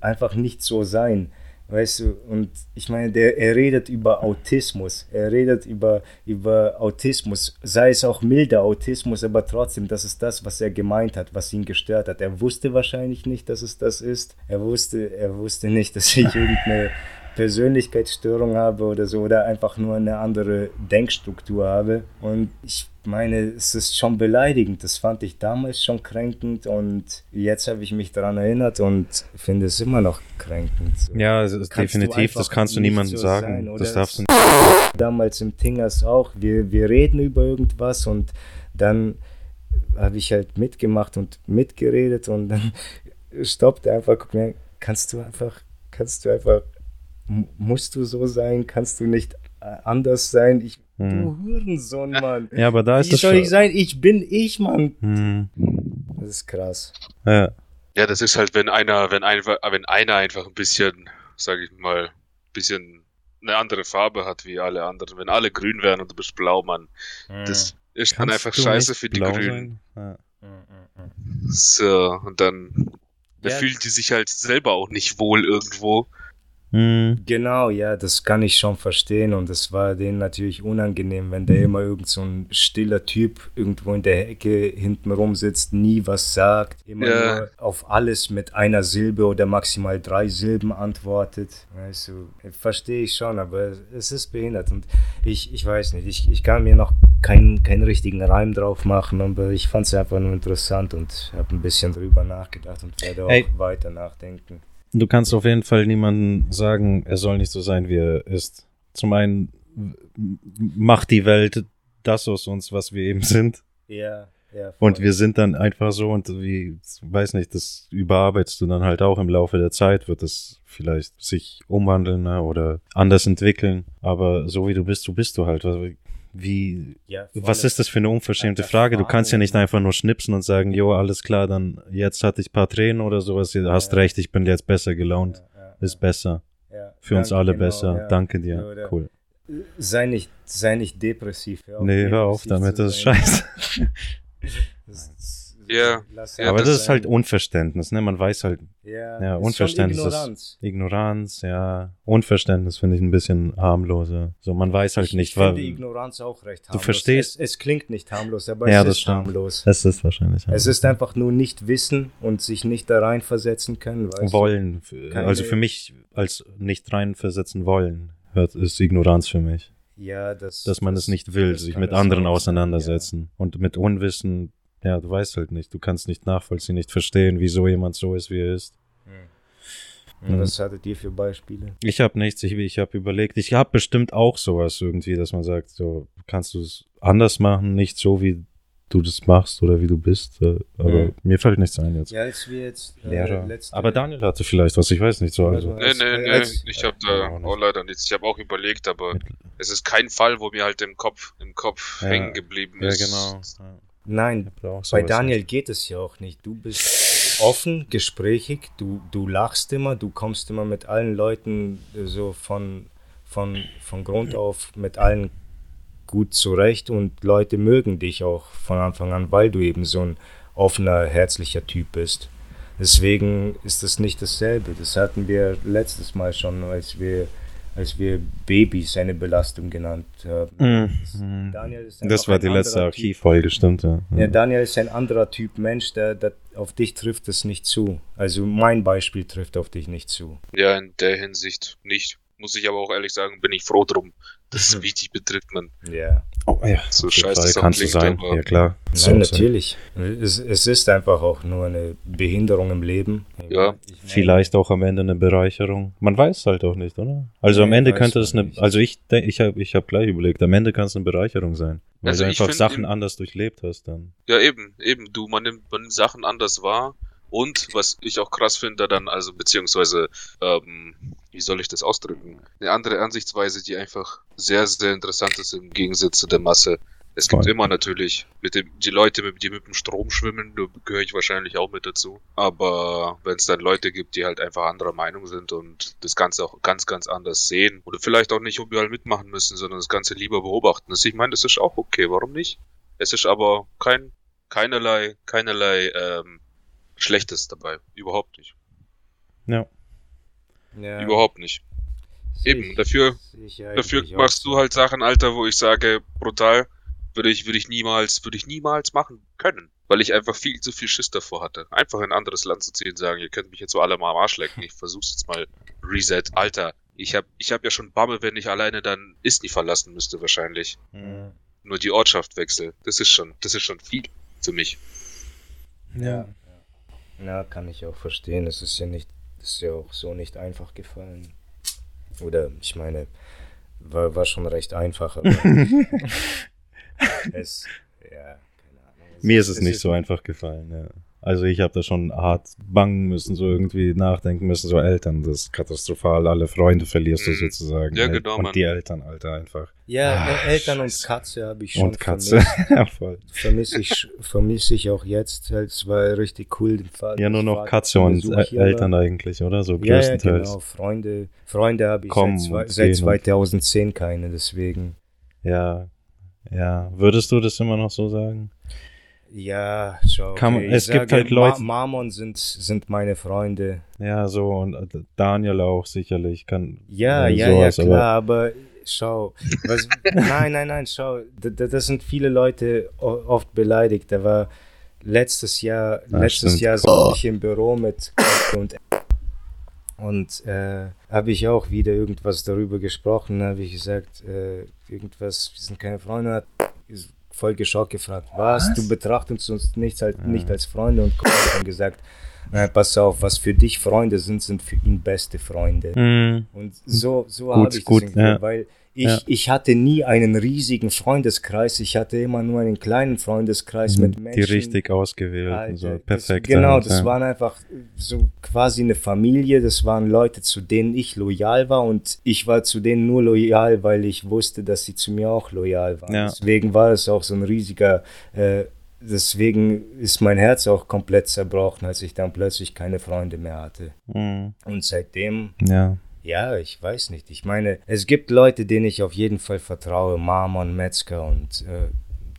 einfach nicht so sein. Weißt du, und ich meine, der, er redet über Autismus, er redet über, über Autismus, sei es auch milder Autismus, aber trotzdem, das ist das, was er gemeint hat, was ihn gestört hat. Er wusste wahrscheinlich nicht, dass es das ist. Er wusste, er wusste nicht, dass ich <laughs> irgendeine Persönlichkeitsstörung habe oder so, oder einfach nur eine andere Denkstruktur habe. Und ich meine, es ist schon beleidigend. Das fand ich damals schon kränkend und jetzt habe ich mich daran erinnert und finde es immer noch kränkend. Ja, du definitiv, das kannst du nicht niemandem so sagen. sein, das darfst du damals im Tingers auch. Wir, wir reden über irgendwas und dann habe ich halt mitgemacht und mitgeredet und dann <laughs> stoppt einfach, guck mir, kannst du einfach, kannst du einfach, musst du so sein, kannst du nicht äh, anders sein? Ich, Hm. du Hurensohn, Mann. Ja, aber da ist Wie das soll schon. ich sein? Ich bin ich, Mann. Hm. Das ist krass. Ja. Ja, das ist halt, wenn einer, wenn einfach, wenn einer einfach ein bisschen, sag ich mal, ein bisschen eine andere Farbe hat wie alle anderen. Wenn alle grün wären und du bist blau, Mann, das ist dann einfach scheiße für die Grünen. Ja. So, und dann, da Ja. fühlt die sich halt selber auch nicht wohl irgendwo. Hm. Genau, ja, das kann ich schon verstehen und es war denen natürlich unangenehm, wenn da immer irgend so ein stiller Typ irgendwo in der Ecke hinten rum sitzt, nie was sagt, immer Ja. nur auf alles mit einer Silbe oder maximal drei Silben antwortet. Weißt du, verstehe ich schon, aber es ist behindert und ich, ich weiß nicht, ich, ich kann mir noch keinen, keinen richtigen Reim drauf machen, aber ich fand es einfach nur interessant und habe ein bisschen drüber nachgedacht und werde auch Ey. weiter nachdenken. Du kannst auf jeden Fall niemandem sagen, er soll nicht so sein, wie er ist. Zum einen macht die Welt das aus uns, was wir eben sind. Ja, ja. Und voll. wir sind dann einfach so und wie, weiß nicht, das überarbeitest du dann halt auch im Laufe der Zeit, wird es vielleicht sich umwandeln ne, oder anders entwickeln. Aber so wie du bist, so bist du halt. Wie, Ja, was ist das für eine unverschämte Frage? Du kannst ja nicht einfach nur schnipsen und sagen, jo, alles klar, dann jetzt hatte ich ein paar Tränen oder sowas. Du hast Ja. recht, ich bin jetzt besser gelaunt. Ja, Ist besser. Für uns Danke, alle genau, besser. Danke dir. Oder- Cool. Sei nicht, sei nicht depressiv. Hör auf, Nee, hör auf damit, das ist scheiße. <laughs> Das- <laughs> Ja. lass Ja, Aber das ist halt Unverständnis, ne? Man weiß halt ja, ja, ist Unverständnis ist- Ignoranz. Ignoranz, ja. Unverständnis finde ich ein bisschen harmloser. So, man weiß halt ich, nicht, ich was. finde Ignoranz auch recht harmlos. verstehst- Es, es klingt nicht harmlos, aber Ja, es das ist stimmt. harmlos. Es ist wahrscheinlich. Es ist einfach nur nicht wissen und sich nicht da reinversetzen können. Weißt du? wollen. Keine- Also für mich als nicht reinversetzen wollen, hört, ist Ignoranz für mich. Ja, das, Dass man es nicht will, das sich mit das anderen auseinandersetzen. Und mit Unwissen, ja, du weißt halt nicht. Du kannst nicht nachvollziehen, nicht verstehen, wieso jemand so ist, wie er ist. Ja. Und Mhm. Was hattet ihr für Beispiele? Ich habe nichts, ich, ich habe überlegt, ich habe bestimmt auch sowas irgendwie, dass man sagt, so kannst du es anders machen, nicht so wie du das machst oder wie du bist. äh, Aber Mhm. mir fällt nichts ein jetzt. Ja, als wir jetzt äh, Lehrer. letzte- Aber Daniel hatte vielleicht was, ich weiß nicht so. Also. Nee, nee, nee, als- ich habe Ja, da auch auch leider nichts. Ich habe auch überlegt, aber es ist kein Fall, wo mir halt im Kopf, im Kopf Ja. hängen geblieben Ja, ist. genau. Nein, bei Daniel nicht. geht es ja auch nicht. Du bist offen, gesprächig, du, du lachst immer, du kommst immer mit allen Leuten äh, so von, von, von Grund auf mit allen gut zurecht und Leute mögen dich auch von Anfang an, weil du eben so ein offener, herzlicher Typ bist. Deswegen ist das nicht dasselbe. Das hatten wir letztes Mal schon, als wir, als wir Babys eine Belastung genannt haben. Mhm. Das, das war die letzte Archivfolge, stimmt ja. ja. Daniel ist ein anderer Typ Mensch, der, der auf dich trifft es nicht zu. Also mein Beispiel trifft auf dich nicht zu. Ja, in der Hinsicht nicht. Muss ich aber auch ehrlich sagen, bin ich froh drum. Das ist wichtig betrifft man. Ja. Oh, ja. So scheiße das kannst klingt, du sein. Ja, klar. Nein, natürlich. Es, es ist einfach auch nur eine Behinderung im Leben. Ja. Vielleicht auch am Ende eine Bereicherung. Man weiß halt auch nicht, oder? Also nee, am Ende könnte es eine, nicht. also ich denke, ich habe ich hab gleich überlegt, am Ende kann es eine Bereicherung sein. Weil also du einfach Sachen anders durchlebt hast dann. Ja, eben, eben. Du, man nimmt, man nimmt Sachen anders wahr und was ich auch krass finde, dann, also beziehungsweise, ähm, wie soll ich das ausdrücken? Eine andere Ansichtsweise, die einfach sehr, sehr interessant ist im Gegensatz zu der Masse. Es gibt Voll. immer natürlich mit dem, die Leute, die mit dem Strom schwimmen, da gehöre ich wahrscheinlich auch mit dazu. Aber wenn es dann Leute gibt, die halt einfach anderer Meinung sind und das Ganze auch ganz, ganz anders sehen oder vielleicht auch nicht überall mitmachen müssen, sondern das Ganze lieber beobachten. Also ich meine, das ist auch okay, warum nicht? Es ist aber kein, keinerlei, keinerlei ähm, Schlechtes dabei. Überhaupt nicht. Ja. ja. Überhaupt nicht. Eben, dafür, dafür machst du halt Sachen, Alter, wo ich sage, brutal, würde ich, würde ich niemals, würde ich niemals machen können. Weil ich einfach viel zu viel Schiss davor hatte. Einfach in ein anderes Land zu ziehen und sagen, ihr könnt mich jetzt so alle mal am Arsch lecken. Ich versuch's jetzt mal Reset. Alter, ich hab, ich hab ja schon Bamme, wenn ich alleine dann Isni verlassen müsste wahrscheinlich. Mhm. Nur die Ortschaft wechsel. Das ist schon, das ist schon viel für mich. Ja. Ja, kann ich auch verstehen. Es ist ja nicht, ist ja auch so nicht einfach gefallen. Oder ich meine, war, war schon recht einfach, aber <laughs> es, ja, keine Ahnung. Es Mir ist es, es nicht ist so einfach gefallen, ja. Also ich habe da schon hart bangen müssen, so irgendwie nachdenken müssen, so Eltern, das ist katastrophal, alle Freunde verlierst du mhm. sozusagen. Ja, genau, Und die Eltern, Alter, einfach. Ja, Ach, Eltern Scheiße. und Katze habe ich schon Und Katze, ja, voll. Vermisse ich, vermisse ich auch jetzt, es war richtig cool. Den Vater, ja, nur noch Katze und Eltern war. eigentlich, oder? So größtenteils. Ja, genau, Freunde, Freunde habe ich Kommen seit, seit 2010 keine, deswegen. Ja, ja. Würdest du das immer noch so sagen? Ja, schau. Okay. es gibt halt Leute. Ma Marmon sind, sind meine Freunde. Ja, so und äh, Daniel auch sicherlich kann. Ja, äh, ja, sowas, ja, klar, aber, aber schau. Was, <laughs> nein, nein, nein, schau. Das sind viele Leute oft beleidigt. Da war letztes Jahr, ja, letztes stimmt. Jahr saß oh. ich im Büro mit und und äh, habe ich auch wieder irgendwas darüber gesprochen, habe ich gesagt, äh, irgendwas, wir sind keine Freunde, voll geschockt gefragt, was? was? Du betrachtest uns nicht als, ja. nicht als Freunde und haben gesagt, na, pass auf, was für dich Freunde sind, sind für ihn beste Freunde. Mhm. Und so, so habe ich gut, das ja. weil ich, ja. ich hatte nie einen riesigen Freundeskreis, ich hatte immer nur einen kleinen Freundeskreis mit Menschen. Die richtig ausgewählt, so perfekt. Das, genau, das ja. waren einfach so quasi eine Familie, das waren Leute, zu denen ich loyal war und ich war zu denen nur loyal, weil ich wusste, dass sie zu mir auch loyal waren. Ja. Deswegen war es auch so ein riesiger, äh, deswegen ist mein Herz auch komplett zerbrochen, als ich dann plötzlich keine Freunde mehr hatte. Mhm. Und seitdem ja ja, ich weiß nicht. Ich meine, es gibt Leute, denen ich auf jeden Fall vertraue. Marmon, Metzger und äh,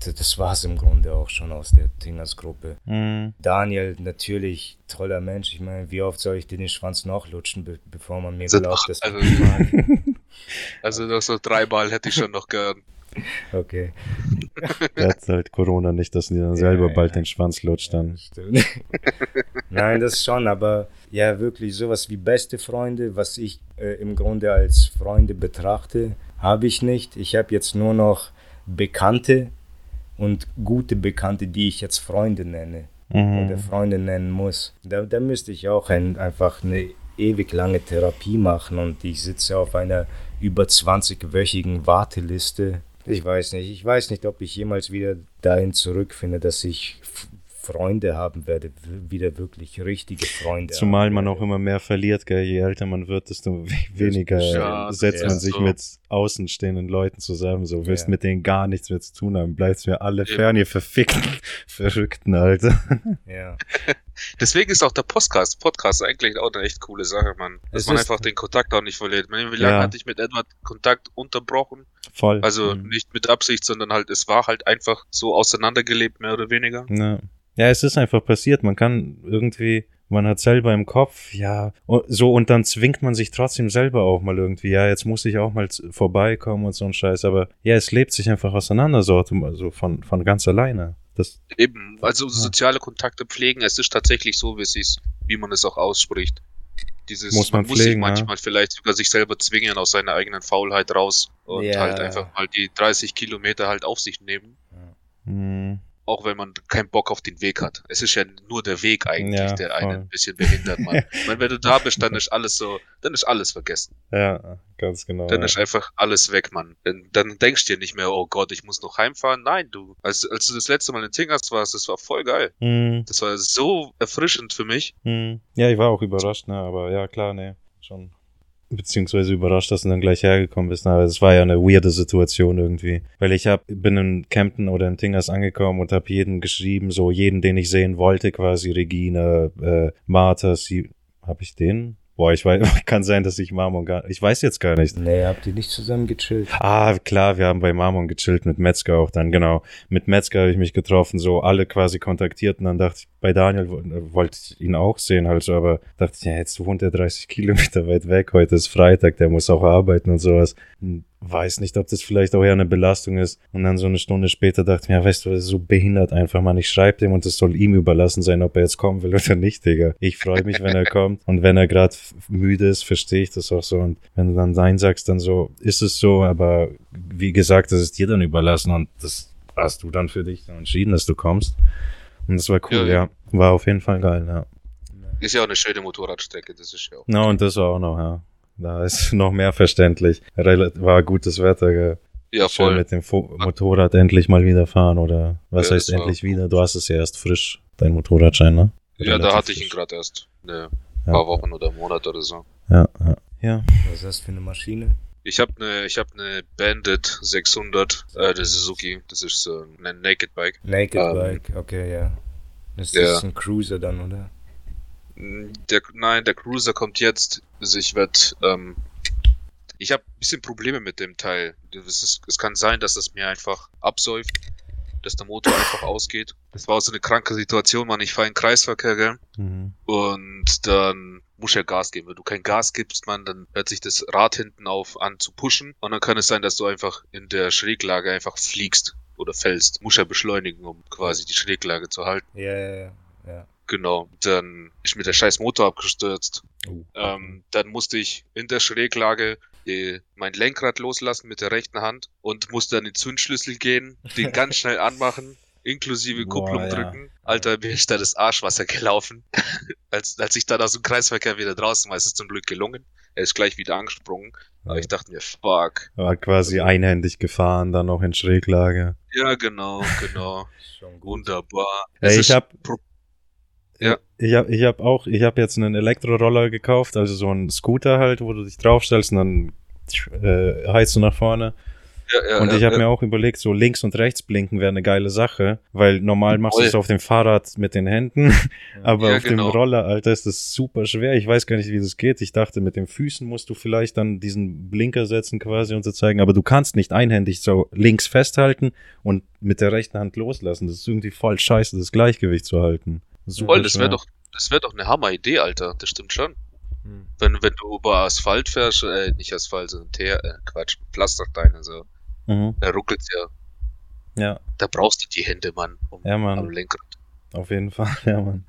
das war es im Grunde auch schon aus der Tingers-Gruppe. Mhm. Daniel, natürlich toller Mensch. Ich meine, wie oft soll ich dir den Schwanz noch lutschen, be bevor man mir also glaubt, dass also, <laughs> also noch so drei Ball hätte ich schon noch gern. <laughs> Okay. Jetzt halt Corona nicht, dass die dann selber ja, bald ja. den Schwanz lutscht dann. Ja, <laughs> Nein, das schon, aber ja, wirklich sowas wie beste Freunde, was ich äh, im Grunde als Freunde betrachte, habe ich nicht. Ich habe jetzt nur noch Bekannte und gute Bekannte, die ich jetzt Freunde nenne mhm. oder Freunde nennen muss. Da, da müsste ich auch ein, einfach eine ewig lange Therapie machen und ich sitze auf einer über 20-wöchigen Warteliste. Ich weiß nicht, ich weiß nicht, ob ich jemals wieder dahin zurückfinde, dass ich Freunde haben werde, wieder wirklich richtige Freunde. Zumal haben man werde. auch immer mehr verliert, gell? Je älter man wird, desto we- weniger Ja, setzt ja, man sich so. mit außenstehenden Leuten zusammen. So willst Ja. mit denen gar nichts mehr zu tun haben. Bleibst mir alle fern, ihr verfickten <laughs> Verrückten, Alter. Ja. <laughs> Deswegen ist auch der Podcast, Podcast eigentlich auch eine echt coole Sache, Mann. Dass Es man einfach den Kontakt auch nicht verliert. Wie lange Ja. hatte ich mit Edward Kontakt unterbrochen? Voll. Also Mhm. nicht mit Absicht, sondern halt, es war halt einfach so auseinandergelebt, mehr oder weniger. Ja. Ja, es ist einfach passiert. Man kann irgendwie, man hat selber im Kopf, ja, so und dann zwingt man sich trotzdem selber auch mal irgendwie, ja, jetzt muss ich auch mal vorbeikommen und so ein Scheiß. Aber ja, es lebt sich einfach auseinander, so, also von, von ganz alleine. Das, Eben, also soziale Kontakte pflegen, es ist tatsächlich so, wie es ist, wie man es auch ausspricht. Dieses, Muss man muss sich pflegen, ja. manchmal vielleicht sogar sich selber zwingen aus seiner eigenen Faulheit raus und Ja. halt einfach mal die 30 Kilometer halt auf sich nehmen. mh, Auch wenn man keinen Bock auf den Weg hat. Es ist ja nur der Weg eigentlich, Ja, der einen voll. ein bisschen behindert, <laughs> ich meine, wenn du da bist, dann ist alles so, dann ist alles vergessen. ja, ganz genau. Dann ja. ist einfach alles weg, Mann. Dann, dann denkst du dir nicht mehr, oh Gott, ich muss noch heimfahren. Nein, du, als, als du das letzte Mal in Tingast warst, das war voll geil. Mh, Das war so erfrischend für mich. mh. Ja, ich war auch überrascht, ne, aber ja, klar, ne, schon. Beziehungsweise überrascht, dass du dann gleich hergekommen bist. Aber es war ja eine weirde Situation irgendwie. Weil ich hab, bin in Kempten oder in Tingers angekommen und hab jeden geschrieben, so jeden, den ich sehen wollte, quasi Regine, äh, Martha, sie, hab ich den? Boah, ich weiß, <laughs> kann sein, dass ich Marmon gar, ich weiß jetzt gar nicht. Nee, habt ihr nicht zusammen gechillt? Ah, klar, wir haben bei Marmon gechillt mit Metzger auch dann, genau. Mit Metzger habe ich mich getroffen, so alle quasi kontaktiert und dann dachte ich, bei Daniel äh, wollte ich ihn auch sehen, halt so, aber dachte ich, ja, jetzt wohnt er 30 Kilometer weit weg, heute ist Freitag, der muss auch arbeiten und sowas. Hm, Weiß nicht, ob das vielleicht auch eher eine Belastung ist. Und dann so eine Stunde später dachte ich mir, ja, weißt du, das ist so behindert einfach, man. Ich schreibe dem und es soll ihm überlassen sein, ob er jetzt kommen will <laughs> oder nicht, Digga. Ich freue mich, wenn er kommt. Und wenn er gerade müde ist, verstehe ich das auch so. Und wenn du dann Nein sagst, dann so, ist es so, aber wie gesagt, das ist dir dann überlassen und das hast du dann für dich dann entschieden, dass du kommst. Und das war cool, Ja, ja. War auf jeden Fall geil, ja. Ist ja auch eine schöne Motorradstrecke, das ist ja auch. Na, und das war auch noch, ja. Da ist <laughs> noch mehr verständlich. Rel war gutes Wetter, gell. Ja, Schön voll. mit dem Fo Motorrad endlich mal wieder fahren oder was Ja, heißt endlich wieder? Du hast es ja erst frisch, dein Motorradschein, ne? Ja, da Relativ hatte ich ihn gerade erst. Ne, Ja. paar Wochen oder einen Monat oder so. Ja, ja. Ja, Was ist das für eine Maschine? Ich habe eine, ich habe eine Bandit 600, äh, der Suzuki. Das ist so ein Naked Bike. Naked Ähm, Bike, okay, ja. Das ja. ist ein Cruiser dann, oder? Der, nein, der Cruiser kommt jetzt. Also ich werde, ähm, ich habe ein bisschen Probleme mit dem Teil. Es, ist, es kann sein, dass es mir einfach absäuft, dass der Motor einfach ausgeht. Das war so eine kranke Situation, man. Ich fahre in Kreisverkehr, gell? mhm. Und dann muss ja Gas geben. Wenn du kein Gas gibst, man, dann hört sich das Rad hinten auf an zu pushen. Und dann kann es sein, dass du einfach in der Schräglage einfach fliegst oder fällst. Muss ja beschleunigen, um quasi die Schräglage zu halten. Ja, ja, ja. Genau. Dann ist mir der scheiß Motor abgestürzt. Oh. Ähm, dann musste ich in der Schräglage äh, mein Lenkrad loslassen mit der rechten Hand und musste an den Zündschlüssel gehen, den ganz schnell <laughs> anmachen, inklusive Boah, Kupplung ja. drücken. Alter, mir ist da das Arschwasser gelaufen. <laughs> als, als ich dann aus dem Kreisverkehr wieder draußen war, ist es zum Glück gelungen. Er ist gleich wieder angesprungen. Aber ich dachte mir, fuck. War quasi einhändig gefahren, dann auch in Schräglage. Ja, genau, genau. <laughs> Wunderbar. Ey, ich ist hab, Pro- Ja. Ich hab, ich hab auch, ich hab jetzt einen Elektroroller gekauft, also so einen Scooter halt, wo du dich draufstellst und dann äh, heizt du nach vorne. ja, ja, Und ich habe mir auch überlegt, so links und rechts blinken wäre eine geile Sache, weil normal machst du es auf dem Fahrrad mit den Händen, <laughs> aber auf genau. dem Roller, Alter, ist das super schwer. Ich weiß gar nicht, wie das geht. Ich dachte, mit den Füßen musst du vielleicht dann diesen Blinker setzen quasi und so zeigen, aber du kannst nicht einhändig so links festhalten und mit der rechten Hand loslassen. Das ist irgendwie voll scheiße, das Gleichgewicht zu halten. Super Voll, das wäre doch, das wäre doch eine Hammer-Idee, Alter. Das stimmt schon. Hm. Wenn, wenn du über Asphalt fährst, äh, nicht Asphalt, sondern Teer, äh, Quatsch, Pflastersteine, so, Mhm. da ruckelt's ja. Ja, Da brauchst du die Hände, Mann, um, ja, am Mann, Lenkrad. auf jeden Fall, <laughs> ja, Mann.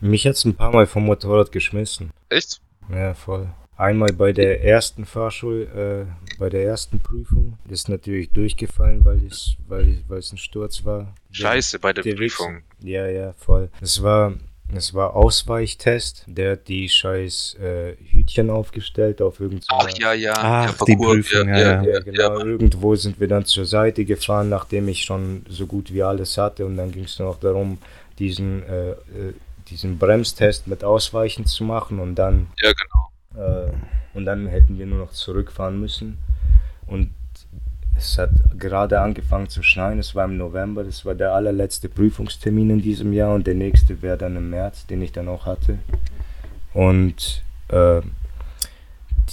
Mich hat's ein paar Mal vom Motorrad geschmissen. Echt? Ja, voll. Einmal bei der ersten Fahrschul, äh, bei der ersten Prüfung. Das ist natürlich durchgefallen, weil es, weil, weil es ein Sturz war. Scheiße, bei der Der Prüfung. Wichsen. Ja, ja, voll. Es war, es war Ausweichtest. Der hat die scheiß äh, Hütchen aufgestellt auf irgendeiner... Ach, ja, ja. Ach, ja, die Parcours, Prüfung, ja, Ja, ja. genau. Irgendwo sind wir dann zur Seite gefahren, nachdem ich schon so gut wie alles hatte. Und dann ging es nur noch darum, diesen, äh, äh, diesen Bremstest mit Ausweichen zu machen und dann, Ja, genau. Äh, und dann hätten wir nur noch zurückfahren müssen. Und es hat gerade angefangen zu schneien, es war im November, das war der allerletzte Prüfungstermin in diesem Jahr und der nächste wäre dann im März, den ich dann auch hatte. Und äh,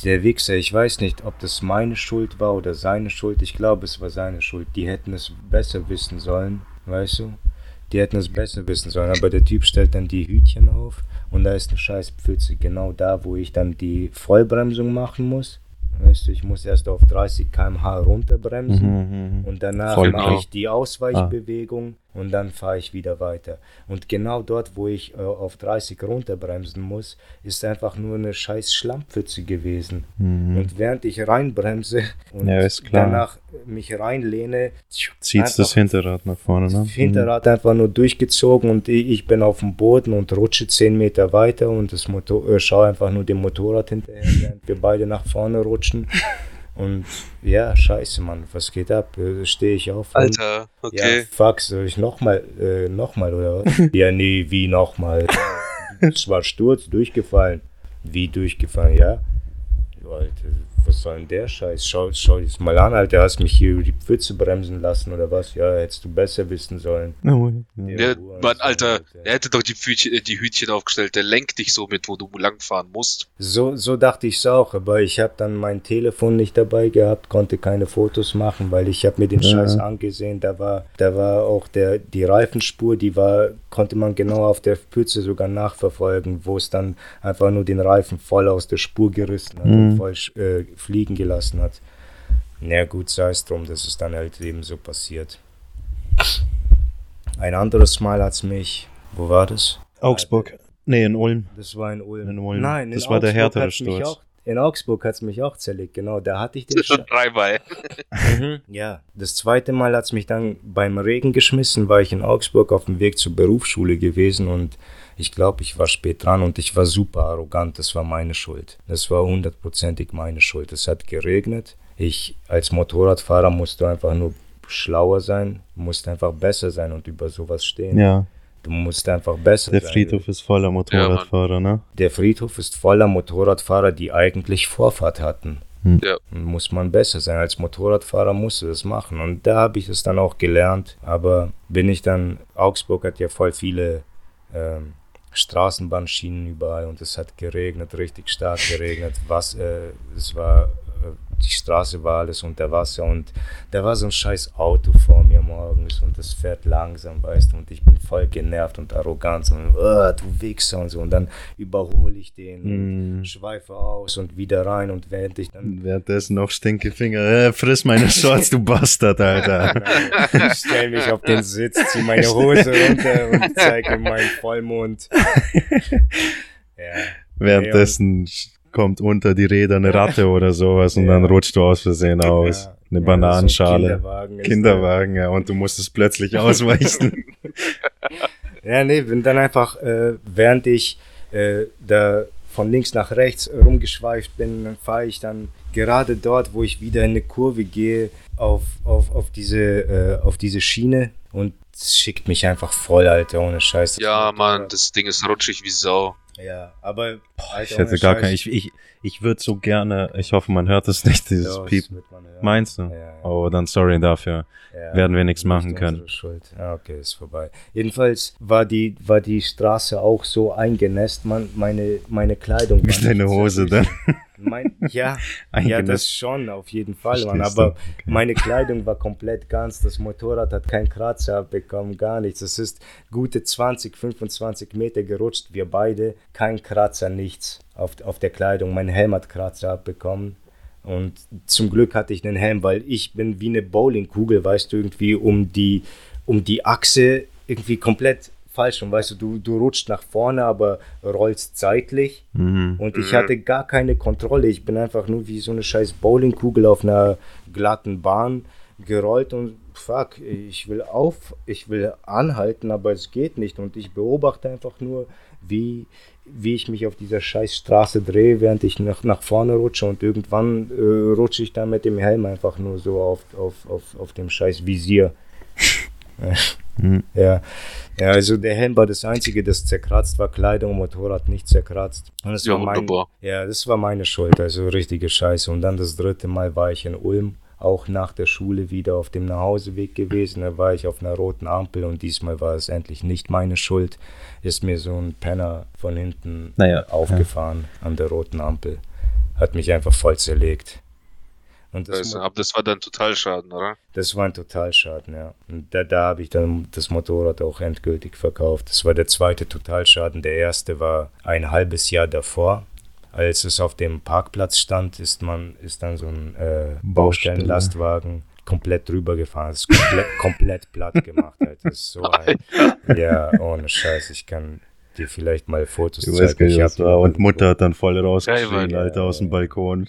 der Wichser, ich weiß nicht, ob das meine Schuld war oder seine Schuld. Ich glaube, es war seine Schuld. Die hätten es besser wissen sollen, weißt du? Die hätten es besser wissen sollen. Aber der Typ stellt dann die Hütchen auf und da ist eine scheiß Pfütze genau da, wo ich dann die Vollbremsung machen muss. Weißt du, ich muss erst auf 30 km/h runterbremsen Mhm, und danach mache ich die Ausweichbewegung und dann fahre ich wieder weiter. Und genau dort, wo ich äh, auf 30 runterbremsen muss, ist einfach nur eine scheiß Schlammpfütze gewesen. Und während ich reinbremse und Mhm. Ja, danach mich reinlehne, Zieht das Hinterrad nach vorne, ne? das Hinterrad einfach nur durchgezogen und ich ich bin auf dem Boden und rutsche 10 Meter weiter und das Motor, äh, schaue einfach nur dem Motorrad hinterher, während wir beide nach vorne rutschen. Und ja, scheiße, Mann, was geht ab? Äh, Stehe ich auf. und- Alter, okay. ja, fuck, soll ich nochmal, äh, nochmal oder was? <laughs> ja, nee, wie nochmal? <laughs> Es war Sturz, durchgefallen. Wie durchgefallen, ja? Alter, was soll denn der Scheiß? Schau, schau das mal an, Alter, hast mich hier über die Pfütze bremsen lassen oder was? Ja, hättest du besser wissen sollen. Oh, ja. Mann, Alter, er hätte doch die, Hütchen, äh, die Hütchen aufgestellt. Der lenkt dich so mit, wo du langfahren musst. So, so dachte ich es auch, aber ich habe dann mein Telefon nicht dabei gehabt, konnte keine Fotos machen, weil ich habe mir den Ja. Scheiß angesehen. Da war, da war auch der, die Reifenspur, die war, konnte man genau auf der Pfütze sogar nachverfolgen, wo es dann einfach nur den Reifen voll aus der Spur gerissen hat und Mhm. voll äh, fliegen gelassen hat. Na gut, sei es drum, das ist dann halt eben so passiert. Ein anderes Mal hat es mich, wo war das? Augsburg. Nee, in Ulm. Das war in Ulm. In Ulm. Nein, in Das war der Augsburg härtere Sturz. Auch, in Augsburg hat es mich auch zerlegt, genau. Da hatte ich den Schon Scha dreimal. <laughs> Mhm. Ja, das zweite Mal hat es mich dann beim Regen geschmissen, war ich in Augsburg auf dem Weg zur Berufsschule gewesen und ich glaube, ich war spät dran und ich war super arrogant. Das war meine Schuld. Das war hundertprozentig meine Schuld. Es hat geregnet. Ich als Motorradfahrer musste einfach nur schlauer sein, musste einfach besser sein und über sowas stehen. Ja, Du musst einfach besser der sein. Friedhof ist voller Motorradfahrer, ne? Der Friedhof ist voller Motorradfahrer, die eigentlich Vorfahrt hatten. Ja. Und Muss man besser sein. Als Motorradfahrer musst du das machen. Und da habe ich es dann auch gelernt. Aber bin ich dann, Augsburg hat ja voll viele ähm, Straßenbahnschienen überall und es hat geregnet, richtig stark geregnet. Was, äh, es war, die Straße war alles unter Wasser und da war so ein scheiß Auto vor mir morgens und das fährt langsam, weißt du, und ich bin voll genervt und arrogant und "Ah, du Wichser und so und dann überhole ich den, Mm. schweife aus und wieder rein und während ich dann Währenddessen noch Stinkefinger. Äh, friss meine <laughs> Shorts, du Bastard, Alter. ich stell mich auf den Sitz, zieh meine <laughs> Hose runter und zeige meinen Vollmond. <laughs> Ja. Währenddessen kommt unter die Räder eine Ratte oder sowas und Ja. dann rutscht du aus Versehen aus. Ja. Eine Ja, Bananenschale. so ein Kinderwagen Kinderwagen, ja, und du musstest plötzlich ausweichen. <laughs> Ja, nee, bin dann einfach, äh, während ich äh, da von links nach rechts rumgeschweift bin, dann fahre ich dann gerade dort, wo ich wieder in eine Kurve gehe, auf, auf, auf, diese, äh, auf diese Schiene und es schickt mich einfach voll, Alter, ohne Scheiß. Das Ja, Mann, das Ding ist rutschig wie Sau. Ja, aber Alter, Ich hätte gar Scheiß. kein, ich, ich, ich würde so gerne, ich hoffe, man hört es nicht, dieses Ja, das Piep. wird man hören. Meinst du? Ja, ja. Oh, dann sorry dafür. Ja, werden wir nichts nicht machen können. Schuld. Ja, okay, ist vorbei. Jedenfalls war die, war die Straße auch so eingenässt, man, meine, meine Kleidung. Wie deine Hose zerrissen. Mein, ja, <laughs> ja, das schon, auf jeden Fall, Mann. Aber Okay. meine Kleidung war komplett ganz. Das Motorrad hat keinen Kratzer abbekommen, gar nichts. Es ist gute 20, 25 Meter gerutscht. Wir beide, kein Kratzer, nichts auf, auf der Kleidung. Mein Helm hat Kratzer abbekommen. Und zum Glück hatte ich einen Helm, weil ich bin wie eine Bowlingkugel, weißt du, irgendwie um die, um die Achse irgendwie komplett falsch. Und weißt du, du, du rutscht nach vorne, aber rollst seitlich. Mhm. Und ich hatte gar keine Kontrolle. Ich bin einfach nur wie so eine scheiß Bowlingkugel auf einer glatten Bahn gerollt und fuck, ich will auf, ich will anhalten, aber es geht nicht. Und ich beobachte einfach nur, wie, wie ich mich auf dieser scheiß Straße drehe, während ich nach, nach vorne rutsche und irgendwann äh, rutsche ich dann mit dem Helm einfach nur so auf, auf, auf, auf dem scheiß Visier. Hm. <laughs> Ja. ja, also der Helm war das Einzige, das zerkratzt war, Kleidung, Motorrad nicht zerkratzt. Und das Ja, war mein, wunderbar. ja, das war meine Schuld, also richtige Scheiße. Und dann das dritte Mal war ich in Ulm, auch nach der Schule wieder auf dem Nachhauseweg gewesen. Da war ich auf einer roten Ampel und diesmal war es endlich nicht meine Schuld. Ist mir so ein Penner von hinten Naja, aufgefahren an der roten Ampel. Hat mich einfach voll zerlegt. Und das, Also, aber das war dann Totalschaden, oder? das war ein Totalschaden, ja. Und da, da habe ich dann das Motorrad auch endgültig verkauft. Das war der zweite Totalschaden. Der erste war ein halbes Jahr davor. Als es auf dem Parkplatz stand, ist man, ist dann so ein äh, Baustellenlastwagen komplett drüber gefahren. Das ist komplett, <laughs> komplett platt gemacht. Halt. Das ist so ein, ja, ohne Scheiß. Ich kann dir vielleicht mal Fotos weißt gar nicht, Ich was war. Und. Mutter hat dann voll rausgeschrien, Mann. Alter, aus dem Balkon.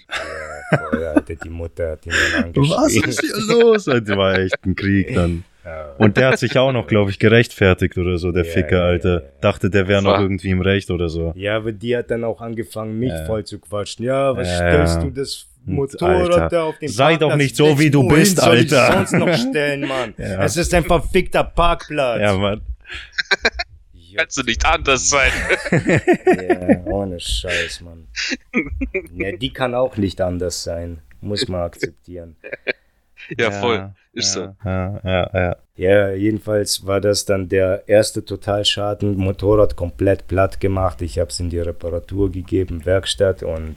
Ja, voll, Alter, die Mutter hat ihn dann <laughs> angeschrien. hier los? Das war echt ein Krieg dann. Ja. Und der hat sich auch noch, glaube ich, gerechtfertigt oder so, der Ja, Ficker, ja, Alter. ja, ja. Dachte, der wäre noch irgendwie im Recht oder so. Ja, aber die hat dann auch angefangen, mich Ja. voll zu quatschen. Ja, was Ja, stellst ja. du das Motorrad Alter, da auf den sei doch nicht so, wie du bist, soll ich Alter. sonst noch stellen, Mann? <laughs> Ja. Es ist ein verfickter Parkplatz. Ja, Mann. Kannst du nicht anders sein. <laughs> Ja, ohne Scheiß, Mann. <laughs> Ja, die kann auch nicht anders sein. Muss man akzeptieren. Ja, voll. Ist ja, Ja, ja, ja. Ja, jedenfalls war das dann der erste Totalschaden. Motorrad komplett platt gemacht. Ich habe es in die Reparatur gegeben, Werkstatt und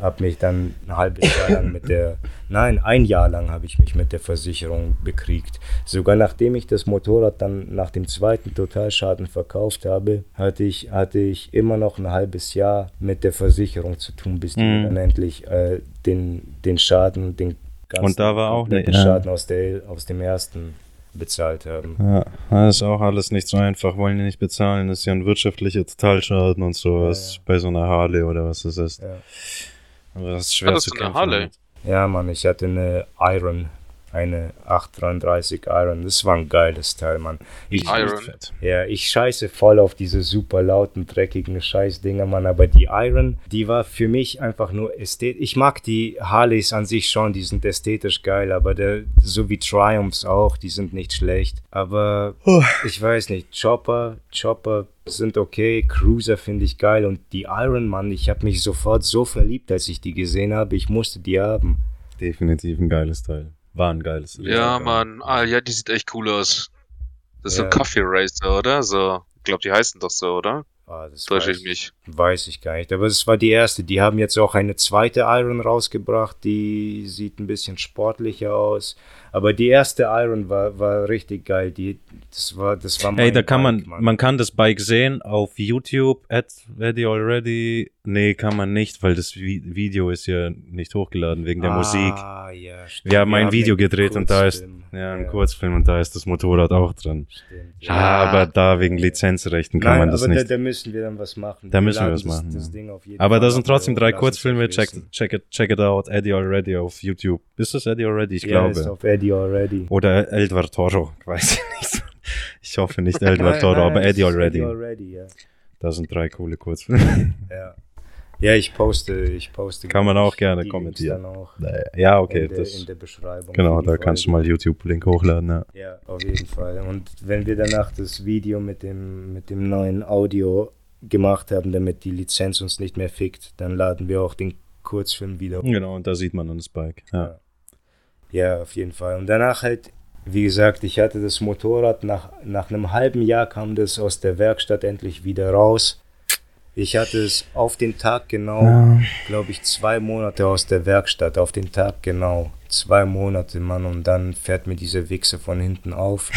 habe mich dann ein halbes Jahr lang mit der, nein, ein Jahr lang habe ich mich mit der Versicherung bekriegt. Sogar nachdem ich das Motorrad dann nach dem zweiten Totalschaden verkauft habe, hatte ich, hatte ich immer noch ein halbes Jahr mit der Versicherung zu tun, bis die Mhm. dann endlich äh, den, den Schaden, den ganzen Und da war auch ne- ja. Schaden aus, der, aus dem ersten bezahlt haben. Ja, das ist auch alles nicht so einfach, wollen die nicht bezahlen. Das ist ja ein wirtschaftlicher Totalschaden und sowas Ja, ja. bei so einer Harley oder was das ist. Ja. Aber das ist schwer Hattest zu du eine kämpfen. Harley? damit. Ja, Mann, ich hatte eine Iron, eine 833 Iron. Das war ein geiles Teil, Mann. Ich, Iron. Ja, ich scheiße voll auf diese super lauten, dreckigen Scheißdinger, Mann. Aber die Iron, die war für mich einfach nur ästhetisch. Ich mag die Harleys an sich schon, die sind ästhetisch geil, aber der, so wie Triumphs auch, die sind nicht schlecht. Aber ich weiß nicht, Chopper, Chopper sind okay, Cruiser finde ich geil und die Iron, Mann, ich habe mich sofort so verliebt, als ich die gesehen habe. Ich musste die haben. Definitiv ein geiles Teil. War ein geiles Teil. Ja, Mann. Ah, ja, die sieht echt cool aus. Das ist so Ja. ein Coffee Racer, oder? So. Ich glaube, die heißen doch so, oder? Ah, das Täusche weiß ich mich. Weiß ich gar nicht, aber es war die erste. Die haben jetzt auch eine zweite Iron rausgebracht, die sieht ein bisschen sportlicher aus. Aber die erste Iron war, war richtig geil. Die, das war, das war Ey, mein da kann man, Bike, Mann. man kann das Bike sehen auf YouTube, at Ready Already. Nee, kann man nicht, weil das Vi- Video ist ja nicht hochgeladen wegen der Musik. Ah, ja, stimmt. Wir haben ein Video gedreht und da ist, ja, ein Kurzfilm und da ist das Motorrad auch drin. Stimmt. Ja, aber da wegen Lizenzrechten kann Nein, man das aber nicht. Da, da müssen wir dann was machen. Da Wir müssen wir was das- machen, Das ja. Jeden Aber da sind trotzdem drei Kurzfilme. Check, check, it, check it out. Eddie Already auf YouTube. Ist das Eddie Already? Ich ja, ist glaube. auf Eddie already. Oder Eldvar Toro. Weiß ich nicht. Ich hoffe nicht <laughs> Eldvar Toro, aber Eddie Already. Eddie already, ja. Da sind drei coole Kurzfilme. <laughs> Ja. Ja, ich poste, ich poste. Kann man auch gerne kommentieren. Ja, okay. in, der, Das, in der Beschreibung. genau, da kannst du Folge. mal YouTube-Link hochladen. Ja. Ja, auf jeden Fall. Und wenn wir danach das Video mit dem, mit dem neuen Audio gemacht haben, damit die Lizenz uns nicht mehr fickt, dann laden wir auch den Kurzfilm wieder hoch. Genau, und da sieht man das Bike. Ja. Ja, auf jeden Fall. Und danach halt, wie gesagt, ich hatte das Motorrad, nach, nach einem halben Jahr kam das aus der Werkstatt endlich wieder raus. Ich hatte es auf den Tag genau, glaube ich, zwei Monate aus der Werkstatt, auf den Tag genau. Zwei Monate, Mann, und dann fährt mir diese Wichse von hinten auf.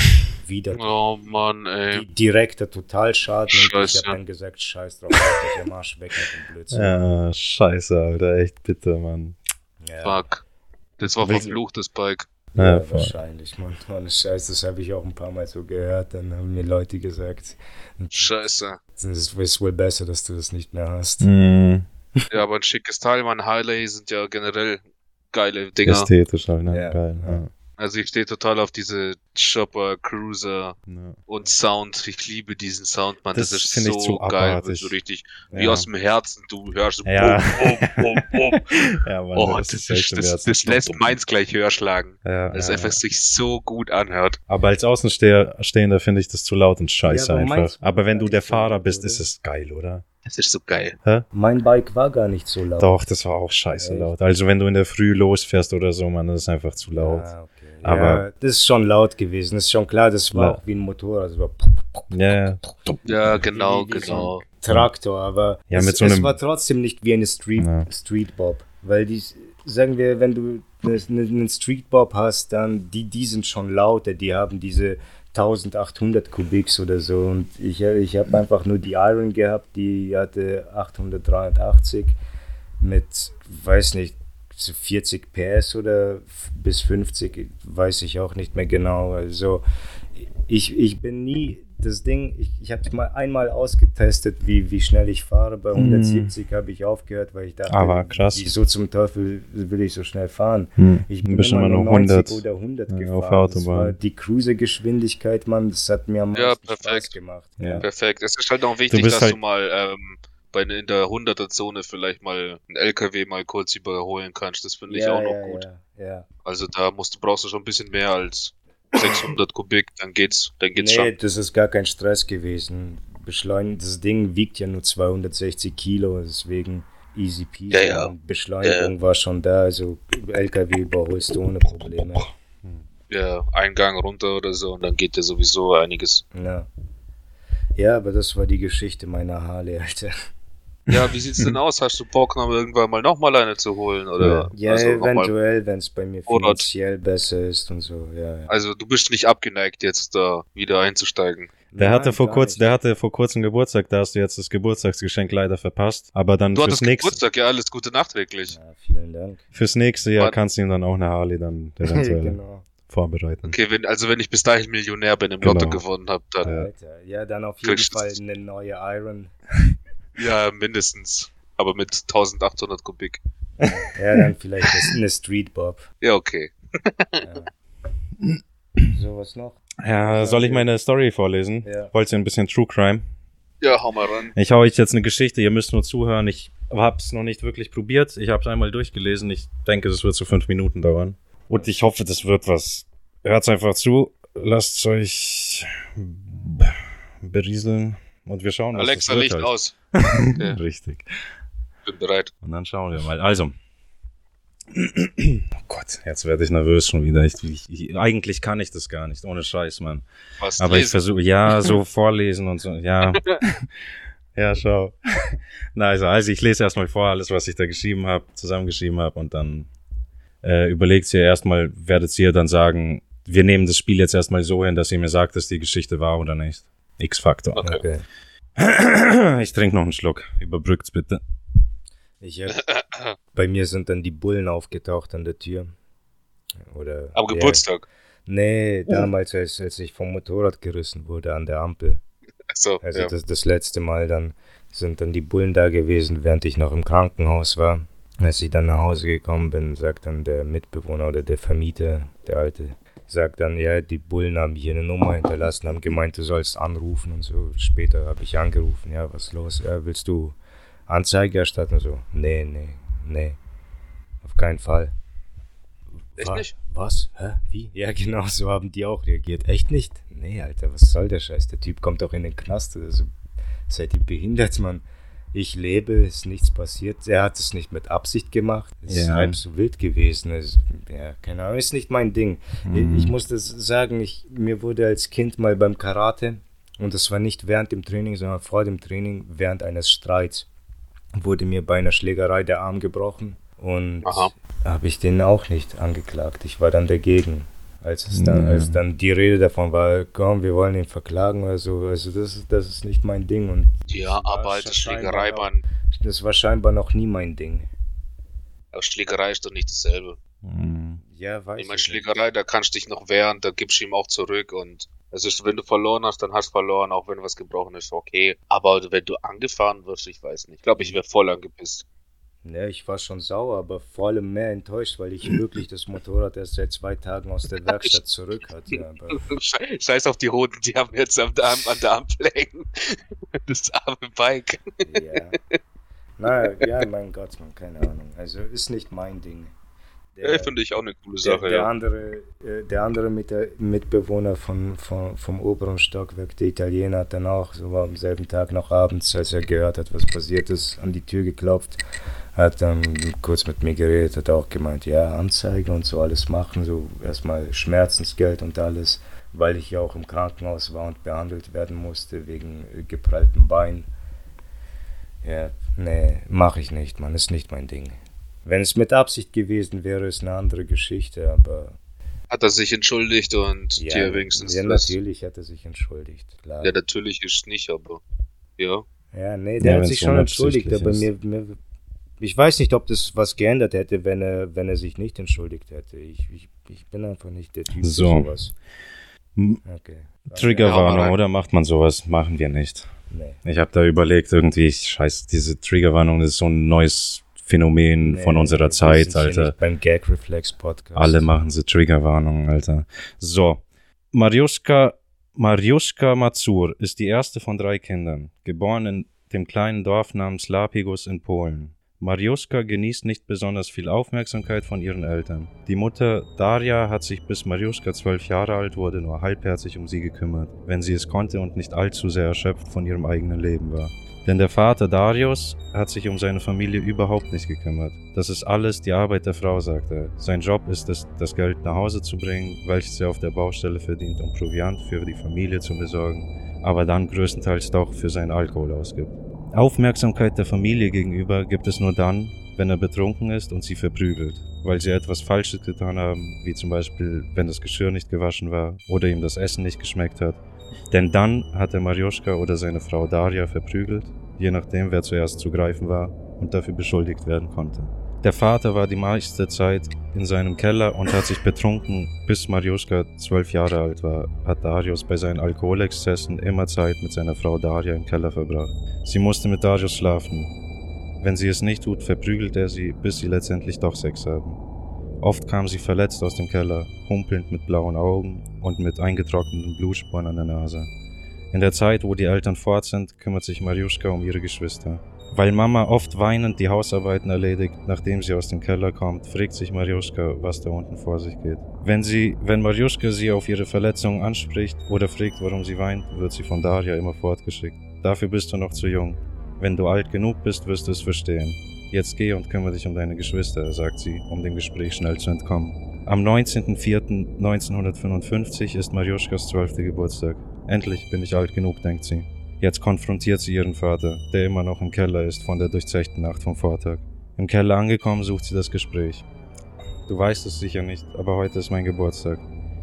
Wieder Oh Mann, ey. di- direkter Totalschaden. Und ich Scheiße. habe dann gesagt, scheiß drauf, halt dich am Arsch weg mit dem Blödsinn. ja, scheiße, Alter. Echt bitte, Mann. Ja. Fuck. Das war Willst- verflucht, das Bike. Ja, wahrscheinlich, Mann. <laughs> Ohne Scheiß, das habe ich auch ein paar Mal so gehört. Dann haben mir Leute gesagt, Scheiße. es ist wohl besser, dass du das nicht mehr hast. Mhm. Ja, aber ein schickes Teil, man. Harley sind ja generell geile Dinger. Ästhetisch halt, ne? Ja. Geil. Ja. Also ich stehe total auf diese Chopper, Cruiser Ja. und Sound. Ich liebe diesen Sound, Mann. Das, Das ist finde ich so zu geil. So richtig wie Ja. aus dem Herzen. Du hörst so Ja. bum, bum, bum, bum. <laughs> Ja, Mann, Oh, das das, ist das, das lässt meins gleich höher schlagen. Ja, es ja, einfach ja. sich so gut anhört. Aber als Außenstehender finde ich das zu laut und scheiße Ja, aber einfach. Aber wenn du der so Fahrer bist, ist es geil, oder? Das ist so geil. Mein Bike war gar nicht so laut. Doch, das war auch scheiße Echt? laut. Also wenn du in der Früh losfährst oder so, man, das ist einfach zu laut. Ah, okay. Aber- ja, das ist schon laut gewesen. Das ist schon klar, das war Laut. auch wie ein Motorrad. Das war Ja, ja. Genau, wie, wie genau. So Traktor, aber Ja, es, mit so es einem- war trotzdem nicht wie eine Street, Ja. Street Bob. Weil die, sagen wir, wenn du einen Street Bob hast, dann die, die sind schon lauter. Die haben diese 1800 Kubiks oder so. Und ich, ich habe einfach nur die Iron gehabt, die hatte 883 mit, weiß nicht, so 40 PS oder bis 50, weiß ich auch nicht mehr genau. Also ich, ich bin nie, das Ding, ich, ich habe mal einmal ausgetestet, wie, wie schnell ich fahre. Bei 170 habe ich aufgehört, weil ich dachte, Aber krass. wieso zum Teufel will ich so schnell fahren? Hm. Ich bin bist immer nur noch 90 100 oder 100 ja, gefahren. auf der Das Autobahn. war die Cruiser-Geschwindigkeit, Mann, das hat mir am Ja, meisten Spaß perfekt. gemacht. Ja. Perfekt. Es ist halt auch wichtig, dass halt- du mal ähm, bei in der 100er Zone vielleicht mal einen LKW mal kurz überholen kannst. Das finde ich ja, auch noch ja, gut. Ja, ja. Also da musst du brauchst du schon ein bisschen mehr als 600 Kubik, dann geht's, dann geht's nee, schon. das ist gar kein Stress gewesen. Beschleunigen, das Ding wiegt ja nur 260 Kilo, deswegen easy peasy. Ja, ja. Beschleunigung war schon da, also LKW überholst du ohne Probleme. Ja, Eingang runter oder so und dann geht dir sowieso einiges. Ja. ja, aber das war die Geschichte meiner Harley, Alter. Ja, wie sieht's denn aus? Hast du Bock, noch irgendwann mal nochmal eine zu holen? Oder Ja, also, eventuell, wenn es bei mir finanziell besser ist und so, ja. ja. also du bist nicht abgeneigt, jetzt da wieder einzusteigen. Der hatte Nein, vor gar kurz, nicht. der hatte vor kurzem Geburtstag, da hast du jetzt das Geburtstagsgeschenk leider verpasst. Aber dann Du fürs hattest nächste, Geburtstag, ja, alles Gute nachträglich. Ja, vielen Dank. fürs nächste Jahr Warte. kannst du ihm dann auch eine Harley dann <laughs> eventuell genau. vorbereiten. Okay, wenn, also wenn ich bis dahin Millionär bin, im Genau. Lotto gewonnen habe, dann Ja. Alter. Ja, dann auf jeden Fall eine neue Iron. <laughs> ja, mindestens. Aber mit 1800 Kubik. Ja, dann vielleicht eine Street Bob. Ja, okay. Ja. So, was noch? Ja, soll ich meine Story vorlesen? Ja. Wollt ihr ein bisschen True Crime? Ja, hau mal ran. Ich hau euch jetzt eine Geschichte, ihr müsst nur zuhören. Ich hab's noch nicht wirklich probiert. Ich hab's einmal durchgelesen. Ich denke, das wird so fünf Minuten dauern. Und ich hoffe, das wird was. Hört's einfach zu. Lasst euch berieseln. Und wir schauen, was Alexa, das wird Licht halt. aus. <laughs> Okay, Richtig. bin bereit. Und dann schauen wir mal. Also. Oh Gott, jetzt werde ich nervös schon wieder. Ich, ich, ich, eigentlich kann ich das gar nicht, ohne Scheiß, Mann. Was Aber ich lesen? versuche, ja, <laughs> so vorlesen und so, ja. <laughs> ja, schau. Na, also, also ich lese erstmal vor, alles, was ich da geschrieben habe, zusammengeschrieben habe und dann äh, überlegt ihr erstmal, werdet ihr dann sagen, wir nehmen das Spiel jetzt erstmal so hin, dass ihr mir sagt, dass die Geschichte war oder nicht. X-Faktor. Okay. Okay. <clears throat> Ich trinke noch einen Schluck. Überbrückt's bitte. Ich hab, bei mir sind dann die Bullen aufgetaucht an der Tür. Oder, Am ja. Geburtstag. Nee, damals, als, als ich vom Motorrad gerissen wurde an der Ampel. Achso, Also ja. das, das letzte Mal dann sind dann die Bullen da gewesen, während ich noch im Krankenhaus war. Als ich dann nach Hause gekommen bin, sagt dann der Mitbewohner oder der Vermieter, der Alte, sagt dann, ja, die Bullen haben hier eine Nummer hinterlassen, haben gemeint, du sollst anrufen und so. Später habe ich angerufen, ja, was ist los? Ja, willst du Anzeige erstatten? Und so, nee, nee, nee, auf keinen Fall. Echt nicht? Was? Hä? Wie? Ja, genau, so haben die auch reagiert. Echt nicht? Nee, Alter, was soll der Scheiß? Der Typ kommt doch in den Knast. Also, seid ihr behindert, Mann? Ich lebe, ist nichts passiert. Er hat es nicht mit Absicht gemacht. Es ist Ja. halb so wild gewesen. Es, ja, keine Ahnung, ist nicht mein Ding. Mhm. Ich, ich muss das sagen, ich, mir wurde als Kind mal beim Karate, und das war nicht während dem Training, sondern vor dem Training, während eines Streits, wurde mir bei einer Schlägerei der Arm gebrochen. Und habe ich den auch nicht angeklagt. Ich war dann dagegen. Als, es dann, Ja. als dann die Rede davon war, komm, wir wollen ihn verklagen oder so. Also das, ist- das ist nicht mein Ding. Und Ja, war aber alte scheinbar Schlägerei, Mann. Das war scheinbar noch nie mein Ding. Aber Schlägerei ist doch nicht dasselbe. Mhm. Ja, weiß Ich meine, ich Schlägerei, da kannst du dich noch wehren, da gibst du ihm auch zurück und es ist, wenn du verloren hast, dann hast du verloren, auch wenn was gebrochen ist, okay. Aber wenn du angefahren wirst, ich weiß nicht. Ich glaube, ich wäre voll angepisst. Ja, ich war schon sauer, aber vor allem mehr enttäuscht, weil ich wirklich das Motorrad erst seit zwei Tagen aus der <laughs> Werkstatt zurück hatte. <laughs> Aber Scheiß auf die Roten, die haben jetzt am Darm, an der hängen. Das arme Bike. ja. Naja, ja, mein Gott, man, keine Ahnung. Also ist nicht mein Ding. Ja, finde ich auch eine coole Der, Sache, der ja. andere, äh, der andere mit der Mitbewohner von, von, vom oberen Stockwerk, der Italiener, hat dann auch, so war am selben Tag noch abends, als er gehört hat, was passiert ist, an die Tür geklopft, hat dann kurz mit mir geredet, hat auch gemeint, ja, Anzeige und so alles machen, so erstmal Schmerzensgeld und alles, weil ich ja auch im Krankenhaus war und behandelt werden musste wegen geprelltem Bein. Ja, nee, mache ich nicht, Mann, ist nicht mein Ding. Wenn es mit Absicht gewesen wäre, ist eine andere Geschichte, aber Hat er sich entschuldigt und ja, dir wenigstens ja natürlich hat er sich entschuldigt, klar. Ja, natürlich ist nicht, aber ja. Ja, nee, Ja, der hat wenn's sich schon entschuldigt, aber mir, mir, ich weiß nicht, ob das was geändert hätte, wenn er, wenn er sich nicht entschuldigt hätte. Ich, ich, ich bin einfach nicht der Typ So. für sowas. Okay. Triggerwarnung, rein. oder macht man sowas? Machen wir nicht. Nee. Ich habe da überlegt, irgendwie, ich scheiß, diese Triggerwarnung das ist so ein neues Phänomen Nee, von unserer Zeit, Alter. Beim Gag Reflex Podcast. Alle machen sie Triggerwarnungen, Alter. So. Mariuszka, Mariuszka Mazur ist die erste von drei Kindern, geboren in dem kleinen Dorf namens Lapigus in Polen. Mariuszka genießt nicht besonders viel Aufmerksamkeit von ihren Eltern. Die Mutter Daria hat sich bis Mariuszka zwölf Jahre alt wurde nur halbherzig um sie gekümmert, wenn sie es konnte und nicht allzu sehr erschöpft von ihrem eigenen Leben war. Denn der Vater Darius hat sich um seine Familie überhaupt nicht gekümmert. Das ist alles die Arbeit der Frau, sagt er. Sein Job ist es, das Geld nach Hause zu bringen, welches er auf der Baustelle verdient, um Proviant für die Familie zu besorgen, aber dann größtenteils doch für seinen Alkohol ausgibt. Aufmerksamkeit der Familie gegenüber gibt es nur dann, wenn er betrunken ist und sie verprügelt, weil sie etwas Falsches getan haben, wie zum Beispiel, wenn das Geschirr nicht gewaschen war oder ihm das Essen nicht geschmeckt hat. Denn dann hat er Marioschka oder seine Frau Daria verprügelt, je nachdem, wer zuerst zu greifen war und dafür beschuldigt werden konnte. Der Vater war die meiste Zeit in seinem Keller und hat sich betrunken, bis Marioschka zwölf Jahre alt war, hat Darius bei seinen Alkoholexzessen immer Zeit mit seiner Frau Daria im Keller verbracht. Sie musste mit Darius schlafen. Wenn sie es nicht tut, verprügelt er sie, bis sie letztendlich doch Sex haben. Oft kam sie verletzt aus dem Keller, humpelnd mit blauen Augen und mit eingetrockneten Blutspuren an der Nase. In der Zeit, wo die Eltern fort sind, kümmert sich Mariuszka um ihre Geschwister. Weil Mama oft weinend die Hausarbeiten erledigt, nachdem sie aus dem Keller kommt, fragt sich Mariuszka, was da unten vor sich geht. Wenn sie, wenn Mariuszka sie auf ihre Verletzungen anspricht oder fragt, warum sie weint, wird sie von Daria immer fortgeschickt. Dafür bist du noch zu jung. Wenn du alt genug bist, wirst du es verstehen. Jetzt geh und kümmere dich um deine Geschwister, sagt sie, um dem Gespräch schnell zu entkommen. Am 19.04.1955 ist Mariuszkas zwölfter Geburtstag. Endlich bin ich alt genug, denkt sie. Jetzt konfrontiert sie ihren Vater, der immer noch im Keller ist von der durchzechten Nacht vom Vortag. Im Keller angekommen sucht sie das Gespräch. Du weißt es sicher nicht, aber heute ist mein Geburtstag.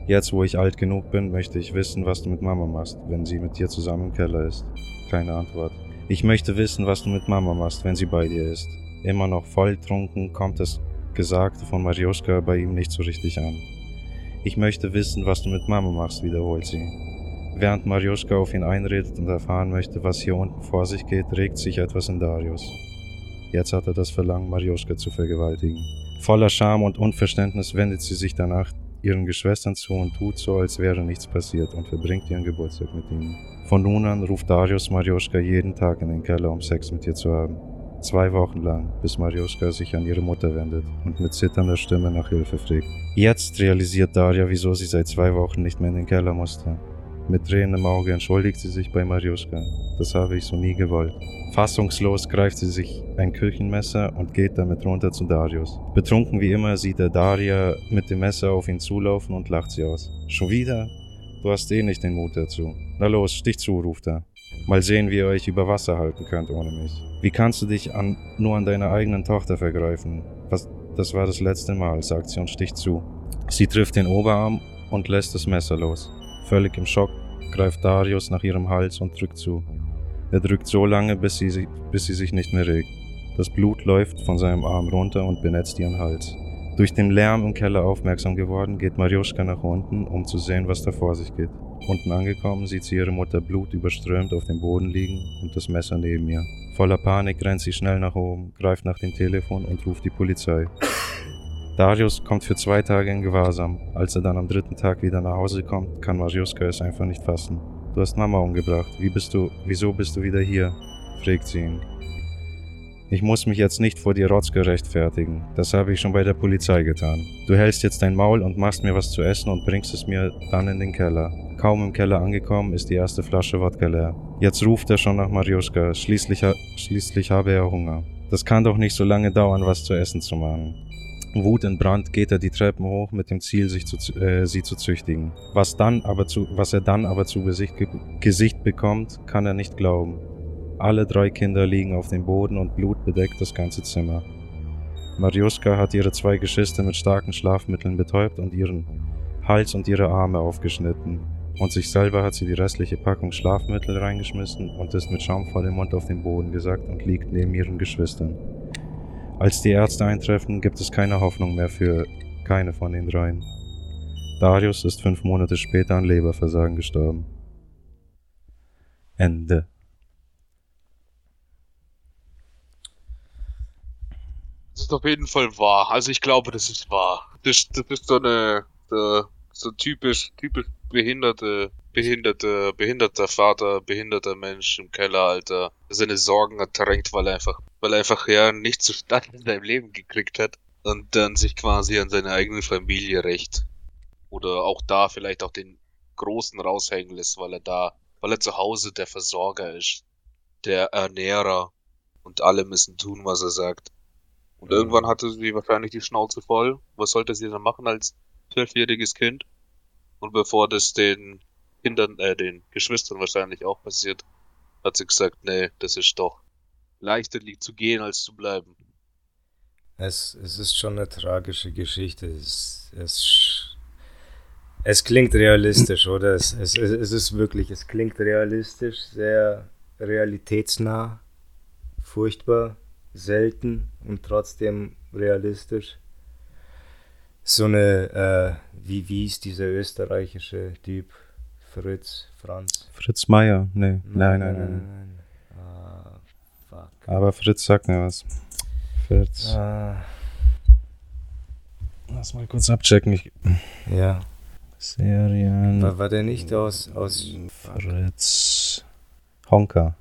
Jetzt, wo ich alt genug bin, möchte ich wissen, was du mit Mama machst, wenn sie mit dir zusammen im Keller ist. Keine Antwort. Ich möchte wissen, was du mit Mama machst, wenn sie bei dir ist. Immer noch volltrunken kommt das Gesagte von Marioska bei ihm nicht so richtig an. Ich möchte wissen, was du mit Mama machst, wiederholt sie. Während Marioska auf ihn einredet und erfahren möchte, was hier unten vor sich geht, regt sich etwas in Darius. Jetzt hat er das Verlangen, Marioska zu vergewaltigen. Voller Scham und Unverständnis wendet sie sich danach ihren Geschwistern zu und tut so, als wäre nichts passiert und verbringt ihren Geburtstag mit ihnen. Von nun an ruft Darius Marioska jeden Tag in den Keller, um Sex mit ihr zu haben. Zwei Wochen lang, bis Marioska sich an ihre Mutter wendet und mit zitternder Stimme nach Hilfe fragt. Jetzt realisiert Daria, wieso sie seit zwei Wochen nicht mehr in den Keller musste. Mit Tränen im Auge entschuldigt sie sich bei Marioska. Das habe ich so nie gewollt. Fassungslos greift sie sich ein Küchenmesser und geht damit runter zu Darius. Betrunken wie immer sieht er Daria mit dem Messer auf ihn zulaufen und lacht sie aus. Schon wieder? Du hast eh nicht den Mut dazu. Na los, stich zu, ruft er. Mal sehen, wie ihr euch über Wasser halten könnt ohne mich. Wie kannst du dich an, nur an deiner eigenen Tochter vergreifen? Was, das war das letzte Mal, sagt sie und sticht zu. Sie trifft den Oberarm und lässt das Messer los. Völlig im Schock greift Darius nach ihrem Hals und drückt zu. Er drückt so lange, bis sie, sich- bis sie sich nicht mehr regt. Das Blut läuft von seinem Arm runter und benetzt ihren Hals. Durch den Lärm im Keller aufmerksam geworden, geht Marioschka nach unten, um zu sehen, was da vor sich geht. Unten angekommen sieht sie ihre Mutter blutüberströmt auf dem Boden liegen und das Messer neben ihr. Voller Panik rennt sie schnell nach oben, greift nach dem Telefon und ruft die Polizei. Darius kommt für zwei Tage in Gewahrsam. Als er dann am dritten Tag wieder nach Hause kommt, kann Mariuska es einfach nicht fassen. Du hast Mama umgebracht. Wie bist du, wieso bist du wieder hier? fragt sie ihn. Ich muss mich jetzt nicht vor dir Rotzke rechtfertigen. Das habe ich schon bei der Polizei getan. Du hältst jetzt dein Maul und machst mir was zu essen und bringst es mir dann in den Keller. Kaum im Keller angekommen, ist die erste Flasche Wodka leer. Jetzt ruft er schon nach Mariuska. Schließlich, schließlich habe er Hunger. Das kann doch nicht so lange dauern, was zu essen zu machen. Wut in Brand geht er die Treppen hoch mit dem Ziel, sich zu, äh, sie zu züchtigen. Was, dann aber zu, was er dann aber zu Gesicht, Gesicht bekommt, kann er nicht glauben. Alle drei Kinder liegen auf dem Boden und Blut bedeckt das ganze Zimmer. Mariuska hat ihre zwei Geschwister mit starken Schlafmitteln betäubt und ihren Hals und ihre Arme aufgeschnitten. Und sich selber hat sie die restliche Packung Schlafmittel reingeschmissen und ist mit Schaum vor dem Mund auf den Boden gesackt und liegt neben ihren Geschwistern. Als die Ärzte eintreffen, gibt es keine Hoffnung mehr für keine von den dreien. Darius ist fünf Monate später an Leberversagen gestorben. Ende. Das ist auf jeden Fall wahr. Also ich glaube, das ist wahr. Das, das ist so eine so typisch, typisch behinderte, behinderte, behinderter Vater, behinderter Mensch im Keller, Alter, seine Sorgen ertränkt, weil er einfach, weil er einfach ja nichts zustande in seinem Leben gekriegt hat und dann sich quasi an seine eigene Familie rächt. Oder auch da vielleicht auch den Großen raushängen lässt, weil er da, weil er zu Hause der Versorger ist, der Ernährer und alle müssen tun, was er sagt. Und mhm. irgendwann hatte sie wahrscheinlich die Schnauze voll. Was sollte sie dann machen als zwölfjähriges Kind? Und bevor das den Kindern, äh, den Geschwistern wahrscheinlich auch passiert, hat sie gesagt, nee, das ist doch leichter zu gehen als zu bleiben. Es, es ist schon eine tragische Geschichte. Es, es, es klingt realistisch, oder? Es, es, es ist wirklich, es klingt realistisch, sehr realitätsnah, furchtbar, selten und trotzdem realistisch. So eine, äh, wie, wie ist dieser österreichische Typ? Fritz, Franz. Fritz Meier, nee. Nein, nein, nein. nein. nein. Ah, fuck. Aber Fritz sagt mir was. Fritz. Ah. Lass mal kurz abchecken. Ich ja. Serien. War, war der nicht aus, aus Fritz Honka?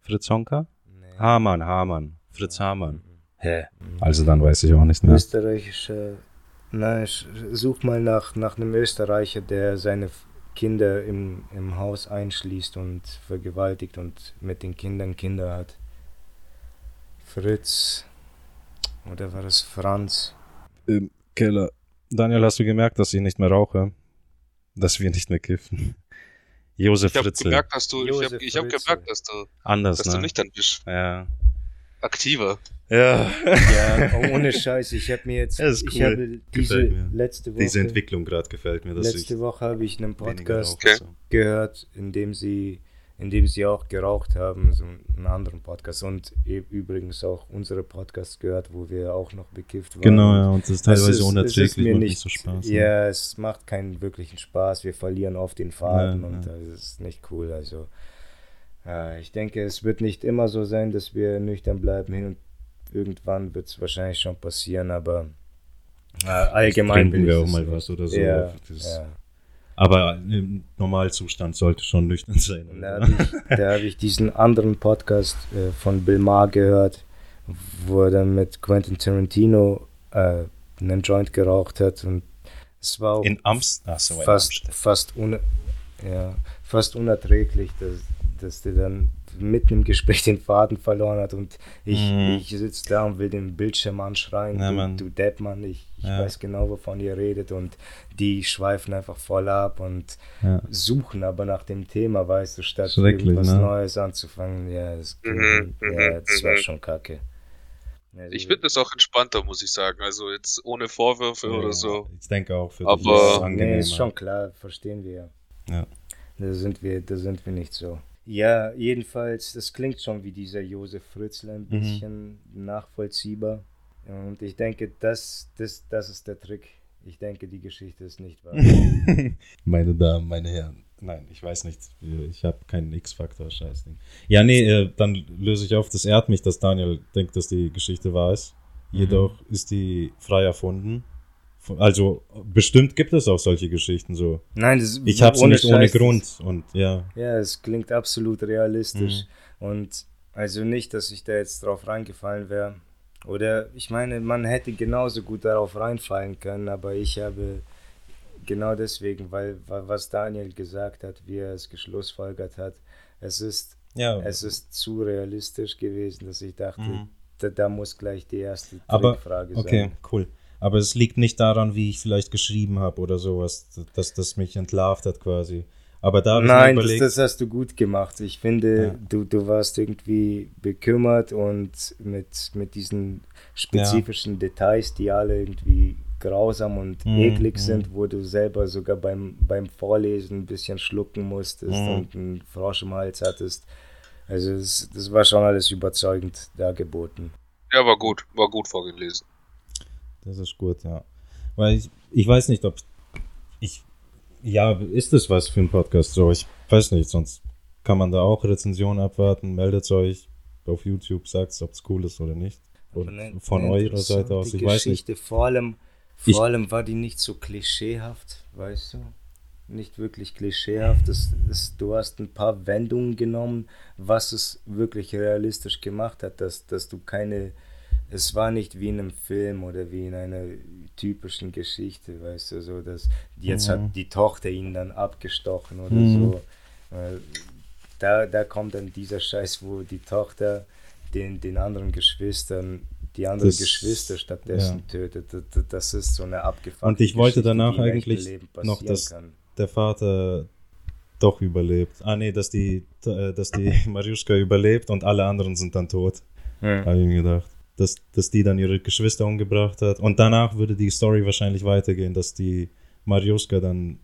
Fritz Honka? Nee. Hamann, Hamann. Fritz Hamann. Hä? Also dann weiß ich auch nicht mehr. Österreichische. Nein, ich such mal nach, nach einem Österreicher, der seine Kinder im, im Haus einschließt und vergewaltigt und mit den Kindern Kinder hat. Fritz. Oder war das Franz? Im Keller. Daniel, hast du gemerkt, dass ich nicht mehr rauche? Dass wir nicht mehr kiffen? <laughs> Josef ich Fritzl. Gemerkt, dass du, ich habe hab gemerkt, dass du, Anders, dass ne? du nüchtern bist. Ja. Aktiver. Ja. ja, <laughs> ohne Scheiß. Ich habe mir jetzt, cool. ich habe diese letzte Woche, diese Entwicklung gerade gefällt mir. letzte Woche habe ich einen Podcast okay. gehört, in dem sie, in dem sie auch geraucht haben, so einen anderen Podcast und e, übrigens auch unsere Podcasts gehört, wo wir auch noch bekifft waren. Genau, ja, und das ist teilweise ist, unerträglich, mir nicht, so Spaß. Ja, ne? es macht keinen wirklichen Spaß. Wir verlieren oft den Faden ja, und ja. das ist nicht cool. Also äh, ich denke, es wird nicht immer so sein, dass wir nüchtern bleiben hin und irgendwann wird es wahrscheinlich schon passieren, aber äh, allgemein trinken wir auch mal was oder so. Ja, ja. Aber im Normalzustand sollte schon nüchtern sein. Da habe ich, hab ich, diesen anderen Podcast äh, von Bill Maher gehört, wo er dann mit Quentin Tarantino äh, einen Joint geraucht hat und es war auch in Amst so, fast, fast, un ja, fast unerträglich, dass, dass der dann mitten im Gespräch den Faden verloren hat und ich, mhm. ich sitze da und will den Bildschirm anschreien, ja, du, du Deadmann, ich, ich ja. weiß genau, wovon ihr redet und die schweifen einfach voll ab und ja. suchen aber nach dem Thema, weißt du, statt irgendwas ne? Neues anzufangen, ja, das, mhm, ja, mhm, das war mhm. schon kacke. Also, ich finde das auch entspannter, muss ich sagen. Also jetzt ohne Vorwürfe oder so. Ich denke auch für Aber dich ist nee, ist schon klar, verstehen wir. Ja. Da sind wir, da sind wir nicht so. Ja, jedenfalls, das klingt schon wie dieser Josef Fritzl ein mhm. bisschen mhm. nachvollziehbar. Und ich denke, das, das, das ist der Trick. Ich denke, die Geschichte ist nicht wahr. <laughs> meine Damen, meine Herren, Nein, ich weiß nicht. Ich habe keinen X-Faktor, Scheißding. Ja, nee, äh, dann löse ich auf. Das ehrt mich, dass Daniel denkt, dass die Geschichte wahr ist. Mhm. Jedoch ist die frei erfunden. Also bestimmt gibt es auch solche Geschichten so. Nein, das Ich habe sie nicht ohne Scheiß, Grund und ja. Ja, es klingt absolut realistisch. Mhm. Und also nicht, dass ich da jetzt drauf reingefallen wäre. Oder ich meine, man hätte genauso gut darauf reinfallen können, aber ich habe genau deswegen, weil, weil was Daniel gesagt hat, wie er es geschlussfolgert hat, es ist, Ja, es ist zu realistisch gewesen, dass ich dachte, Mhm. da, da muss gleich die erste Aber, Frage okay, sein. cool. Aber es liegt nicht daran, wie ich vielleicht geschrieben habe oder sowas, dass das mich entlarvt hat quasi. Aber da habe ich mir Nein, das, überlegt, das hast du gut gemacht. Ich finde, Ja. du, du warst irgendwie bekümmert und mit, mit diesen spezifischen Details, die alle irgendwie grausam und Mhm, eklig mhm. sind, wo du selber sogar beim, beim Vorlesen ein bisschen schlucken musstest Mhm. und einen Frosch im Hals hattest. Also das, das war schon alles überzeugend dargeboten. Ja, war gut, war gut vorgelesen. Das ist gut, ja. Weil ich, ich weiß nicht, ob ich. Ja, ist das was für ein Podcast? So, ich weiß nicht, sonst kann man da auch Rezensionen abwarten. Meldet euch auf YouTube, sagt ob es cool ist oder nicht. Und Eine- von eine eurer Seite aus, ich weiß nicht. Geschichte. Vor allem, Ich- vor allem war die nicht so klischeehaft, weißt du? Nicht wirklich klischeehaft. Es, es, du hast ein paar Wendungen genommen, was es wirklich realistisch gemacht hat, dass, dass du keine. Es war nicht wie in einem Film oder wie in einer typischen Geschichte, weißt du, so dass jetzt Mhm. hat die Tochter ihn dann abgestochen oder Mhm. so. Da, da kommt dann dieser Scheiß, wo die Tochter den, den anderen Geschwistern, die anderen Das- Geschwister stattdessen ja. tötet. Das, ist so eine abgefuckte Und ich wollte danach eigentlich noch passieren das- kann. Der Vater doch überlebt. Ah, nee, dass die, äh, dass die <laughs> Mariuszka überlebt und alle anderen sind dann tot. Hm. Habe ich mir gedacht. Dass, dass die dann ihre Geschwister umgebracht hat. Und danach würde die Story wahrscheinlich weitergehen, dass die Mariuszka dann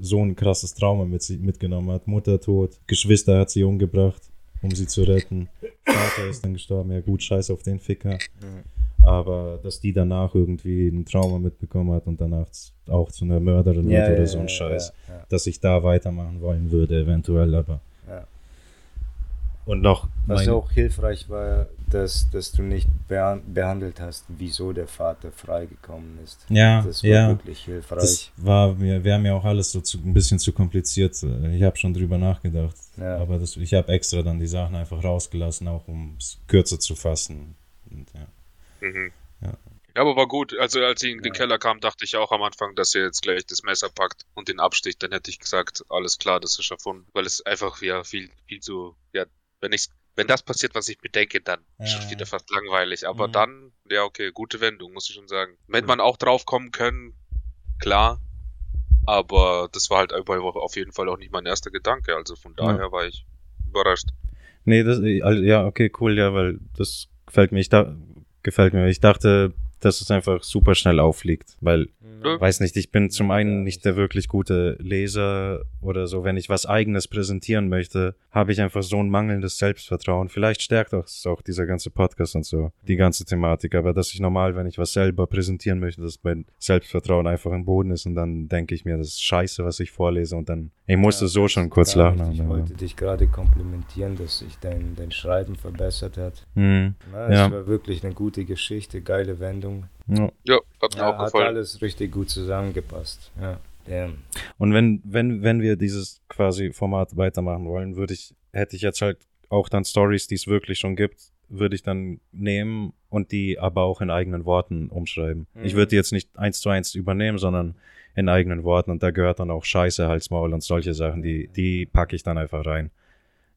so ein krasses Trauma mit sie, mitgenommen hat. Mutter tot, Geschwister hat sie umgebracht, um sie zu retten. Vater ist dann gestorben. Ja gut, scheiß auf den Ficker. Aber dass die danach irgendwie ein Trauma mitbekommen hat und danach auch zu einer Mörderin Ja, wird oder ja, so ein ja, Scheiß. Dass ich da weitermachen wollen würde, eventuell, aber. Ja. Und noch. Was mein- auch hilfreich war, dass, dass du nicht behan- behandelt hast, wieso der Vater freigekommen ist. Ja, Das war ja. wirklich hilfreich. Das war mir, wäre mir auch alles so zu, ein bisschen zu kompliziert. Ich habe schon drüber nachgedacht. Ja. Aber das, ich habe extra dann die Sachen einfach rausgelassen, auch um es kürzer zu fassen. Und, ja. Mhm. Ja. Ja, aber war gut. Also als ich in den Ja. Keller kam, dachte ich auch am Anfang, dass er jetzt gleich das Messer packt und den absticht. Dann hätte ich gesagt, alles klar, das ist erfunden. Weil es einfach ja viel, viel zu, ja, wenn ich, wenn das passiert, was ich bedenke, dann Ja, ist schon ja. wieder fast langweilig. Aber Mhm. dann, ja, okay, gute Wendung, muss ich schon sagen. Hätte man auch drauf kommen können, klar. Aber das war halt auf jeden Fall auch nicht mein erster Gedanke. Also von Ja. daher war ich überrascht. Nee, das, also, ja, okay, cool, ja, weil das gefällt mir. Ich da, gefällt mir. Ich dachte, dass es einfach super schnell auffliegt, weil Ja. weiß nicht, ich bin zum einen nicht der wirklich gute Leser oder so. Wenn ich was Eigenes präsentieren möchte, habe ich einfach so ein mangelndes Selbstvertrauen. Vielleicht stärkt auch, auch dieser ganze Podcast und so, die ganze Thematik. Aber dass ich normal, wenn ich was selber präsentieren möchte, dass mein Selbstvertrauen einfach im Boden ist und dann denke ich mir, das ist scheiße, was ich vorlese und dann, ich musste Ja, so das schon kurz lachen. nicht. Ich aber- wollte dich gerade komplimentieren, dass sich dein, dein Schreiben verbessert hat. Hm, Na, es Ja. war wirklich eine gute Geschichte, geile Wendung. Ja. Ja, hat mir Ja, auch hat gefallen. alles richtig gut zusammengepasst. Ja. Damn. Und wenn, wenn, wenn wir dieses quasi Format weitermachen wollen, würde ich, hätte ich jetzt halt auch dann Stories, die es wirklich schon gibt, würde ich dann nehmen und die aber auch in eigenen Worten umschreiben. Mhm. Ich würde die jetzt nicht eins zu eins übernehmen, sondern in eigenen Worten und da gehört dann auch Scheiße, Halsmaul und solche Sachen, die, die packe ich dann einfach rein.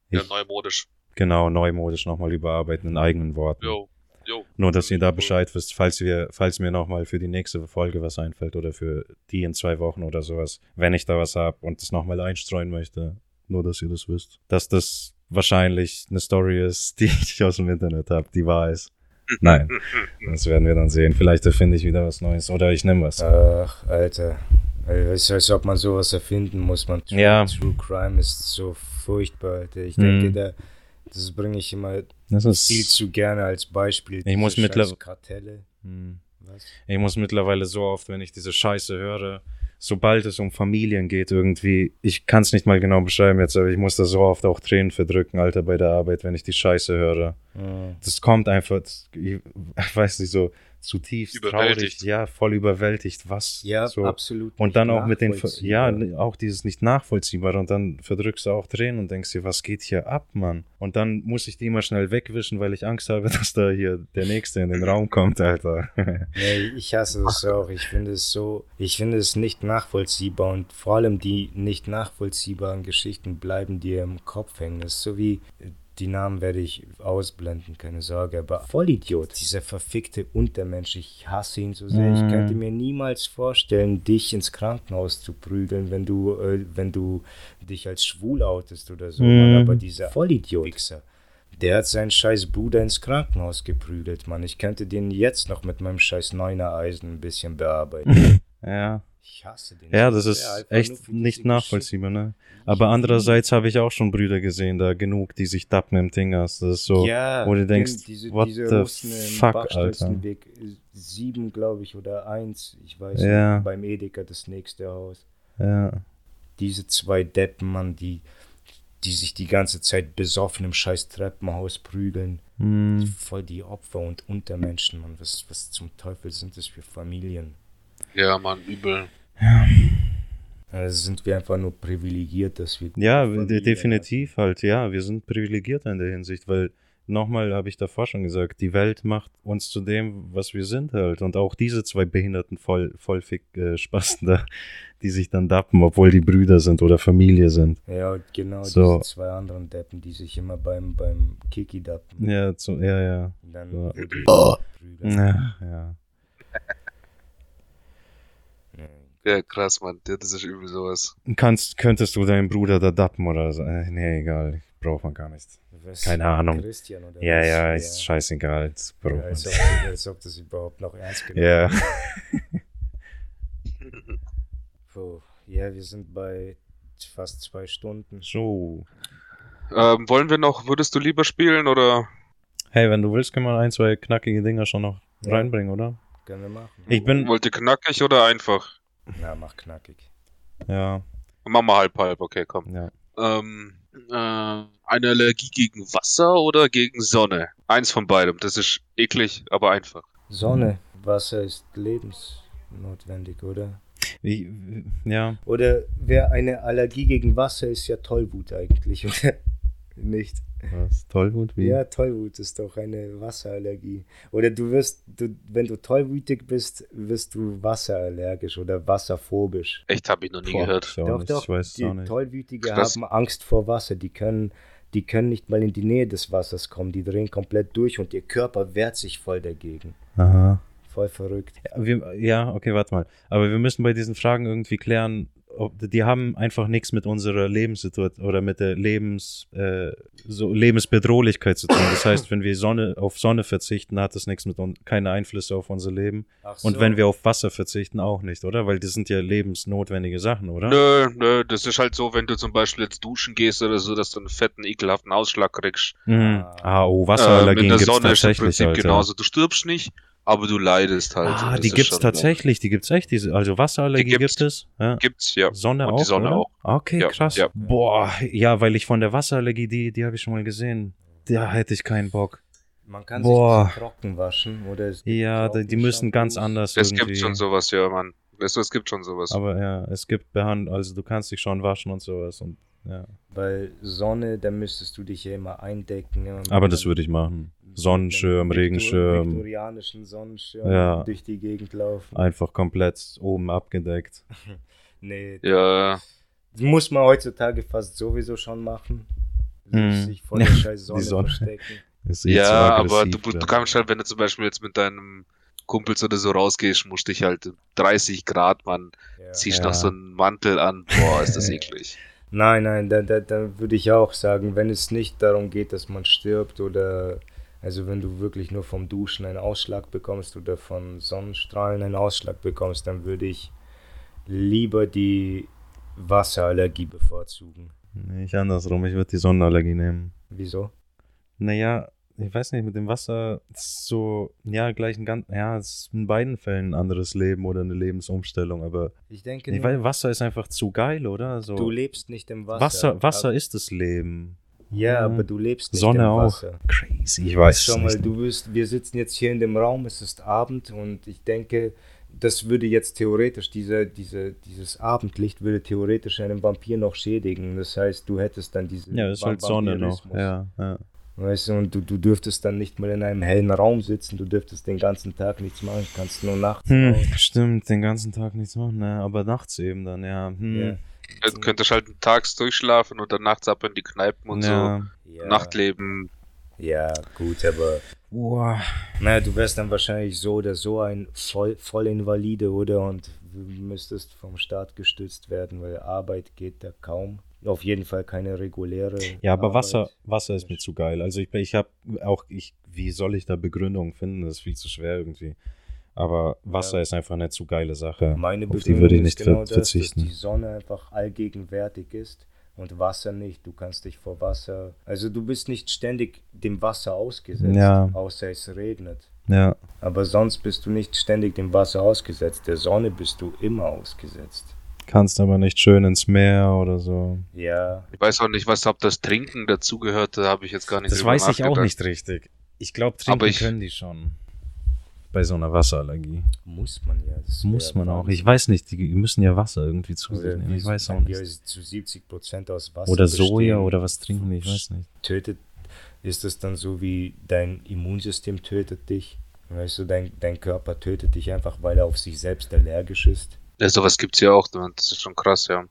Ja, Ich, neumodisch. genau, neumodisch nochmal überarbeiten in eigenen Worten. Jo, jo. Nur, dass ihr da. Bescheid wisst, falls wir, falls mir nochmal für die nächste Folge was einfällt oder für die in zwei Wochen oder sowas, wenn ich da was hab und das nochmal einstreuen möchte. Nur, dass ihr das wisst. Dass das wahrscheinlich eine Story ist, <laughs> die ich aus dem Internet habe, die wahr ist. <laughs> Nein, das werden wir dann sehen. Vielleicht erfinde ich wieder was Neues oder ich nehme was. Ach, Alter. Es ist, als ob man sowas erfinden muss. Man. True, Ja. True Crime ist so furchtbar, Alter. Ich Mhm. denke, da, das bringe ich immer Das viel zu gerne als Beispiel. Ich muss Diese mittler- scheiß Kartelle. Hm. Ich muss mittlerweile so oft, wenn ich diese Scheiße höre, sobald es um Familien geht, irgendwie, ich kann es nicht mal genau beschreiben jetzt, aber ich muss da so oft auch Tränen verdrücken, Alter, bei der Arbeit, wenn ich die Scheiße höre. Ja. Das kommt einfach, das, ich weiß nicht, so zutiefst traurig, ja, voll überwältigt, was Ja, so. absolut. Und dann auch mit den, ja, auch dieses nicht nachvollziehbare und dann verdrückst du auch Tränen und denkst dir, was geht hier ab, Mann? Und dann muss ich die immer schnell wegwischen, weil ich Angst habe, <laughs> dass da hier der Nächste in den Raum kommt, Alter. <laughs> Nee, ich hasse das auch. Ich finde es so, ich finde es nicht nachvollziehbar und vor allem die nicht nachvollziehbaren Geschichten bleiben dir im Kopf hängen. Das ist so wie, die Namen werde ich ausblenden, keine Sorge, aber Vollidiot, dieser verfickte Untermensch, ich hasse ihn so sehr. Ich Mm. könnte mir niemals vorstellen, dich ins Krankenhaus zu prügeln, wenn du, äh, wenn du dich als schwul outest oder so. Mm. Aber dieser Vollidiot, Wichser, der hat seinen scheiß Bruder ins Krankenhaus geprügelt, Mann. Ich könnte den jetzt noch mit meinem scheiß Neuner Eisen ein bisschen bearbeiten. <laughs> ja. Ich hasse den. Ja, das ist nur echt nicht nachvollziehbar, ne? Aber andererseits habe ich auch schon Brüder gesehen, da genug, die sich dappen im Tingas. Das ist so, ja, wo du denkst, diese, what diese the Russen fuck, Alter. Bachstelzenweg, äh, sieben, glaube ich, oder eins, ich weiß Ja. nicht, beim Edeka das nächste Haus. Ja. Diese zwei Deppen, Mann, die, die sich die ganze Zeit besoffen im scheiß Treppenhaus prügeln. Hm. Voll die Opfer und Untermenschen, Mann. Was, was zum Teufel sind das für Familien? Ja, Mann, übel. Also sind wir einfach nur privilegiert, dass wir. Ja, Familie definitiv halt, ja. Wir sind privilegiert in der Hinsicht, weil nochmal habe ich davor schon gesagt, die Welt macht uns zu dem, was wir sind halt. Und auch diese zwei behinderten voll, vollfick äh, Spasten da, die sich dann dappen, obwohl die Brüder sind oder Familie sind. haben. Ja, und genau So. diese zwei anderen Deppen, die sich immer beim, beim Kiki dappen. Ja, zu, ja, ja. Und dann So. Oh. prügeln. Ja, ja. Nee. Ja, krass, Mann. Ja, das ist übel sowas. Kannst, könntest du deinen Bruder da dappen oder so? Äh, nee, egal. Braucht man gar nicht. Was? Keine Ahnung. Christian oder Ja, was? ja, ist scheißegal. Das braucht Ja, man als, ob, nicht. als ob das überhaupt noch ernst genommen Ja. <laughs> Puh. Ja, wir sind bei fast zwei Stunden. So. Ähm, wollen wir noch, würdest du lieber spielen oder? Hey, wenn du willst, können wir ein, zwei knackige Dinger schon noch Ja. reinbringen, oder? Können wir machen. Ich bin, Wollt ihr knackig oder einfach? Na, mach knackig. ja, Machen wir halb halb, okay, komm. ja. Ähm, äh, eine Allergie gegen Wasser oder gegen Sonne? Eins von beidem. Das ist eklig, aber einfach. Sonne, Wasser ist lebensnotwendig, oder? Wie, ja, Oder wer eine Allergie gegen Wasser ist ja Tollwut eigentlich, oder? <laughs> Nicht. Was? Tollwut? Wie? Ja, Tollwut ist doch eine Wasserallergie. Oder du wirst, du, wenn du tollwütig bist, wirst du wasserallergisch oder wasserphobisch. Echt, habe ich noch nie Boah, gehört. Ich, auch nicht. ich weiß die auch nicht. Tollwütige Krass. haben Angst vor Wasser. Die können, die können nicht mal in die Nähe des Wassers kommen. Die drehen komplett durch und ihr Körper wehrt sich voll dagegen. Aha. Voll verrückt. Ja, wir, ja, okay, warte mal. Aber wir müssen bei diesen Fragen irgendwie klären, die haben einfach nichts mit unserer Lebenssituation oder mit der Lebens, äh, so Lebensbedrohlichkeit zu tun. Das heißt, wenn wir Sonne, auf Sonne verzichten, hat das nichts mit uns, keine Einflüsse auf unser Leben. Ach Und so. wenn wir auf Wasser verzichten, auch nicht, oder? Weil das sind ja lebensnotwendige Sachen, oder? Nö, nö, das ist halt so, wenn du zum Beispiel jetzt duschen gehst oder so, dass du einen fetten, ekelhaften Ausschlag kriegst. Mhm. Ah, oh, Ähm, in Wasserallergien gibt's ist im tatsächlich, Alter. genauso. Du stirbst nicht, aber du leidest halt. Ah, die gibt's schon- tatsächlich, die gibt's echt, diese, also Wasserallergie Die gibt es. Ja. Gibt's, ja. Sonne Und auch, die Sonne oder? auch. Okay, Ja, krass. ja. Boah, ja, weil ich von der Wasserallergie, die, die habe ich schon mal gesehen. Da hätte ich keinen Bock. Man kann Boah. sich trocken waschen oder es gibt Ja, die, die müssen ganz anders Es irgendwie. gibt schon sowas, ja, Mann. Es, es gibt schon sowas. Aber ja, es gibt Behand also du kannst dich schon waschen und sowas und ja. Weil Sonne, da müsstest du dich ja immer eindecken. ja, und Aber das würde ich machen. Sonnenschirm, Viktor- Regenschirm, Viktorianischen Sonnenschirm Ja. durch die Gegend laufen. einfach komplett oben abgedeckt. <laughs> Nee, ja, das muss man heutzutage fast sowieso schon machen. Mhm. Sich vor der <laughs> scheiß Sonne, Sonne. verstecken. <laughs> Ja, aber du, du kannst halt, wenn du zum Beispiel jetzt mit deinem Kumpels oder so rausgehst, musst dich halt 30 Grad, Mann, Ja. ziehst Ja. noch so einen Mantel an. Boah, ist das eklig. Nein, nein, da, da, da würde ich auch sagen, wenn es nicht darum geht, dass man stirbt oder also wenn du wirklich nur vom Duschen einen Ausschlag bekommst oder von Sonnenstrahlen einen Ausschlag bekommst, dann würde ich lieber die Wasserallergie bevorzugen. Nee, ich andersrum, ich würde die Sonnenallergie nehmen. Wieso? Naja, ich weiß nicht, mit dem Wasser ist so, ja, gleich ein ganz, ja, es ist in beiden Fällen ein anderes Leben oder eine Lebensumstellung, aber Ich denke, ich nur, weiß, Wasser ist einfach zu geil, oder? So, du lebst nicht im Wasser. Wasser, Wasser ist das Leben. Ja, aber du lebst nicht Sonne im auch. Wasser. Crazy, ich weiß Schau mal, nicht. du wirst, wir sitzen jetzt hier in dem Raum, es ist Abend und ich denke, das würde jetzt theoretisch, diese, diese, dieses Abendlicht würde theoretisch einen Vampir noch schädigen. Das heißt, du hättest dann diese Ja, ist halt Sonne noch. Ja, ja. Weißt du, und du, du dürftest dann nicht mal in einem hellen Raum sitzen, du dürftest den ganzen Tag nichts machen, kannst nur nachts Hm, stimmt, den ganzen Tag nichts machen, ne? aber nachts eben dann, ja. Hm. Ja. Dann könntest halt tags durchschlafen und dann nachts ab in die Kneipen und ja. Ja, so. Nachtleben. Ja, gut, aber Boah. naja, du wärst dann wahrscheinlich so oder so ein voll, Vollinvalide, oder? Und du müsstest vom Staat gestützt werden, weil Arbeit geht da kaum. Auf jeden Fall keine reguläre. Ja, aber Arbeit. Wasser, Wasser ist mir zu geil. Also ich, ich habe auch, ich, wie soll ich da Begründungen finden? Das ist viel zu schwer irgendwie. Aber Wasser Ja. ist einfach eine zu geile Sache. Meine Auf die würde ich ist nicht genau ver das, verzichten. dass die Sonne einfach allgegenwärtig ist und Wasser nicht. Du kannst dich vor Wasser, also du bist nicht ständig dem Wasser ausgesetzt, Ja. außer es regnet. Ja, Aber sonst bist du nicht ständig dem Wasser ausgesetzt. Der Sonne bist du immer ausgesetzt. kannst aber nicht schön ins Meer oder so. Ja, Ich weiß auch nicht, was ob das Trinken dazugehört, da habe ich jetzt gar nicht Das weiß ich auch nicht richtig. Ich glaube, trinken Aber ich- können die schon. Bei so einer Wasserallergie. muss man ja. Das Muss man auch. Ich weiß nicht, die müssen ja Wasser irgendwie zu sich Oder nehmen. Ich weiß auch nicht. zu 70 Prozent aus Wasser Oder Soja bestehen, oder was trinken die, ich weiß nicht. tötet, ist es dann so wie dein Immunsystem tötet dich? Weißt du, dein, dein Körper tötet dich einfach, weil er auf sich selbst allergisch ist. Ja, sowas gibt's ja auch, das ist schon krass, ja.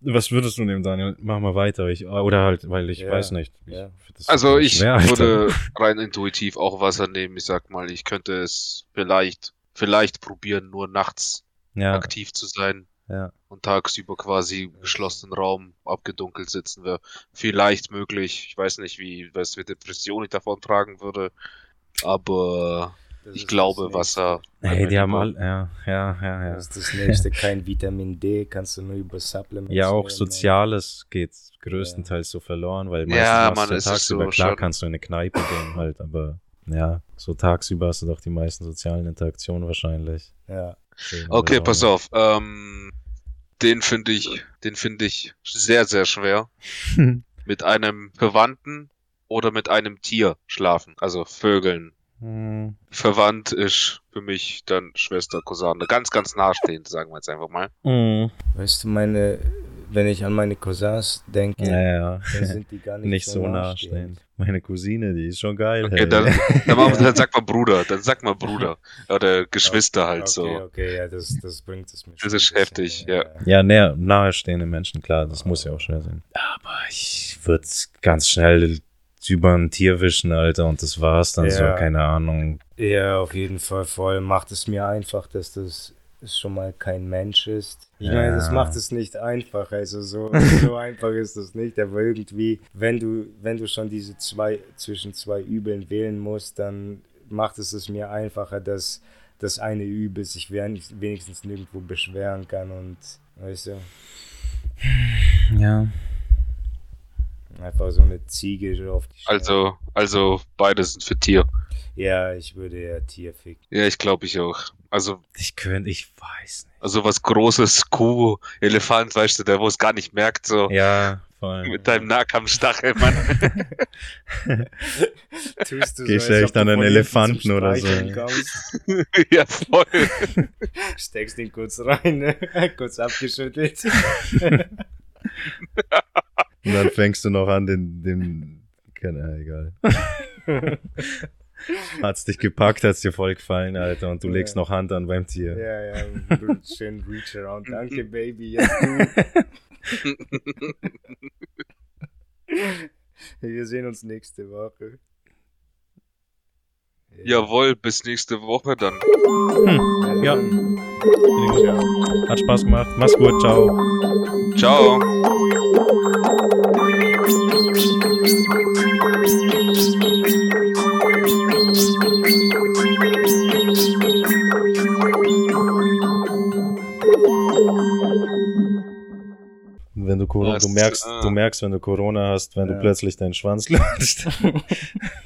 Was würdest du nehmen, Daniel? Mach mal weiter. Ich, oder halt, weil ich Ja, weiß nicht. Ich, ja. Also ich Alter. würde rein intuitiv auch Wasser nehmen. Ich sag mal, ich könnte es vielleicht, vielleicht probieren, nur nachts ja, aktiv zu sein ja. und tagsüber quasi im geschlossenen Raum abgedunkelt sitzen wäre vielleicht möglich. Ich weiß nicht, wie, was für Depression ich davon tragen würde, aber Das ich glaube, Wasser. Hey, die haben Über- all, ja, ja, ja, ja. Das ist das nächste, kein Vitamin D, kannst du nur über Supplements Ja, auch nehmen. Soziales geht größtenteils so verloren, weil meistens Ja, Mann, ist tagsüber, so klar schon. kannst du in eine Kneipe gehen halt, aber ja, so tagsüber hast du doch die meisten sozialen Interaktionen wahrscheinlich. Ja, Schön, Okay, aber pass auf. Ähm, den finde ich, den finde ich sehr, sehr schwer. <laughs> Mit einem Verwandten oder mit einem Tier schlafen, also Vögeln. Hm, Verwandt ist für mich dann Schwester, Cousine. Ganz, ganz nahestehend, <laughs> sagen wir jetzt einfach mal. hm. weißt du, meine, wenn ich an meine Cousins denke, Ja, ja. dann sind die gar <laughs> nicht, Nicht so nahestehend. Meine Cousine, die ist schon geil. Okay, hey. dann, dann, dann sag mal Bruder, dann sag mal Bruder. Oder <laughs> Geschwister halt okay, so. Okay, ja, das, das bringt es mir Das ist heftig, ja. Ja, näher, nahestehende Menschen, klar, das muss ja auch schwer sein. Aber ich würde ganz schnell über ein Tier wischen, Alter, und das war's dann so, Ja. keine Ahnung. Ja, auf jeden Fall voll. Macht es mir einfach, dass das schon mal kein Mensch ist. Ich Ja. meine, das macht es nicht einfach. Also so, so <laughs> einfach ist es nicht. Aber irgendwie, wenn du, wenn du schon diese zwei zwischen zwei Übeln wählen musst, dann macht es es mir einfacher, dass das eine Übel sich wen- wenigstens nirgendwo beschweren kann und weißt du, Ja. Einfach so eine Ziege so auf die Stirn. Also, also beide sind für Tier. Ja, ich würde ja Tier ficken. Ja, ich glaube ich auch. Also, Ich könnte, ich weiß nicht. also was Großes, Kuh, Elefant, weißt du, der wo es gar nicht merkt, so Ja, voll. mit deinem Nahkampfstachel, Mann. <laughs> Tust du Gehst als echt an einen Elefanten oder so. <laughs> Ja, voll. Steckst ihn kurz rein, ne? <laughs> kurz abgeschüttelt. Und dann fängst du noch an, den, den, keine, egal. <laughs> Hat's dich gepackt, hat's dir voll gefallen, Alter, und du Ja. legst noch Hand an beim Tier. ja, ja, schön Reach around. Danke, Baby. Jetzt du. <laughs> Wir sehen uns nächste Woche. Jawohl, bis nächste Woche dann. Hm, ja. Hat Spaß gemacht. Mach's gut, ciao. Ciao. Wenn du Corona, du merkst, du merkst, wenn du Corona hast, wenn Ja. du plötzlich deinen Schwanz lutscht. <laughs> <laughs>